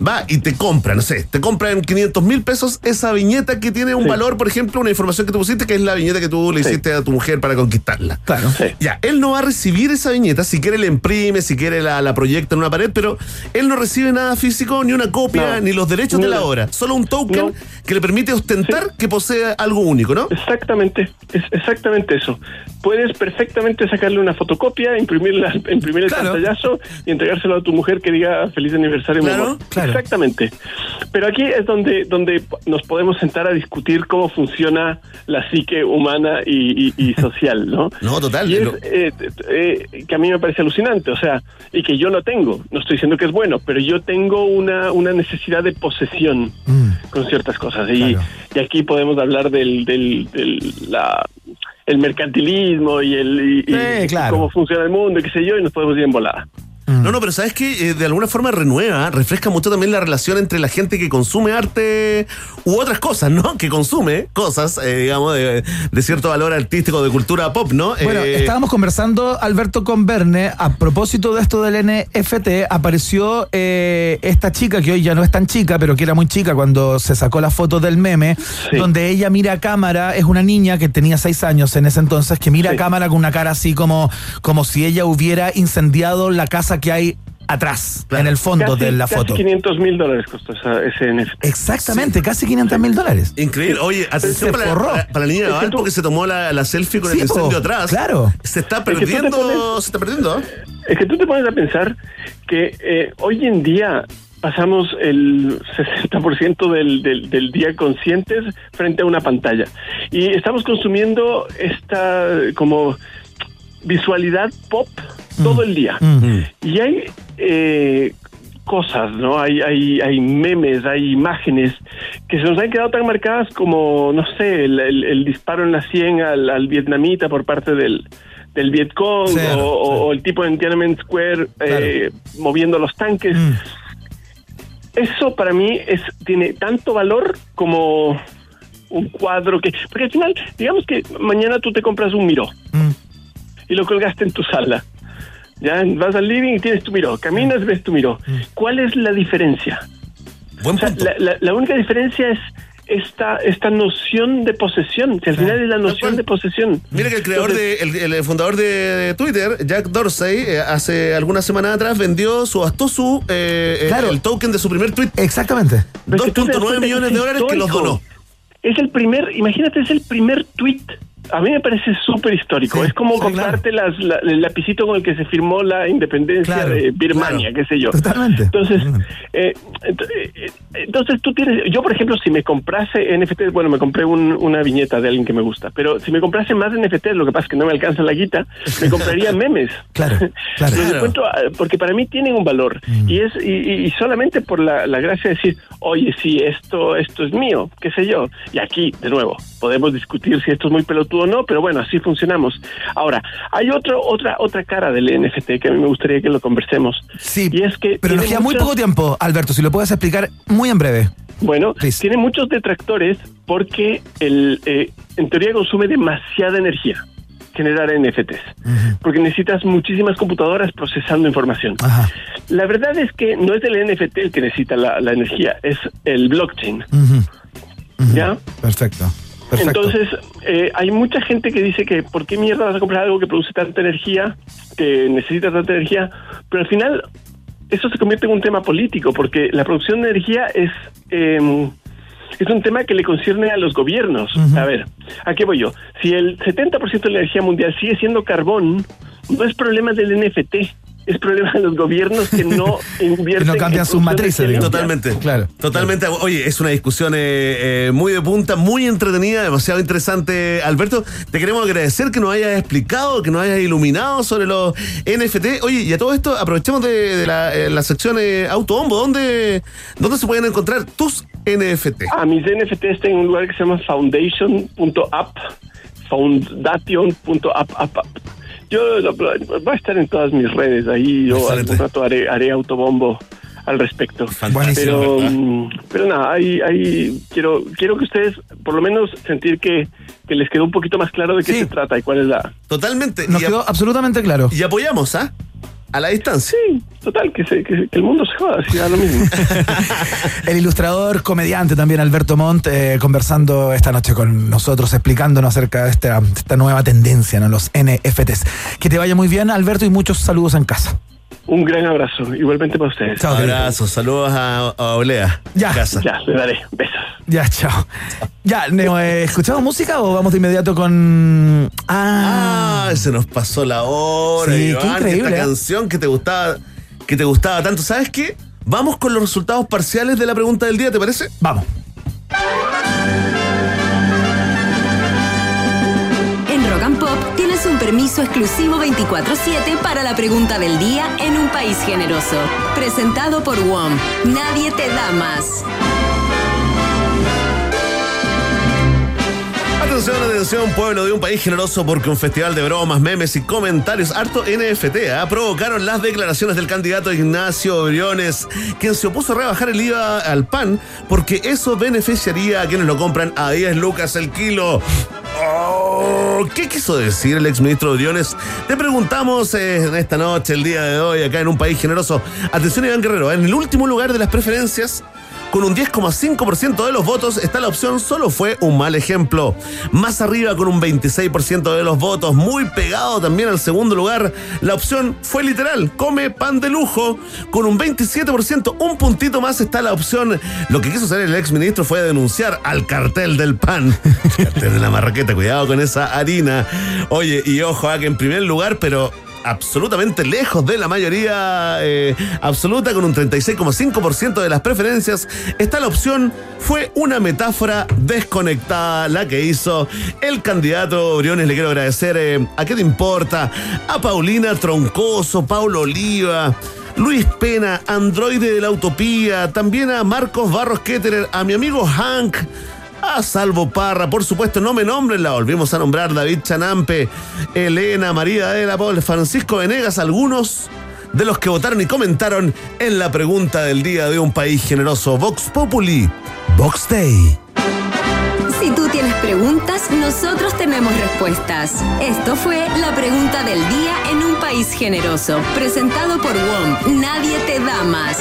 va y te compra, no sé, te compra en 500 mil pesos esa viñeta que tiene un
Sí.
valor, por ejemplo, una información que tú pusiste, que es la viñeta que tú le
Sí.
hiciste a tu mujer para conquistarla.
Claro.
Ya, él no va a recibir esa viñeta, si quiere la imprime, si quiere la, la proyecta en una pared, pero él no recibe nada físico, ni una copia,
No.
ni los derechos de la obra, solo un token
No.
que le permite ostentar que posee algo único, ¿no?
Exactamente, es exactamente eso. Puedes perfectamente sacarle una fotocopia, imprimirla, imprimir el
Claro.
pantallazo y entregárselo a tu mujer que diga feliz aniversario, mi
Claro,
amor.
claro.
Exactamente. Pero aquí es donde, donde nos podemos sentar a discutir cómo funciona la psique humana y, y- y social, ¿no?
No, total.
Y es,
lo-
eh, eh, que a mí me parece alucinante, o sea, y que yo no tengo, no estoy diciendo que es bueno, pero yo tengo una, una necesidad de posesión con ciertas cosas. Y,
Claro.
y aquí podemos hablar del, del, del- la, el mercantilismo y, el, y, y
Sí, claro.
cómo funciona el mundo, y qué sé yo, y nos podemos ir en volada.
No, no, pero sabes que de alguna forma renueva, refresca mucho también la relación entre la gente que consume arte u otras cosas, ¿no? Que consume cosas, eh, digamos, de, de cierto valor artístico, de cultura pop, ¿no?
Bueno,
Eh,
estábamos conversando, Alberto, con Verne. A propósito de esto del NFT, apareció eh, esta chica, que hoy ya no es tan chica, pero que era muy chica cuando se sacó la foto del meme, donde ella mira a cámara, es una niña que tenía seis años en ese entonces, que mira a cámara con una cara así como, como si ella hubiera incendiado la casa que hay atrás, en el fondo
Casi-
de la
casi
foto.
500 mil dólares costó esa, ese NFT.
Exactamente, casi 500 mil dólares.
Increíble. Oye, atención
Se
para, para- para la niña de
Es que
Val
tú-
porque se tomó la, la selfie con
Sí,
el incendio
po,
atrás.
claro.
Se está
que tú te
perdiendo,
pones-
se está perdiendo. ¿eh?
Es que tú te pones a pensar que eh, hoy en día pasamos el 60% del, del, del día conscientes frente a una pantalla. Y estamos consumiendo esta como visualidad pop todo el día. Y hay eh, cosas, ¿no? Hay, hay, hay memes, hay imágenes que se nos han quedado tan marcadas como, no sé, el, el- el disparo en la 100 al, al vietnamita por parte del, del Vietcong
Sí,
o, el tipo en Tiananmen Square eh, moviendo los tanques.
Mm.
Eso para mí es tiene tanto valor como un cuadro que... Porque al final, digamos que mañana tú te compras un Miró
Mm.
Y lo colgaste en tu sala. Ya vas al living y tienes tu Miró, caminas, ves tu Miró. ¿Cuál es la diferencia?
Buen
O sea,
punto.
la, la- la única diferencia es esta, esta noción de posesión, que al final es la noción de posesión.
Mira que el creador
Entonces,
de, el, el fundador de, Twitter, Jack Dorsey, eh, hace algunas semanas atrás vendió, subastó su eh, eh,
Claro.
el token de su primer tweet.
Exactamente.
Pero es que tú te das
2.9
cuenta que
millones
es
de dólares que los donó.
Es el primer, imagínate, es el primer tweet a mí me parece súper histórico. es como comprarte las, la- el lapicito con el que se firmó la independencia
Claro,
de Birmania, qué sé yo.
Totalmente.
Entonces, eh, ent- eh, entonces tú tienes, yo por ejemplo, si me comprase NFT, bueno, me compré un- una viñeta de alguien que me gusta, pero si me comprase más NFT, lo que pasa es que no me alcanza la guita, me compraría memes.
Claro, claro.
Los encuentro, ah, porque para mí tienen un valor y es y, y- y solamente por la, la gracia de decir, oye, sí, esto esto es mío, qué sé yo. Y aquí, de nuevo, podemos discutir si esto es muy pelotudo o no, pero bueno, así funcionamos. Ahora, hay otro otra otra cara del NFT que a mí me gustaría que lo conversemos.
Sí,
y es que
Pero nos queda muy poco tiempo, Alberto, si lo puedes explicar muy en breve.
bueno, tiene muchos detractores porque el, eh, en teoría consume demasiada energía generar NFTs, porque necesitas muchísimas computadoras procesando información. La verdad es que no es el NFT el que necesita la, la energía, es el blockchain. ¿Ya?
Perfecto. Perfecto.
Entonces, eh, hay mucha gente que dice que ¿por qué mierda vas a comprar algo que produce tanta energía, que necesita tanta energía? Pero al final, eso se convierte en un tema político, porque la producción de energía es, eh, es un tema que le concierne a los gobiernos. A ver, ¿a qué voy yo? Si el 70% de la energía mundial sigue siendo carbón, no es problema del NFT. Es problema de los gobiernos que no invierten.
no cambian sus matrices, digamos.
Totalmente.
Claro.
Totalmente. Oye, es una discusión eh, eh, muy de punta, muy entretenida, demasiado interesante. Alberto, te queremos agradecer que nos hayas explicado, que nos hayas iluminado sobre los NFT. Oye, y a todo esto, aprovechemos de, de la, eh, la sección eh, Autobombo. ¿Dónde, ¿Dónde se pueden encontrar tus NFT?
Ah, mis NFT están en un lugar que se llama foundation.app, foundation.app. app, app. Yo lo- voy a estar en todas mis redes, ahí yo algún rato haré, haré autobombo al respecto. Pero, mm, pero nada, ahí, ahí quiero, quiero que ustedes por lo menos sentir que, que les quedó un poquito más claro de qué se trata y cuál es la...
Totalmente.
Nos
Y
quedó absolutamente claro.
Y apoyamos, ¿ah? A la distancia.
Sí, total, que, se- que, que el mundo se joda, si da lo mismo.
El ilustrador, comediante también Alberto Montt, eh, conversando esta noche con nosotros, explicándonos acerca de esta, nueva tendencia, ¿no? los NFTs. Que te vaya muy bien, Alberto, y muchos saludos en casa.
Un gran abrazo, igualmente para ustedes.
Chao.
Abrazos, saludos a, a Olea.
Ya.
Casa.
Ya, le daré. Besos.
Ya, chao. Ya, Neo, eh, ¿escuchamos música o vamos de inmediato con. Ah,
Ah, se nos pasó la hora.
Sí, qué
Iván,
increíble,
Esta
¿eh?
canción que te gustaba, que te gustaba tanto. ¿Sabes qué? Vamos con los resultados parciales de la pregunta del día, ¿te parece?
Vamos.
Un permiso exclusivo 24-7 para la pregunta del día en un país generoso. Presentado por WOM. Nadie te da más.
Atención, atención, pueblo de un país generoso, porque un festival de bromas, memes y comentarios harto NFT ¿ah? provocaron las declaraciones del candidato Ignacio Briones, quien se opuso a rebajar el IVA al pan, porque eso beneficiaría a quienes lo compran a 10 lucas el kilo. Oh, ¿Qué quiso decir el exministro Briones? Te preguntamos eh, en esta noche, el día de hoy, acá en un país generoso. Atención, Iván Guerrero, en el último lugar de las preferencias. Con un 10,5% de los votos está la opción solo fue un mal ejemplo. Más arriba con un 26% de los votos, muy pegado también al segundo lugar, la opción fue literal, come pan de lujo. Con un 27%, un puntito más está la opción. Lo que quiso hacer el ex ministro fue denunciar al cartel del pan. cartel de la marraqueta, cuidado con esa harina. Oye, y ojo, a que en primer lugar, pero absolutamente lejos de la mayoría eh, absoluta, con un 36,5% de las preferencias, está la opción, fue una metáfora desconectada la que hizo el candidato Briones. Le quiero agradecer eh, a qué te importa, a Paulina Troncoso, Paulo Oliva. Luis Pena, androide de la utopía, también a Marcos Barros Ketterer, a mi amigo Hank, a Salvo Parra, por supuesto, no me nombren, la volvimos a nombrar, David Chanampe, Elena, María de la Paul, Francisco Venegas, algunos de los que votaron y comentaron en la pregunta del día de un país generoso, Vox Populi, Vox Day.
Si tú tienes preguntas, nosotros tenemos respuestas. Esto fue la pregunta del día en un país generoso. Presentado por WOM. Nadie te da más.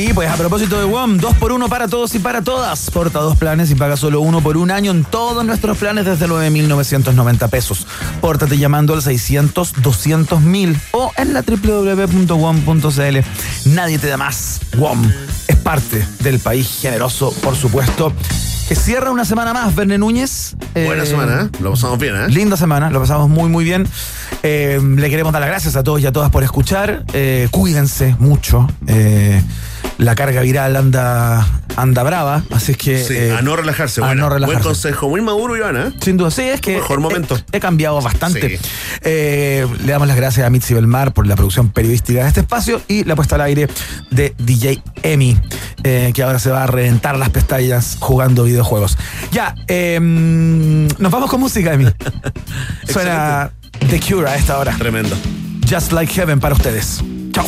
Sí, pues a propósito de WOM, dos por uno para todos y para todas. Porta dos planes y paga solo uno por un año en todos nuestros planes desde 9,990 pesos. Pórtate llamando al 600 200 mil o en la www.wom.cl. Nadie te da más. WOM
es parte del país generoso, por supuesto. Que cierra una semana más, Verne Núñez.
Buena
Eh,
semana, ¿eh? Lo pasamos bien, ¿eh?
Linda semana, lo pasamos muy, muy bien. Eh, le queremos dar las gracias a todos y a todas por escuchar. Cuídense mucho. La carga viral anda, anda brava, así es que.
Sí,
eh,
a no relajarse.
a
buena.
no
Buen
relajarse.
consejo, muy maduro, Iván, ¿eh?
Sin duda, sí, es que
Mejor momento.
He, he cambiado bastante.
Sí.
Eh, le damos las gracias a Mitzi Belmar por la producción periodística de este espacio y la puesta al aire de DJ Emi, eh, que ahora se va a reventar las pestañas jugando videojuegos. Ya, eh, nos vamos con música, Emi. Suena The Cure a esta hora.
Tremendo.
Just Like Heaven para ustedes. Chao.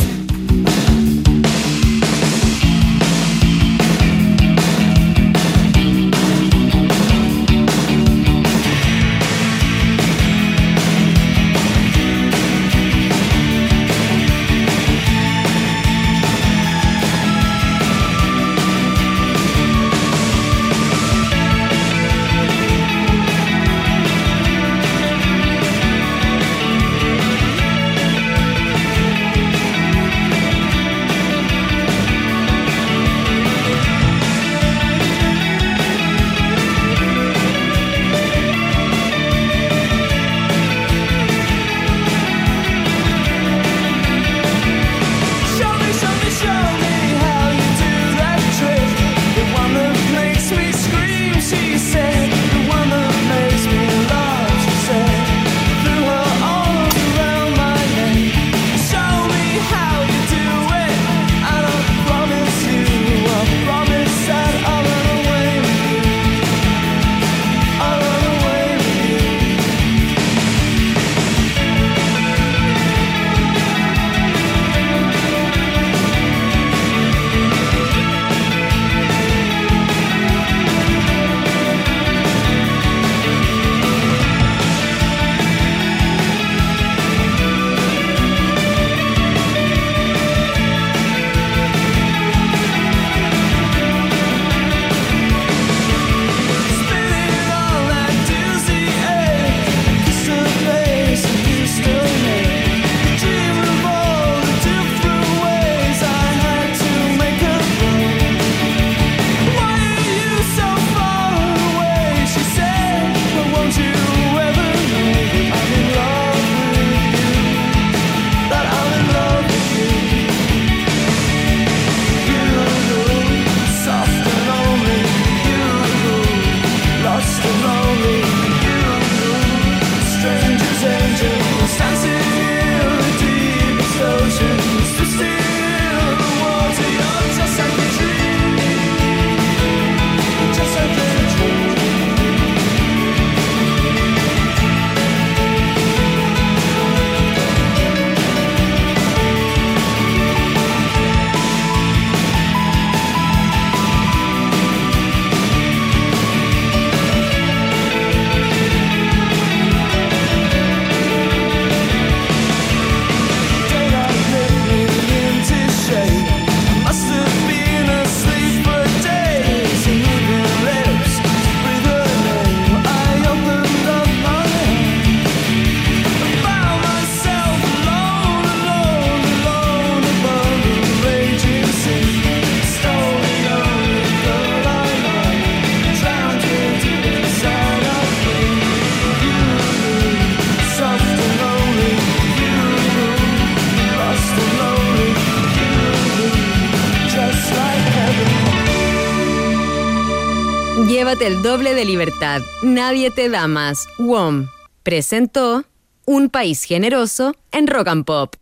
El doble de libertad. Nadie te da más. WOM presentó Un país generoso en Rock and Pop.